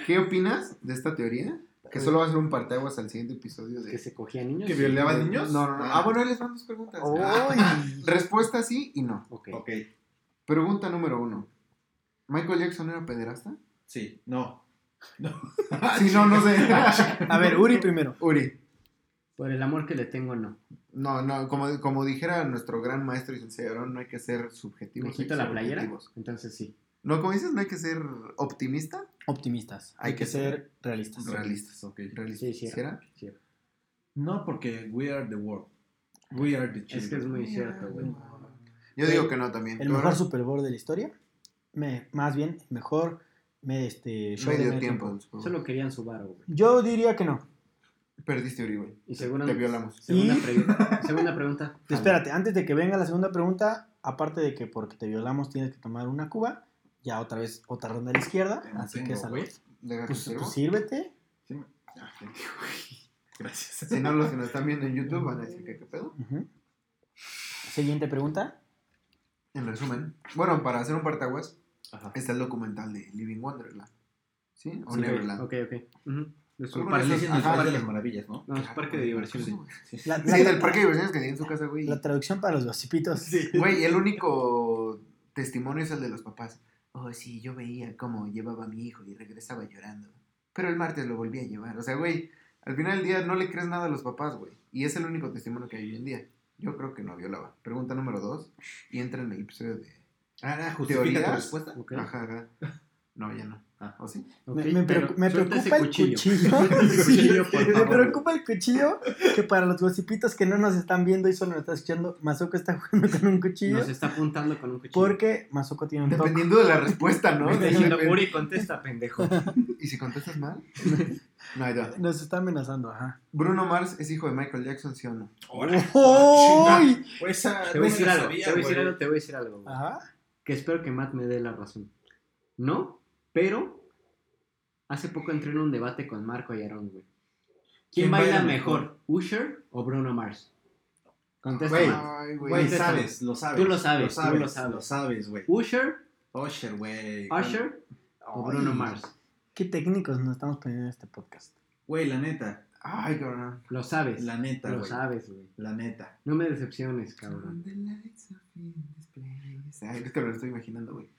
¿Qué opinas de esta teoría? Que solo va a ser un parteaguas al siguiente episodio Que de... se cogía niños. ¿Que violaba niños? No, no, no. Ah, bueno, ahí les van dos preguntas. Respuesta sí y no. Ok. Ok, Pregunta número uno. ¿Michael Jackson era pederasta? sí, no. No. Sí, no, no sé. A ver, Uri primero. Uri. Por el amor que le tengo, no. No, no, como, como dijera nuestro gran maestro y sensei no hay que ser subjetivos. ¿Me que quito la playera? objetivos. Entonces sí. No, como dices, no hay que ser optimista, Optimistas. Hay, Hay que, que ser realistas. realistas. Ok. realistas. Sí, sí. ¿Sí. No, porque we are the world. We are the Es que es children. muy cierto, güey. Yo digo que no también. El ¿Tú, mejor? Super Bowl de la historia. Me, más bien, el mejor me, este, show Medio tiempo. Solo querían su varo, güey. Yo diría que no. Perdiste, Uri, güey. Y segunda, Te violamos. Segunda, ¿Y? pregunta segunda pregunta. Espérate, antes de que venga la segunda pregunta, aparte de que porque te violamos tienes que tomar una cuba, ya otra vez otra ronda a la izquierda, no así tengo, que salud. Pues, pues sírvete. Sí, me- Ah. Gracias. Si no, los que nos están viendo en YouTube van a decir que qué pedo. Siguiente pregunta. En resumen. Bueno, para hacer un partaguas, Ajá. está el documental de Living Wonderland. ¿Sí? O Sí, Neverland. Ok, ok. Es ¿Cómo un parque- es de las Maravillas, ¿no? No, es un parque de diversiones. Sí. La, Sí, del parque de diversiones que tiene en su casa, güey. la traducción para los gossipitos. Güey, el único testimonio es el de los papás. Oh, sí, yo veía cómo llevaba a mi hijo y regresaba llorando. Pero el martes lo volví a llevar. O sea, güey, al final del día no le crees nada a los papás, güey. Y es el único testimonio que hay hoy en día. Yo creo que no violaba. Pregunta número dos. Y entra en el episodio de... Ah, ah, justifica tu ¿Teorías? respuesta. Ajá, ajá. No, ya no. Ah. ¿O sí? Me, preocupa el cuchillo. Sí, me preocupa el cuchillo que para los gossipitos que no nos están viendo y solo nos están escuchando, Mazuko está jugando con un cuchillo Nos está apuntando con un cuchillo. porque Mazuko tiene un toque. Dependiendo de la respuesta, ¿no? Diciendo, Uri, contesta, pendejo. ¿Y si contestas mal? No, ya. Nos está amenazando, ajá. ¿Bruno Mars es hijo de Michael Jackson, sí o no? ¡Uy! Güey, esa Te voy a decir algo, te voy a decir algo, te voy a decir algo. güey. Ajá. Que espero que Matt me dé la razón. No, pero hace poco entré en un debate con Marco y Aaron, güey. ¿Quién, ¿Quién baila, baila mejor, mejor? ¿Usher o Bruno Mars? Contesta. Güey. Ay, güey. Sabes, lo sabes. Tú lo sabes, tú lo lo sabes. Lo sabes, güey. ¿Usher, Usher, güey. Usher o Bruno Ay. Mars? Qué técnicos nos estamos poniendo en este podcast. Güey, la neta. Ay, cabrón. Lo sabes. La neta, Lo güey. sabes, güey. La neta. No me decepciones, cabrón. Ay, es que me lo estoy imaginando, güey.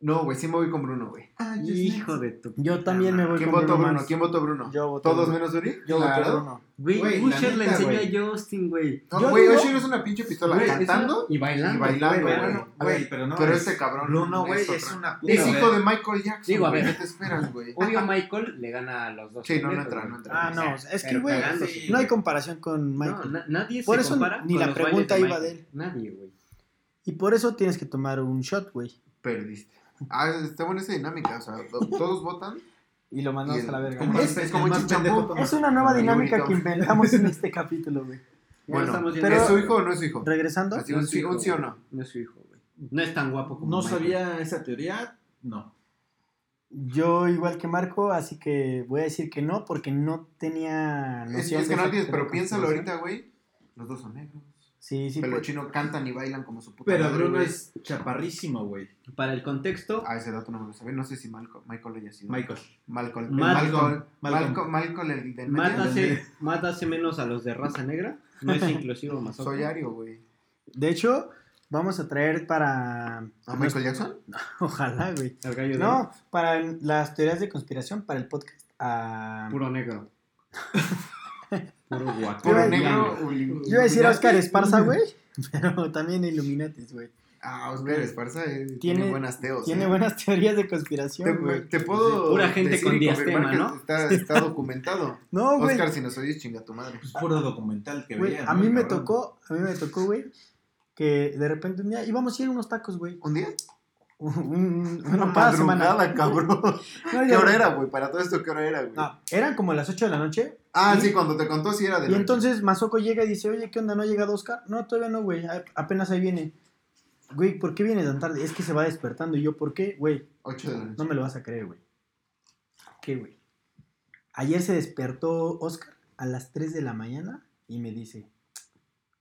No, güey, sí me voy con Bruno, güey. Hijo de tu. Yo también me voy ¿Quién con votó Bruno? Mars. ¿Quién votó Bruno? Yo voté ¿Todos Bruno. menos Uri? Yo voté Claro. Bruno. Güey, Güey, la Usher le neta, enseñó güey. a Justin, güey. No, Yo güey, digo- Usher es una pinche pistola Güey, es cantando. una- Y bailando. y bailando, güey, güey. pero no. Pero es- este cabrón Bruno, güey, es otra. una puta. Es Digo, hijo de Michael Jackson. Digo, a güey, ver. ¿Qué te esperas, güey? Obvio, Michael le gana a los dos. Sí, no, no entra, no entra. Ah, no, es que, güey, no hay comparación con No, Michael. na- nadie Por se eso compara ni con la los pregunta iba Michael. de él. Nadie, güey. Y por eso tienes que tomar un shot, güey. Perdiste. Ah, está buena esa dinámica. O sea, to- todos votan. Y lo mandamos Y el- a la verga. como Es, es como el pendejo es una nueva dinámica que inventamos en este capítulo, güey. Bueno, pero- ¿Es su hijo o no es su hijo? Regresando, Así, No un, sí, hijo, un sí o no. No es su hijo, güey. No es tan guapo como No Michael. sabía esa teoría. No. yo igual que Marco, así que voy a decir que no, porque no tenía Es, noción es de que no tienes, pero piénsalo ahorita, güey. Los dos son negros. Sí, sí, Pelo pues, chino cantan y bailan como su puta Pero madre, Bruno güey. es chaparrísimo, güey. Para el contexto, Ah, ese dato no me lo sabía. No sé si Malcolm, Michael haya sido. Michael. Malcolm. Malcolm. Malcolm. Malcolm. El del Matt hace, Matt hace menos a los de raza negra. No es inclusivo más Soy Ario, güey. de hecho, vamos a traer para... ¿A Michael Jackson? Ojalá, güey. De No, para las teorías de conspiración, para el podcast. a- puro negro. Puro Yo- negro. Yo iba a decir Oscar Esparza, güey, pero también Illuminatis, güey. Ah, Oscar Esparza eh, Tiene- tiene buenas teos. Tiene eh. buenas teorías de Te, conspiración, güey. te puedo. Pura gente decir con diastema, ¿no? Está, está documentado. No, güey. Oscar, si nos oyes, chinga tu madre. Es puro documental que Güey, veía. a mí me Cabrón. tocó, a mí me tocó, güey, que de repente un día íbamos a ir a unos tacos, güey. ¿Un día? Un- Una madrugada, cabrón. No, ¿Qué hora era, güey? Para todo esto, ¿qué hora era, güey? No, eran como las 8 de la noche. Ah, Y- sí, cuando te contó sí era de Y la- entonces Masoko llega y dice, oye, ¿qué onda? ¿No ha llegado Oscar? No, todavía no, güey. Apenas ahí viene. güey, ¿por qué viene tan tarde? Es que se va despertando. Y yo, ¿por qué? Güey, 8 de la noche. no me lo vas a creer, güey. ¿Qué, güey? Ayer se despertó Oscar a las 3 de la mañana y me dice,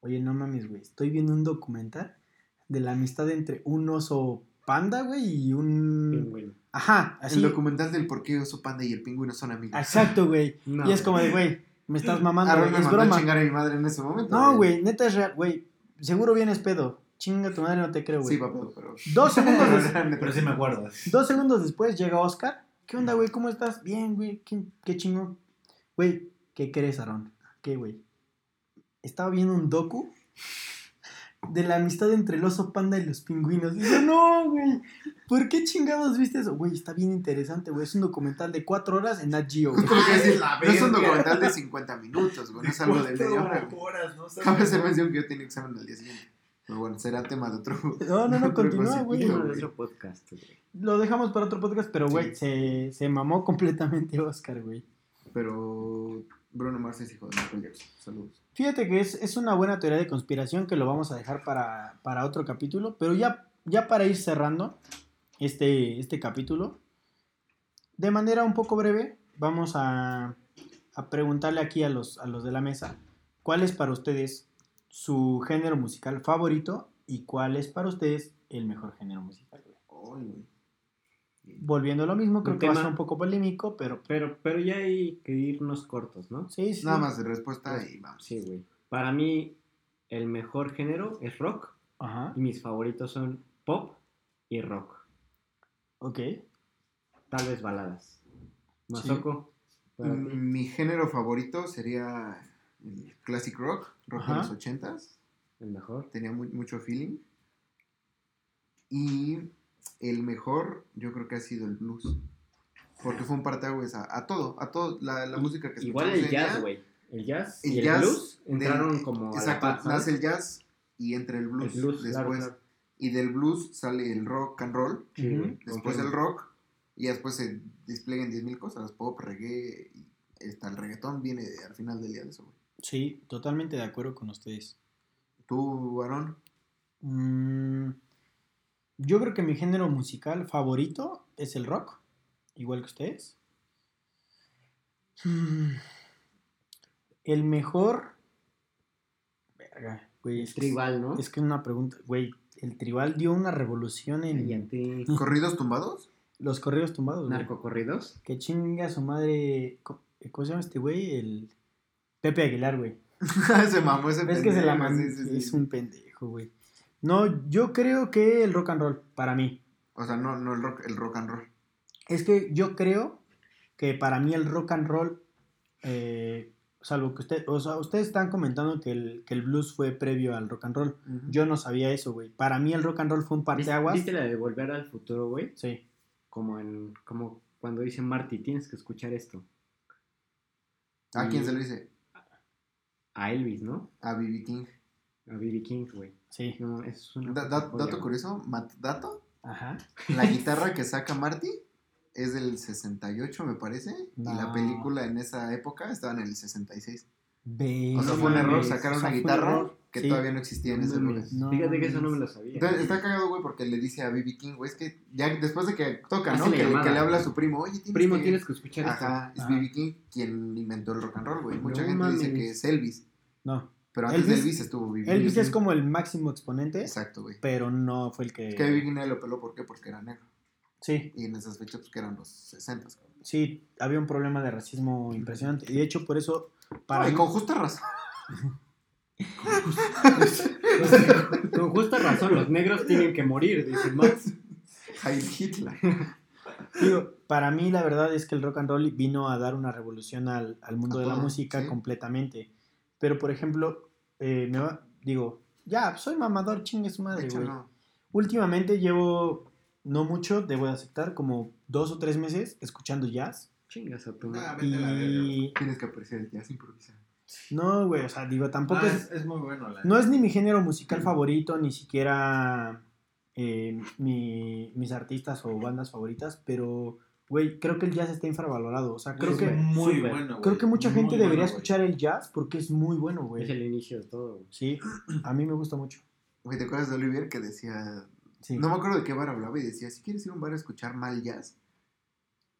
oye, no mames, güey, estoy viendo un documental de la amistad entre un oso panda, güey, y un... Pingüino. Ajá, así. El documental del por qué oso panda y el pingüino son amigos. Exacto, güey. No, y es como de, güey, me estás mamando, güey, me es mandó a broma. chingar a mi madre en ese momento. No, güey, neta es real, güey. Seguro vienes pedo. Chinga tu madre, no te creo, güey. Sí, papá, pero... Dos segundos, des- Pero sí me acuerdo. dos segundos después llega Oscar. ¿Qué onda, güey? ¿Cómo estás? Bien, güey. ¿Qué, qué chingón? Güey, ¿qué crees, Aaron? ¿Qué, güey? Estaba viendo un docu de la amistad entre el oso panda y los pingüinos. Y yo, no, güey. ¿Por qué chingados viste eso? Güey, está bien interesante, güey. Es un documental de cuatro horas en Nat Geo, güey. Como que decir, la no es un documental de 50 minutos, güey. No es algo de media hora, horas, ¿no? Cabe hacer mención que yo tenía examen al día siguiente. Pero bueno, será tema de otro. No, no, no, continúa, güey. otro podcast, güey. Lo dejamos para otro podcast, pero, güey, se, se mamó completamente Oscar, güey. Pero Bruno Mars es hijo de Michael Jackson. Saludos. Fíjate que es, es una buena teoría de conspiración que lo vamos a dejar para, para otro capítulo, pero ya, ya para ir cerrando este, este capítulo, de manera un poco breve, vamos a, a preguntarle aquí a los, a los de la mesa cuál es para ustedes su género musical favorito y cuál es para ustedes el mejor género musical. güey. Volviendo a lo mismo, creo que va a ser un poco polémico, pero Pero, pero ya hay que irnos cortos, ¿no? sí, sí. Nada más de respuesta y vamos. Sí, güey. Para mí, el mejor género es rock. Ajá, Y mis favoritos son pop y rock. ok. Tal vez baladas. Masoko, ti. Mm, Mi género favorito sería el classic rock, rock Ajá. de los ochentas. El mejor. Tenía mu- mucho feeling. Y el mejor, yo creo que ha sido el blues. Porque fue un parteaguas a, a todo, a todo, la, la música que Igual el jazz, güey. El jazz El y el jazz blues entraron como Exacto, nace el jazz y entra el blues, El blues, después. claro, claro. Y del blues sale el rock and roll, después el rock, y después se despliegan 10.000 cosas, pop, reggae, y hasta el reggaetón viene de- al final del día de eso, güey. Sí, totalmente de acuerdo con ustedes. ¿Tú, Aaron? Mm, yo creo que mi género musical favorito es el rock, igual que ustedes. Mm, el mejor... Verga, güey, es que- Tribal, ¿no? Es que es una pregunta, güey. El tribal dio una revolución en. ¿Corridos tumbados? los corridos tumbados, güey. Narcocorridos. Que chinga su madre. ¿Cómo se llama este güey? El Pepe Aguilar, güey. se mamó ese Es que se la pendejo, man- sí, sí, sí. Es un pendejo, güey. No, yo creo que el rock and roll, para mí. O sea, no, no el rock, el rock and roll. Es que yo creo que para mí el rock and roll, eh, salvo que usted, o sea, ustedes están comentando que el, que el blues fue previo al rock and roll. Yo no sabía eso, güey. Para mí el rock and roll fue un ¿Viste, parteaguas. ¿Viste la de Volver al Futuro, güey? Sí. Como en como cuando dice Marty, tienes que escuchar esto. ¿A quién Y- se lo dice? A Elvis, ¿no? A B.B. King. A B.B. King, güey. Sí. No, es una Da- da- joya, dato curioso, mat- dato. Ajá. La guitarra que saca Marty es del 68, me parece. Y la película en esa época estaba en el 66. Ve- O sea, No fue un error sacar una guitarra que Sí. todavía no existía en ese época. No Fíjate que eso no me lo sabía. Entonces, está cagado, güey, porque le dice a B.B. King, güey, es que ya después de que toca, Hace ¿no? Que, llamada. que le habla a su primo, oye, tienes Primo, que... tienes que escuchar Ajá, es Ajá. B.B. King quien inventó el rock and roll, güey. Mucha No gente dice que es Elvis, No. Pero antes de Elvis- Elvis estuvo. Elvis King. es como el máximo exponente, Exacto, güey. pero no fue el que... Es que. King nadie lo peló, ¿por qué? Porque era negro. Sí, Y en esas fechas, pues, que eran los 60. cabrón. sí, había un problema de racismo impresionante. Y de hecho, por eso, para Ay, mí- con justa razón. Con justa razón, los negros tienen que morir, dice Max. Heil Hitler. digo, para mí la verdad es que el rock and roll vino a dar una revolución al, al mundo A de la música sí. completamente. Pero, por ejemplo, eh, me va- digo, ya, soy mamador, chingue su madre, güey. Últimamente llevo, no mucho, debo de aceptar, como dos o tres meses escuchando jazz. Chingas a tu Ah. Y... Tienes que apreciar el jazz improvisado. No, güey, o sea, digo, tampoco Ah, es... es, es muy bueno. La No es ni mi género musical favorito, ni siquiera eh, mi- mis artistas o bandas favoritas, pero, güey, creo que el jazz está infravalorado. O sea, creo Es que, muy bueno, güey. creo que mucha Muy gente bueno, debería escuchar el jazz porque es muy bueno, Es güey. el inicio de todo. güey. Sí, a mí me gusta mucho. Güey, ¿te acuerdas de Olivier que decía... Sí. No me acuerdo de qué bar hablaba y decía, si quieres ir a un bar a escuchar mal jazz,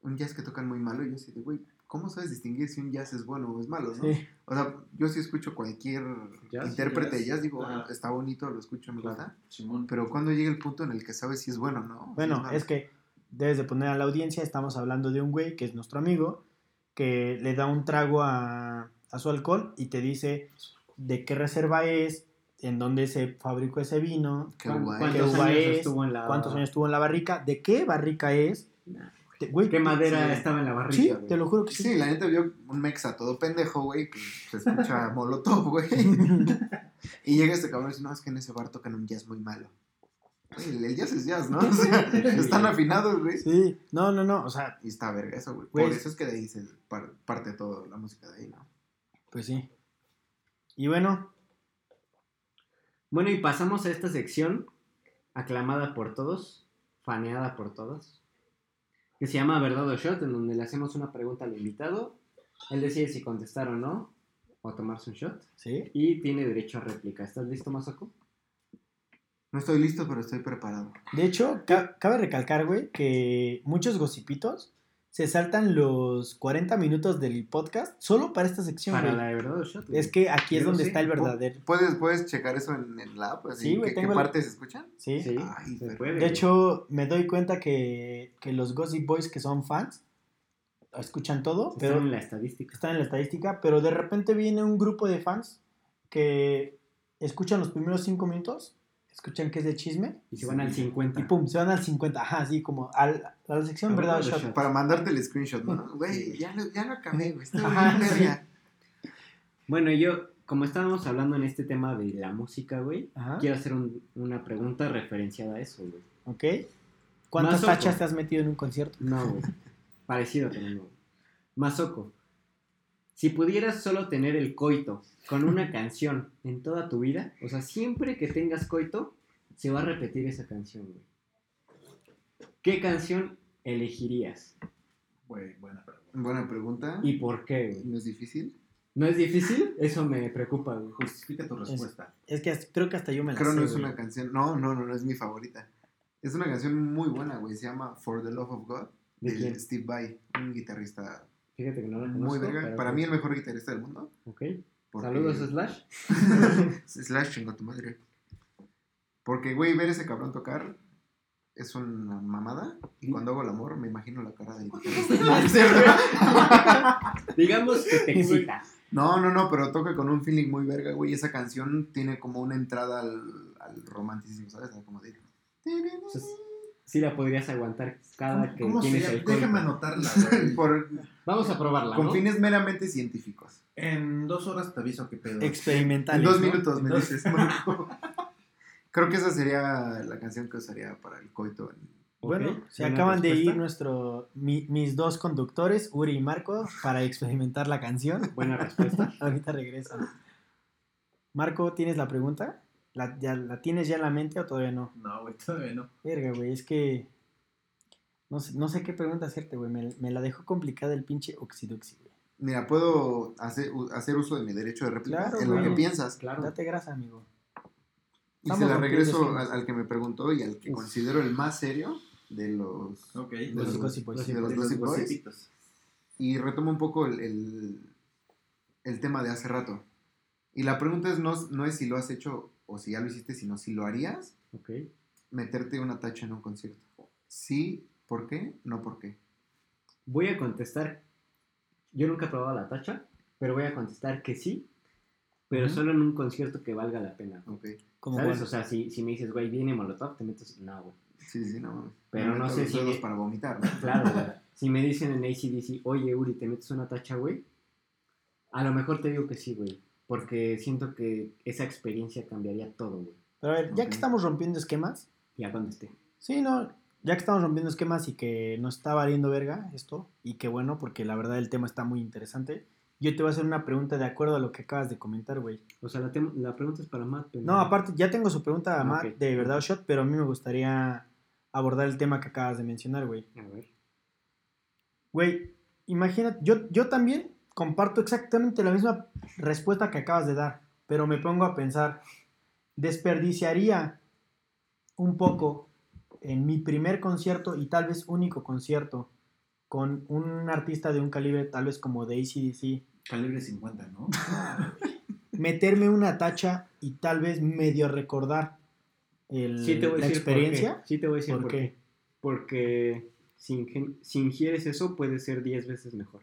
un jazz que tocan muy malo, y yo así de, güey, ¿cómo sabes distinguir si un jazz es bueno o es malo, no? Sí. O sea, yo sí escucho cualquier Jazz, intérprete de jazz. digo, está bonito, lo escucho, me Claro. gusta. Simón. Pero cuando llega el punto en el que sabes si es bueno o no. si Bueno, es que debes de poner a la audiencia, estamos hablando de un güey que es nuestro amigo, que le da un trago a, a su alcohol y te dice de qué reserva es, en dónde se fabricó ese vino, Qué ¿Cuán- guay. qué ¿Cuántos uva años es, estuvo en la cuántos años estuvo en la barrica, de qué barrica es. Nah. Te- güey, ¿Qué madera Sí. estaba en la barrica? Sí, güey? te lo juro que sí. Sí, la neta vio un mexa todo pendejo, güey, que se escucha molotov, güey. y llega este cabrón y dice, no, es que en ese bar tocan un jazz muy malo. Güey, el, el jazz es jazz, ¿no? O sea, están afinados, güey. Sí, no, no, no, o sea, Y está verga eso, güey. Güey. Por eso es que de ahí se par- parte toda la música de ahí, ¿no? pues sí. Y bueno, Bueno, y pasamos a esta sección aclamada por todos, faneada por todos, que se llama Verdad o Shot, en donde le hacemos una pregunta al invitado. Él decide si contestar o no, o tomarse un shot, sí. y tiene derecho a réplica. ¿Estás listo, Masako? No estoy listo, pero estoy preparado. De hecho, ca- cabe recalcar, güey, que muchos gocipitos se saltan los 40 minutos del podcast solo para esta sección, Para güey. la de Verdad o Shot. güey. Es que aquí es donde está el verdadero. ¿Puedes, puedes checar eso en, en la app? Así, Sí, güey, ¿Qué, qué la- partes se escuchan? Sí. Sí, Ay, se pero- puede. De güey. hecho, me doy cuenta que, que los Gossip Boys que son fans escuchan todo, Están pero en la estadística. están en la estadística, pero de repente viene un grupo de fans que escuchan los primeros 5 minutos, escuchan que es de chisme, Y se van al 50. y pum, se van al 50, ajá, así como al- a la sección verdad o shot. Para mandarte el screenshot, ¿no? Güey, ya lo, ya lo acabé, güey. Ajá, sí. Bueno, yo, como estábamos hablando en este tema de la música, güey, quiero hacer un- una pregunta referenciada a eso, güey. ¿Ok? ¿Cuántas Más ojo. tachas te has metido en un concierto? No, güey. Parecido, pero no. güey. Masoko, si pudieras solo tener el coito con una canción en toda tu vida, o sea, siempre que tengas coito, se va a repetir esa canción, güey. ¿Qué canción elegirías? Güey, buena pregunta. Buena pregunta. ¿Y por qué, güey? ¿No es difícil? ¿No es difícil? Eso me preocupa, güey. Justifica tu respuesta. Es que hasta- creo que hasta yo me la Creo sé, no es güey. una canción. No, no, no, no es mi favorita. Es una canción muy buena, güey. Se llama For the Love of God. ¿De de quién? Steve Vai, un guitarrista Fíjate que no muy conozco. verga. pero- Para mí el mejor guitarrista del mundo. Ok. porque- Saludos, Slash. Slash chingo tu madre. Porque, güey, ver ese cabrón tocar es una mamada. Y cuando hago el amor me imagino la cara del guitarrista. Digamos que te excita. No, no, no, pero toca con un feeling muy verga, güey. Esa canción tiene como una entrada al, al romanticismo, ¿sabes? Como de... Entonces, sí la podrías aguantar cada que ¿Cómo tienes sería? el coito. Déjame anotarla, güey. Por, Vamos a probarla, con ¿no? fines meramente científicos. En dos horas te aviso qué pedo. Experimentales. En dos ¿no? minutos me dices. Marco. Creo que esa sería la canción que usaría para el coito. Bueno, Ok, se buena acaban de respuesta. ir nuestro, mi- mis dos conductores, Uri y Marco, para experimentar la canción. Buena respuesta. Ahorita regresan. Marco, ¿tienes la pregunta? ¿La, ya, ¿La tienes ya en la mente o todavía no? No, güey, todavía no. Verga, güey, es que. No sé, no sé qué pregunta hacerte, güey. Me, me la dejó complicada el pinche Oxiduxi, güey. Mira, puedo hacer, hacer uso de mi derecho de réplica Claro, en lo que piensas. Claro. Date grasa, amigo. Y Estamos se la regreso al, al que me preguntó y al que Uf. considero el más serio de los... Ok. de los los- Gossip Boys. de los Gossip Boys. gossipitos. Y retomo un poco el, el, el tema de hace rato. Y la pregunta es no, no es si lo has hecho o si ya lo hiciste, sino si lo harías, Ok. meterte una tacha en un concierto. Sí, ¿por qué? No, ¿por qué? Voy a contestar. Yo nunca he probado la tacha, pero voy a contestar que sí, pero Ujú. solo en un concierto que valga la pena. Ok. Como ¿Sabes? cuál. O sea, si, si me dices, güey, viene Molotov, te metes. No, güey. Sí, sí, no. Pero no meto sé los si- para vomitar, ¿no? Claro, güey. Si me dicen en ACDC, oye, Uri, ¿te metes una tacha, güey? A lo mejor te digo que sí, güey. Porque siento que esa experiencia cambiaría todo, güey. Pero a ver, ya que estamos rompiendo esquemas. Ya cuando esté. Sí, no. Ya que estamos rompiendo esquemas y que nos está valiendo verga esto. Y que bueno, porque la verdad el tema está muy interesante. Yo te voy a hacer una pregunta de acuerdo a lo que acabas de comentar, güey. O sea, la, la pregunta es para Matt. pero- No, aparte, ya tengo su pregunta, Ah, Matt, de verdad o shot, pero a mí me gustaría abordar el tema que acabas de mencionar, güey. A ver. Güey, imagínate, yo, yo también comparto exactamente la misma respuesta que acabas de dar, pero me pongo a pensar, desperdiciaría un poco en mi primer concierto y tal vez único concierto con un artista de un calibre tal vez como de ACDC, Calibre 50, ¿no? meterme una tacha y tal vez medio recordar el- Sí te voy a la decir por experiencia. qué. Sí te voy a decir ¿Por por qué? qué. Porque si ingieres eso puede ser 10 veces mejor.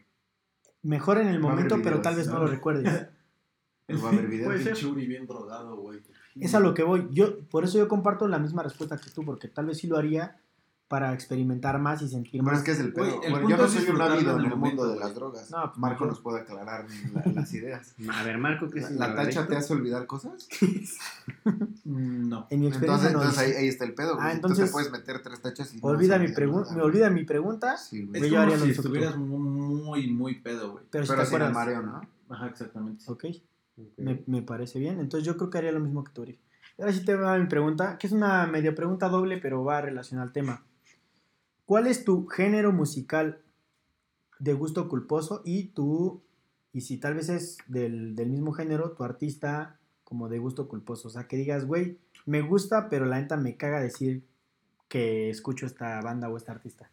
Mejor en el momento, pero videos, tal vez no lo recuerdes. Va a haber videos. Bien drogado, güey. Es a lo que voy. Yo, por eso yo comparto la misma respuesta que tú, porque tal vez sí lo haría para experimentar más y sentir más. es que es el pedo. Güey, el bueno, punto yo no es soy un ávido en el mundo de las drogas. No, pues, Marco nos puede aclarar la- las ideas. A ver, Marco, ¿qué es ¿La el tacha te hace olvidar cosas? Mm, No. En mi experiencia Entonces, no entonces ahí, está el pedo. güey. Ah, Tú entonces, te puedes meter tres tachas y olvida mi pregunta, me olvida mi pregunta, Sí, Es. Yo como haría lo si tú. estuvieras muy, muy pedo, güey. pero, si Pero te sin el acuerdas. mareo, ¿no? Ajá, exactamente. Ok, Ok. me, me parece bien. Entonces yo creo que haría lo mismo que tú, Uri. Ahora sí te va mi pregunta, que es una medio pregunta doble, pero va relacionada al tema. ¿Cuál es tu género musical de gusto culposo y tu, y si tal vez es del, del mismo género, tu artista como de gusto culposo? O sea, que digas, güey, me gusta, pero la neta me caga decir que escucho esta banda o esta artista.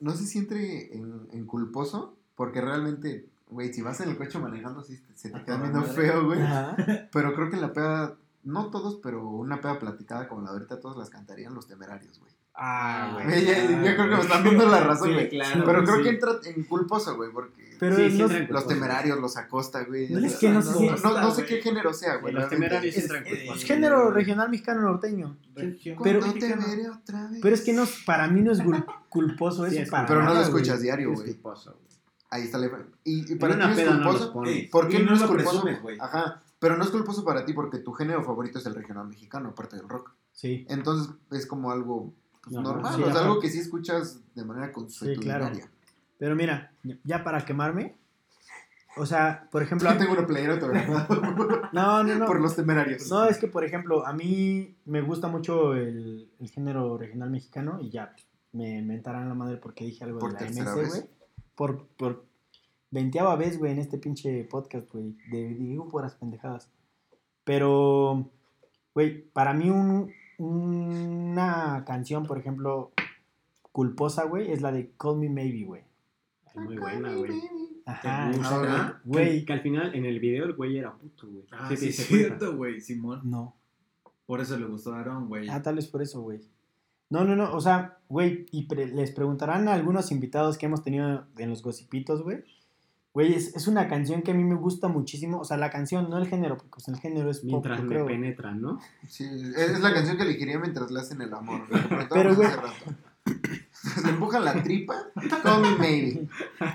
No sé si entre en, en culposo, porque realmente, güey, si vas en el coche manejando, sí se te queda viendo feo, güey. Pero creo que en la peda, no todos, pero una peda platicada como la de ahorita, todos las cantarían los temerarios, güey. Ah, güey. Güey, ya creo que me están dando la razón, Sí, güey. claro, pero creo sí. que entra en culposo, güey, porque Pero Sí, sí no- entra en los culposo. temerarios, los acosta, güey. Es que no sé si- no, no sé qué género sea, güey. Los temerarios es, entran en es culposo. género regional mexicano norteño. Pero- te veré otra vez. Pero es que no, para mí no es culposo Sí, eso. es para Pero no lo escuchas diario, Es güey. culposo, güey. Ahí está la Y, y para ti una no es peda no los culposo. ¿Por qué no es lo culposo? Ajá. Pero no es culposo para ti porque tu género favorito es el regional mexicano, aparte del rock. Sí. Entonces es como algo pues, Normal, normal, sí, o sea, algo que sí escuchas de manera consuetudinaria. Pero mira, ya para quemarme. O sea, por ejemplo. Yo tengo una playera autografiada No, no, no. por los temerarios. No, es que, por ejemplo, a mí me gusta mucho el, el género regional mexicano y ya me mentarán la madre porque dije algo Por de la MC, güey. Por, por veinteava vez, güey, en este pinche podcast, güey. Digo puras pendejadas. Pero, güey, para mí un, una canción, por ejemplo, culposa, güey, es la de Call Me Maybe, güey. Muy buena, güey. Ajá. ¿Te gusta? Güey, Que al final, en el video, el güey era puto, güey. Ah, ¿Sí es cierto, güey, Simón. no. Por eso le gustó a Aaron, güey. Ah, tal vez por eso, güey. No, no, no, o sea, güey, y pre- les preguntarán a algunos invitados que hemos tenido en los gossipitos, güey. Güey, es, es una canción que a mí me gusta muchísimo. O sea, la canción, no el género, porque pues, el género es pop, Mientras yo me creo. penetran, ¿no? Sí, es la canción que elegiría mientras le hacen el amor. Pero, güey. Le empujan la tripa, call me maybe.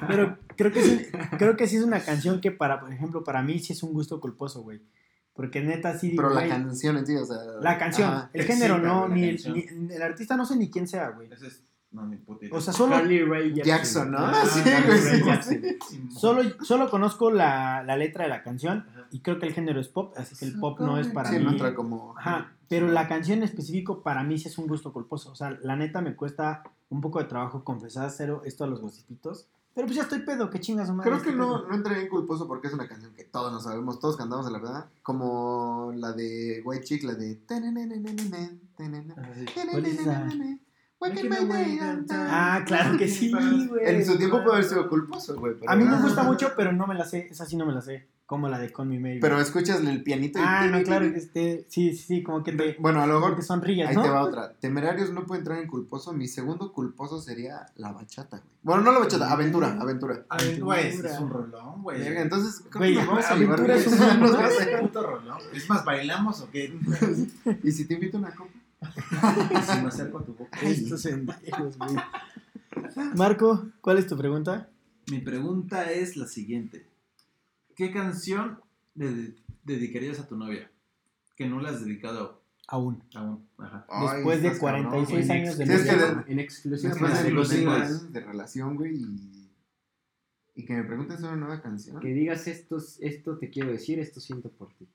Pero creo que, sí, creo que sí es una canción que, para, por ejemplo, para mí sí es un gusto culposo, güey. Porque neta sí. Pero la canción en sí, o sea. la canción, ajá. el género no, ni el, canción. ni el artista no sé ni quién sea, güey. Ese O sea, solo, Carly Ray Jackson. Jackson, ¿no? Ah, Sí, güey, sí. Jackson. Simón. solo, solo conozco la, la letra de la canción Ajá. y creo que el género es pop, así que el pop no es para sí, mí. no entra como. Ajá, pero la canción en específico para mí sí es un gusto culposo. O sea, la neta me cuesta un poco de trabajo confesar cero esto a los gossipitos. Pero pues ya estoy pedo, qué chingas o madre. Creo que no, pedo. no entraría en culposo porque es una canción que todos nos sabemos, todos cantamos en la verdad. Como la de White Chick, la de. Ah, Ah, claro que sí, güey. En su tiempo puede haber sido culposo, güey. A mí me gusta mucho, pero no me la sé. Esa sí no me la sé. Como la de Con Me Maybe. Pero escuchas el pianito y. Ah, no, claro este. Sí, sí, como que te. Bueno, a lo mejor que sonríes, Ahí ¿no? te va otra. Temerarios no puede entrar en culposo. Mi segundo culposo sería la bachata, güey. Bueno, no la bachata, aventura, aventura. Aventura. es un rolón, güey. Entonces, vamos a llevar aventura es un Es rolón. Es más, ¿bailamos o qué? Y si te invito a una copa. Y si me acerco a tu boca. Ay, estos pendejos, güey. Marco, ¿cuál es tu pregunta? Mi pregunta es la siguiente. ¿Qué canción le dedicarías a tu novia? Que no la has dedicado Aún. aún. Ajá. Ay, Después de estás cabrón, 46 güey. años de Sí, es que novia. de- En exclusiva Después para de los 5 demás. años de relación, güey, y, y que me preguntes una nueva canción. Que digas esto, esto te quiero decir, esto siento por ti.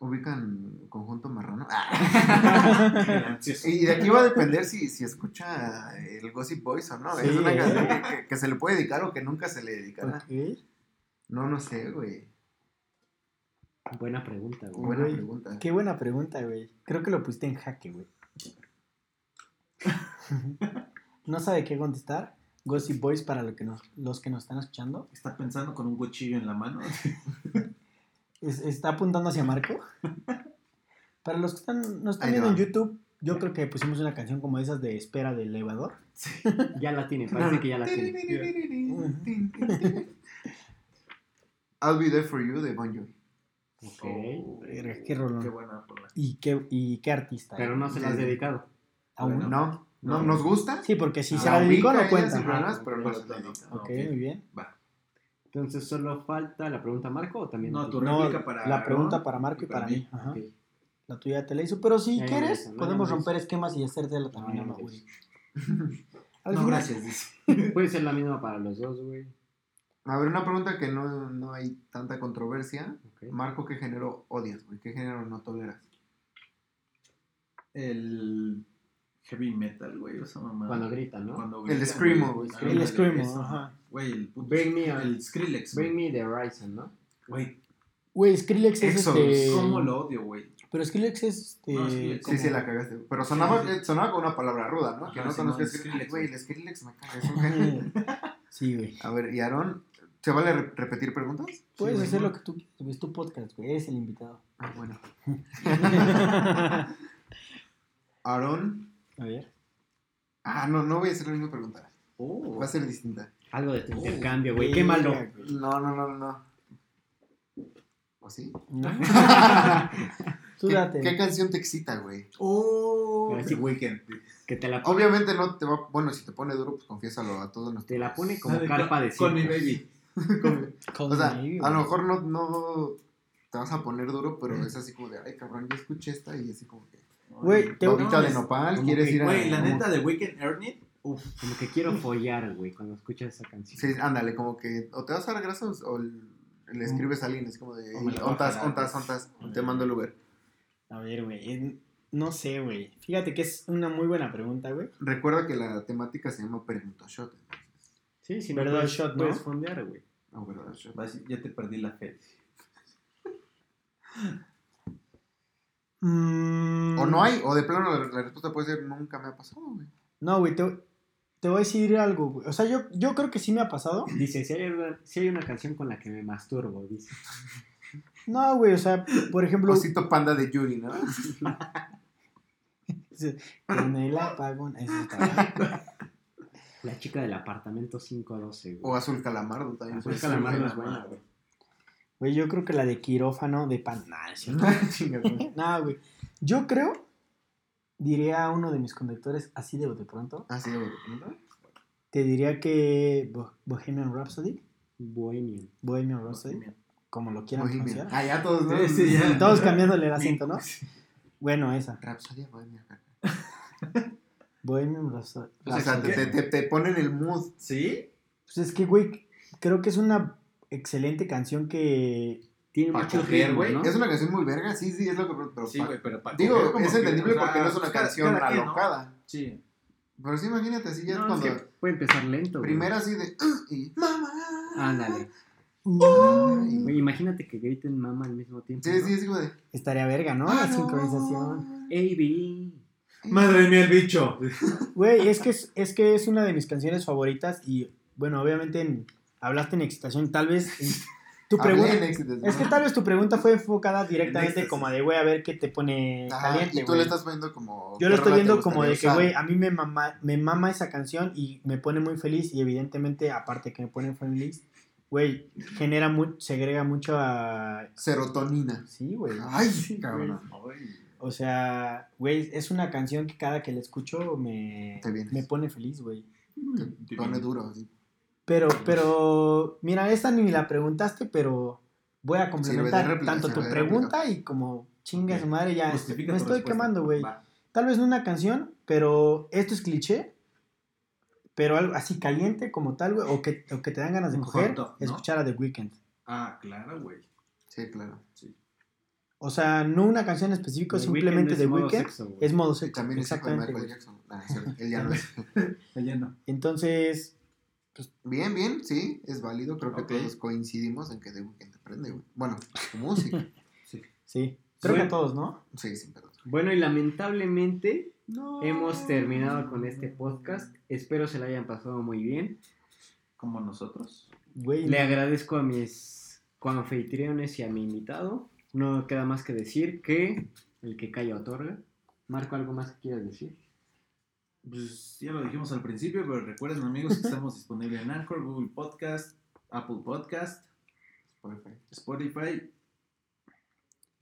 Ubican conjunto marrano. Ah. Y de aquí va a depender si, si escucha el Gossip Boys o no. Sí, es una canción que, que- que se le puede dedicar o que nunca se le dedicará. No, no sé, güey. Buena pregunta, güey. Buena Güey, pregunta. Qué buena pregunta, güey. Creo que lo pusiste en jaque, güey. no sabe qué contestar. Gossip Boys para lo que nos, los que nos están escuchando. Está pensando con un cuchillo en la mano. Es- está apuntando hacia Marco. Para los que están, nos están Ahí viendo va. en YouTube, yo creo que pusimos una canción como esas de espera del elevador. Ya la tiene, parece que ya la tiene. I'll be there for you de Bon Jovi. Ok. Verga, qué rolón. Qué buena rola. ¿Y qué, y qué artista? Pero no se la has dedicado. Aún Bueno. No, no, No. nos gusta. Sí, porque si Ah, se la dedicó no cuenta. sin problemas, Ah, pero no no. Ok, Ok. muy bien. Va. Entonces solo falta la pregunta Marco o también. No, a No, para la pregunta para Marco y y para para mí. mí. Ajá. La tuya te la hizo. Pero si Ya, quieres, ya, podemos romper esquemas y hacértela No, también a. Mauri. Al No, gracias, dice. Puede ser la misma para los dos, güey. A ver, una pregunta que no, no hay tanta controversia. Marco, ¿qué género odias, güey? ¿Qué género no toleras? El heavy metal, güey. Esa mamá. Cuando gritan, ¿no? Cuando El screamo, güey, Ah. El screamo, ajá. Güey, el puto. Bring me a- El Skrillex. Bring me the horizon, ¿no? Güey, Güey, Skrillex es Exodus, este. ¿cómo lo odio, güey? Pero Skrillex es este. No, Skrillex, Sí, sí, la cagaste. Pero sonaba, Sí, sí. sonaba con una palabra ruda, ¿no? que Ajá, no sí, conozcas no, el Skrillex. Skrillex, Güey, el Skrillex me caga. Es un género. Sí, güey. A ver, ¿y Aaron? ¿Se vale re- repetir preguntas? Puedes hacer lo que tú quieras. Es tu podcast, güey. Eres el invitado. Ah, bueno. Aaron. A ver. Ah, no, no voy a hacer la misma pregunta. Oh, Va a ser distinta. Algo de tu intercambio, güey. Qué malo. No, no, no, no. ¿O sí? No. ¿Qué, date. qué canción te excita, güey? Oh, The Weeknd. Que te la pone, Obviamente no te va... Bueno, si te pone duro, pues confiésalo a todos nuestros... te la pone como de- carpa de Con mi baby. Call O sea, a lo mejor no, no te vas a poner duro, pero es así como de, ay, cabrón, ya escuché esta y así como que... Güey, te- de nopal, ¿quieres que, ir a...? Güey, la neta de Weekend Earn It. Uf. Como que quiero follar, güey, cuando escuchas esa canción. Sí, ándale, como que o te vas a dar grasas o le escribes a alguien, es como de, ontas, ontas, pues. ontas, te mando el Uber. A ver, güey. No sé, güey. Fíjate que es una muy buena pregunta, güey. Recuerda que la temática se llama Pregunto Shot. Sí, sí, Verdad, no puedes, shot, ¿no? puedes fondear, güey. Ah, verdad, shot. Vas- Ya te perdí la fe. Mm, O no hay, o de plano la, la respuesta puede ser nunca me ha pasado, güey. No, güey. Te, te voy a decir algo, güey. O sea, yo, yo creo que sí me ha pasado. Dice, si hay, una, si hay una canción con la que me masturbo, dice. No, güey. O sea, por ejemplo. Osito panda de Yuri, ¿no? Con el apagón. La chica del apartamento 512, güey. O Azul Calamardo también. Azul Calamardo es buena, güey. Güey, yo creo que la de quirófano de pan. Nah, es cierto. Chinga, güey. No, güey. Yo creo, diría a uno de mis conductores, así de bote pronto, Ah, sí, güey. te diría que Bo- Bohemian Rhapsody, Bohemian. Bohemian Rhapsody, como lo quieran Bohemian. pronunciar. Ah, ya todos, ¿no? Sí, sí, ya. Todos cambiándole el acento, ¿no? Bueno, esa. Rapsodia Bohemia. Bohemian Rhapsody. O sea, te, te, te, te ponen el mood. ¿Sí? Pues es que, güey, creo que es una excelente canción que... Tiene Pa' mucho coger, ritmo, güey. ¿no? Es una canción muy verga, sí, sí, es lo que. Pero Sí, pa- güey, pero para Digo, coger es que, entendible o sea, porque no es una cada- canción cada quien, ¿no? alocada. Sí. Pero sí, imagínate, así ya es No, es cuando. que puede empezar lento, güey. Primero así de. "Uh", y. ¡Mamá! Ándale. Ay. Güey, imagínate que griten mamá al mismo tiempo. Sí, ¿no? sí, como de. Estaría verga, ¿no? La sincronización. AB. Madre mía, el bicho. Güey, es que es, es que es una de mis canciones favoritas y, bueno, obviamente en- hablaste en excitación, tal vez... en- tu pregunta... Es que tal vez tu pregunta fue enfocada directamente como de, güey, a ver qué te pone caliente, y tú le estás viendo como. Yo ¿qué lo estoy viendo como de que, güey, a mí me mama, me mama esa canción y me pone muy feliz y evidentemente, aparte que me pone feliz, güey, genera muy, segrega mucho a... Serotonina. Sí, güey. Ay, Sí, cabrón. O sea, güey, es una canción que cada que la escucho me, me pone feliz, güey. Te pone duro, así. Pero, pero, mira, esta ni la preguntaste, pero voy a complementar de réplica, tanto tu de pregunta y como chinga su madre, ya Justifica me estoy respuesta. quemando, güey. Tal vez no una canción, pero esto es cliché. Pero algo así caliente como tal, güey, o que, o que te dan ganas de Un coger, escuchar a The Weeknd. Ah, claro, güey. Sí, claro. O sea, no una canción específica, The simplemente Weeknd The es modo Weeknd sexo, es modo sexo. también es hijo de Exactamente, Michael. Jackson. Ah, es cierto, él ya no es. Ella no. Entonces, Bien, bien, sí, es válido. Creo que todos coincidimos en que The Weeknd te prende, güey. Bueno, su música. Sí. Creo que a Bueno. todos, ¿no? Sí, sin. Bueno, y lamentablemente No. hemos terminado con este podcast. Espero se lo hayan pasado muy bien. Como nosotros. Güey, Le agradezco a mis coanfitriones y a mi invitado. No queda más que decir que el que calla otorga. Marco, ¿algo más que quieras decir? Pues ya lo dijimos al principio, pero recuerden amigos que estamos disponibles en Anchor, Google Podcast, Apple Podcast, Spotify. Spotify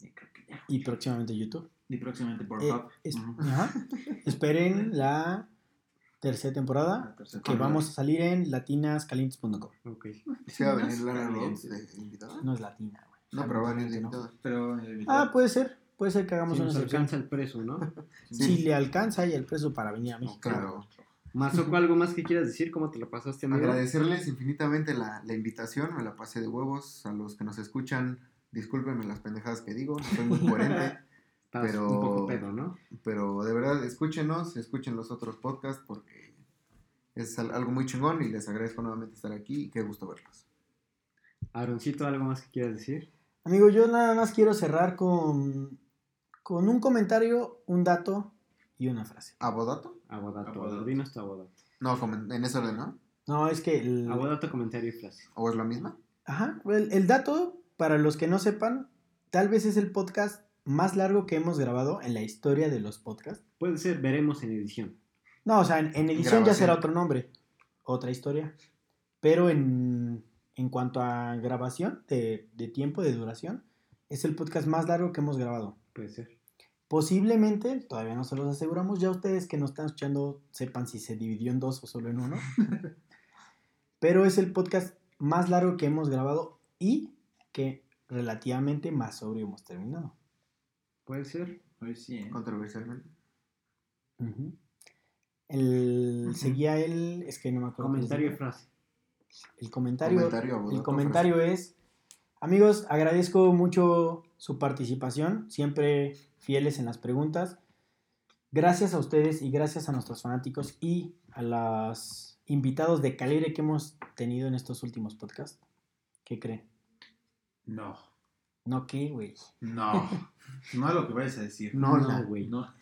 y creo que ya. Y próximamente YouTube. Y próximamente por Eh. Ajá. Esperen la tercera temporada La tercera que temporada. vamos a salir en latinascalientes.com. Ok. ¿Sí va a venir. Rhodes de invitada? No es latina, güey. No, pero va a venir de ¿no? invitada. Pero eh, Ah, puede ser. Puede ser que hagamos Si una nos sección. alcanza el precio, ¿no? Si le alcanza y el precio para venir a México. Claro. Mazoco, ¿algo más que quieras decir? ¿Cómo te lo pasaste, amigo? Agradecerles infinitamente la, la invitación, me la pasé de huevos. A los que nos escuchan, discúlpenme las pendejadas que digo, no soy muy coherente. Pero- un poco pedo, ¿no? Pero de verdad, escúchenos, escuchen los otros podcasts porque es al- algo muy chingón y les agradezco nuevamente estar aquí y qué gusto verlos. Aaroncito, ¿algo más que quieras decir? Amigo, yo nada más quiero cerrar con, con un comentario, un dato y una frase. ¿Abodato? Abodato. Abodato. Dinos tu abodato. No, en ese orden, ¿no? No, es que el, Abodato, comentario y frase. ¿O es la misma? Ajá, el, el dato, para los que no sepan, tal vez es el podcast más largo que hemos grabado en la historia de los podcasts. Puede ser, veremos en edición. No, o sea, en, en edición ya será otro nombre, otra historia. Pero en, en cuanto a grabación de, de tiempo, de duración, es el podcast más largo que hemos grabado. Puede ser. Posiblemente, todavía no se los aseguramos, ya ustedes que nos están escuchando sepan si se dividió en dos o solo en uno. Pero es el podcast más largo que hemos grabado y que relativamente más sobrio hemos terminado. Puede ser. Hoy sí, ¿eh? Controversialmente. Ujú. El. Seguía el, es que no me acuerdo. Comentario y frase. El comentario, Comentario, el comentario es, amigos, agradezco mucho su participación, siempre fieles en las preguntas. Gracias a ustedes y gracias a nuestros fanáticos y a los invitados de calibre que hemos tenido en estos últimos podcasts. ¿Qué creen? No. No, ¿qué, güey? No. No es lo que vayas a decir. No, No, güey. No.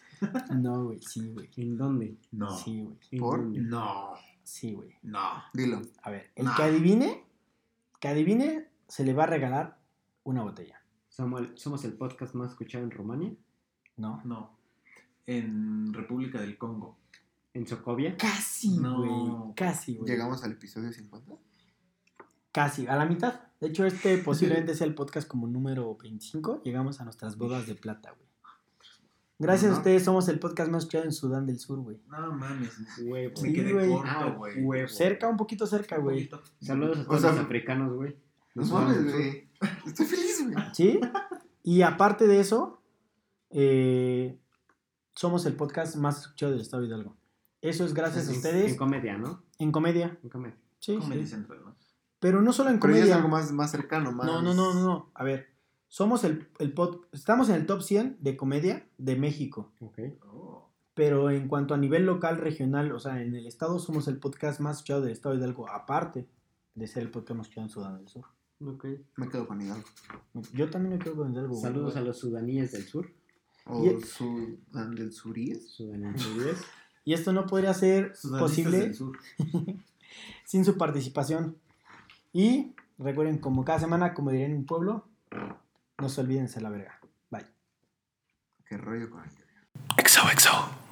No, güey, sí, güey. ¿En dónde? No. Sí, güey. ¿En ¿Por? dónde? No. Sí, güey. No. Dilo. A ver, el Nah. que adivine, que adivine, se le va a regalar una botella. Somos el, somos el podcast más escuchado en Rumania, ¿No? No. En República del Congo. en Socovia. Casi, No. güey. Casi, güey. Llegamos al episodio 50. Casi, a la mitad. De hecho, este posiblemente sea el podcast como número 25. Llegamos a nuestras bodas de plata, güey. Gracias a ustedes, somos el podcast más escuchado en Sudán del Sur, güey. No mames. Huevo. Sí, güey. Ah, huevo. Cerca, un poquito cerca, güey. Saludos a O todos sea, los africanos, güey. No Nos mames, güey. Estoy feliz. ¿Sí? Y aparte de eso, eh, somos el podcast más escuchado del Estado de Hidalgo. Eso es gracias a En- ustedes En comedia, ¿no? en comedia. En comedia. Sí, Comedy sí. Central, ¿no? Pero no solo en Pero ya es comedia. algo más, más cercano, más... No, no, no, no, no. A ver, somos el, el pod- estamos en el top 100 de comedia de México. Ok. Oh. Pero en cuanto a nivel local, regional, o sea, en el estado somos el podcast más escuchado del estado de Hidalgo, aparte de ser el podcast más escuchado en Sudán del Sur. Ok. Me quedo con Hidalgo. Yo también me quedo con Hidalgo. güey. Saludos a los sudaníes del sur. O Y- Sudán del Suríes. Sudaníes. Y esto no podría ser Sudanistas posible del Sur. sin su participación. Y recuerden, como cada semana, como diría en un pueblo, no se olviden de ser la verga. Bye. Qué rollo con ello. XOXO, Gossip Boys.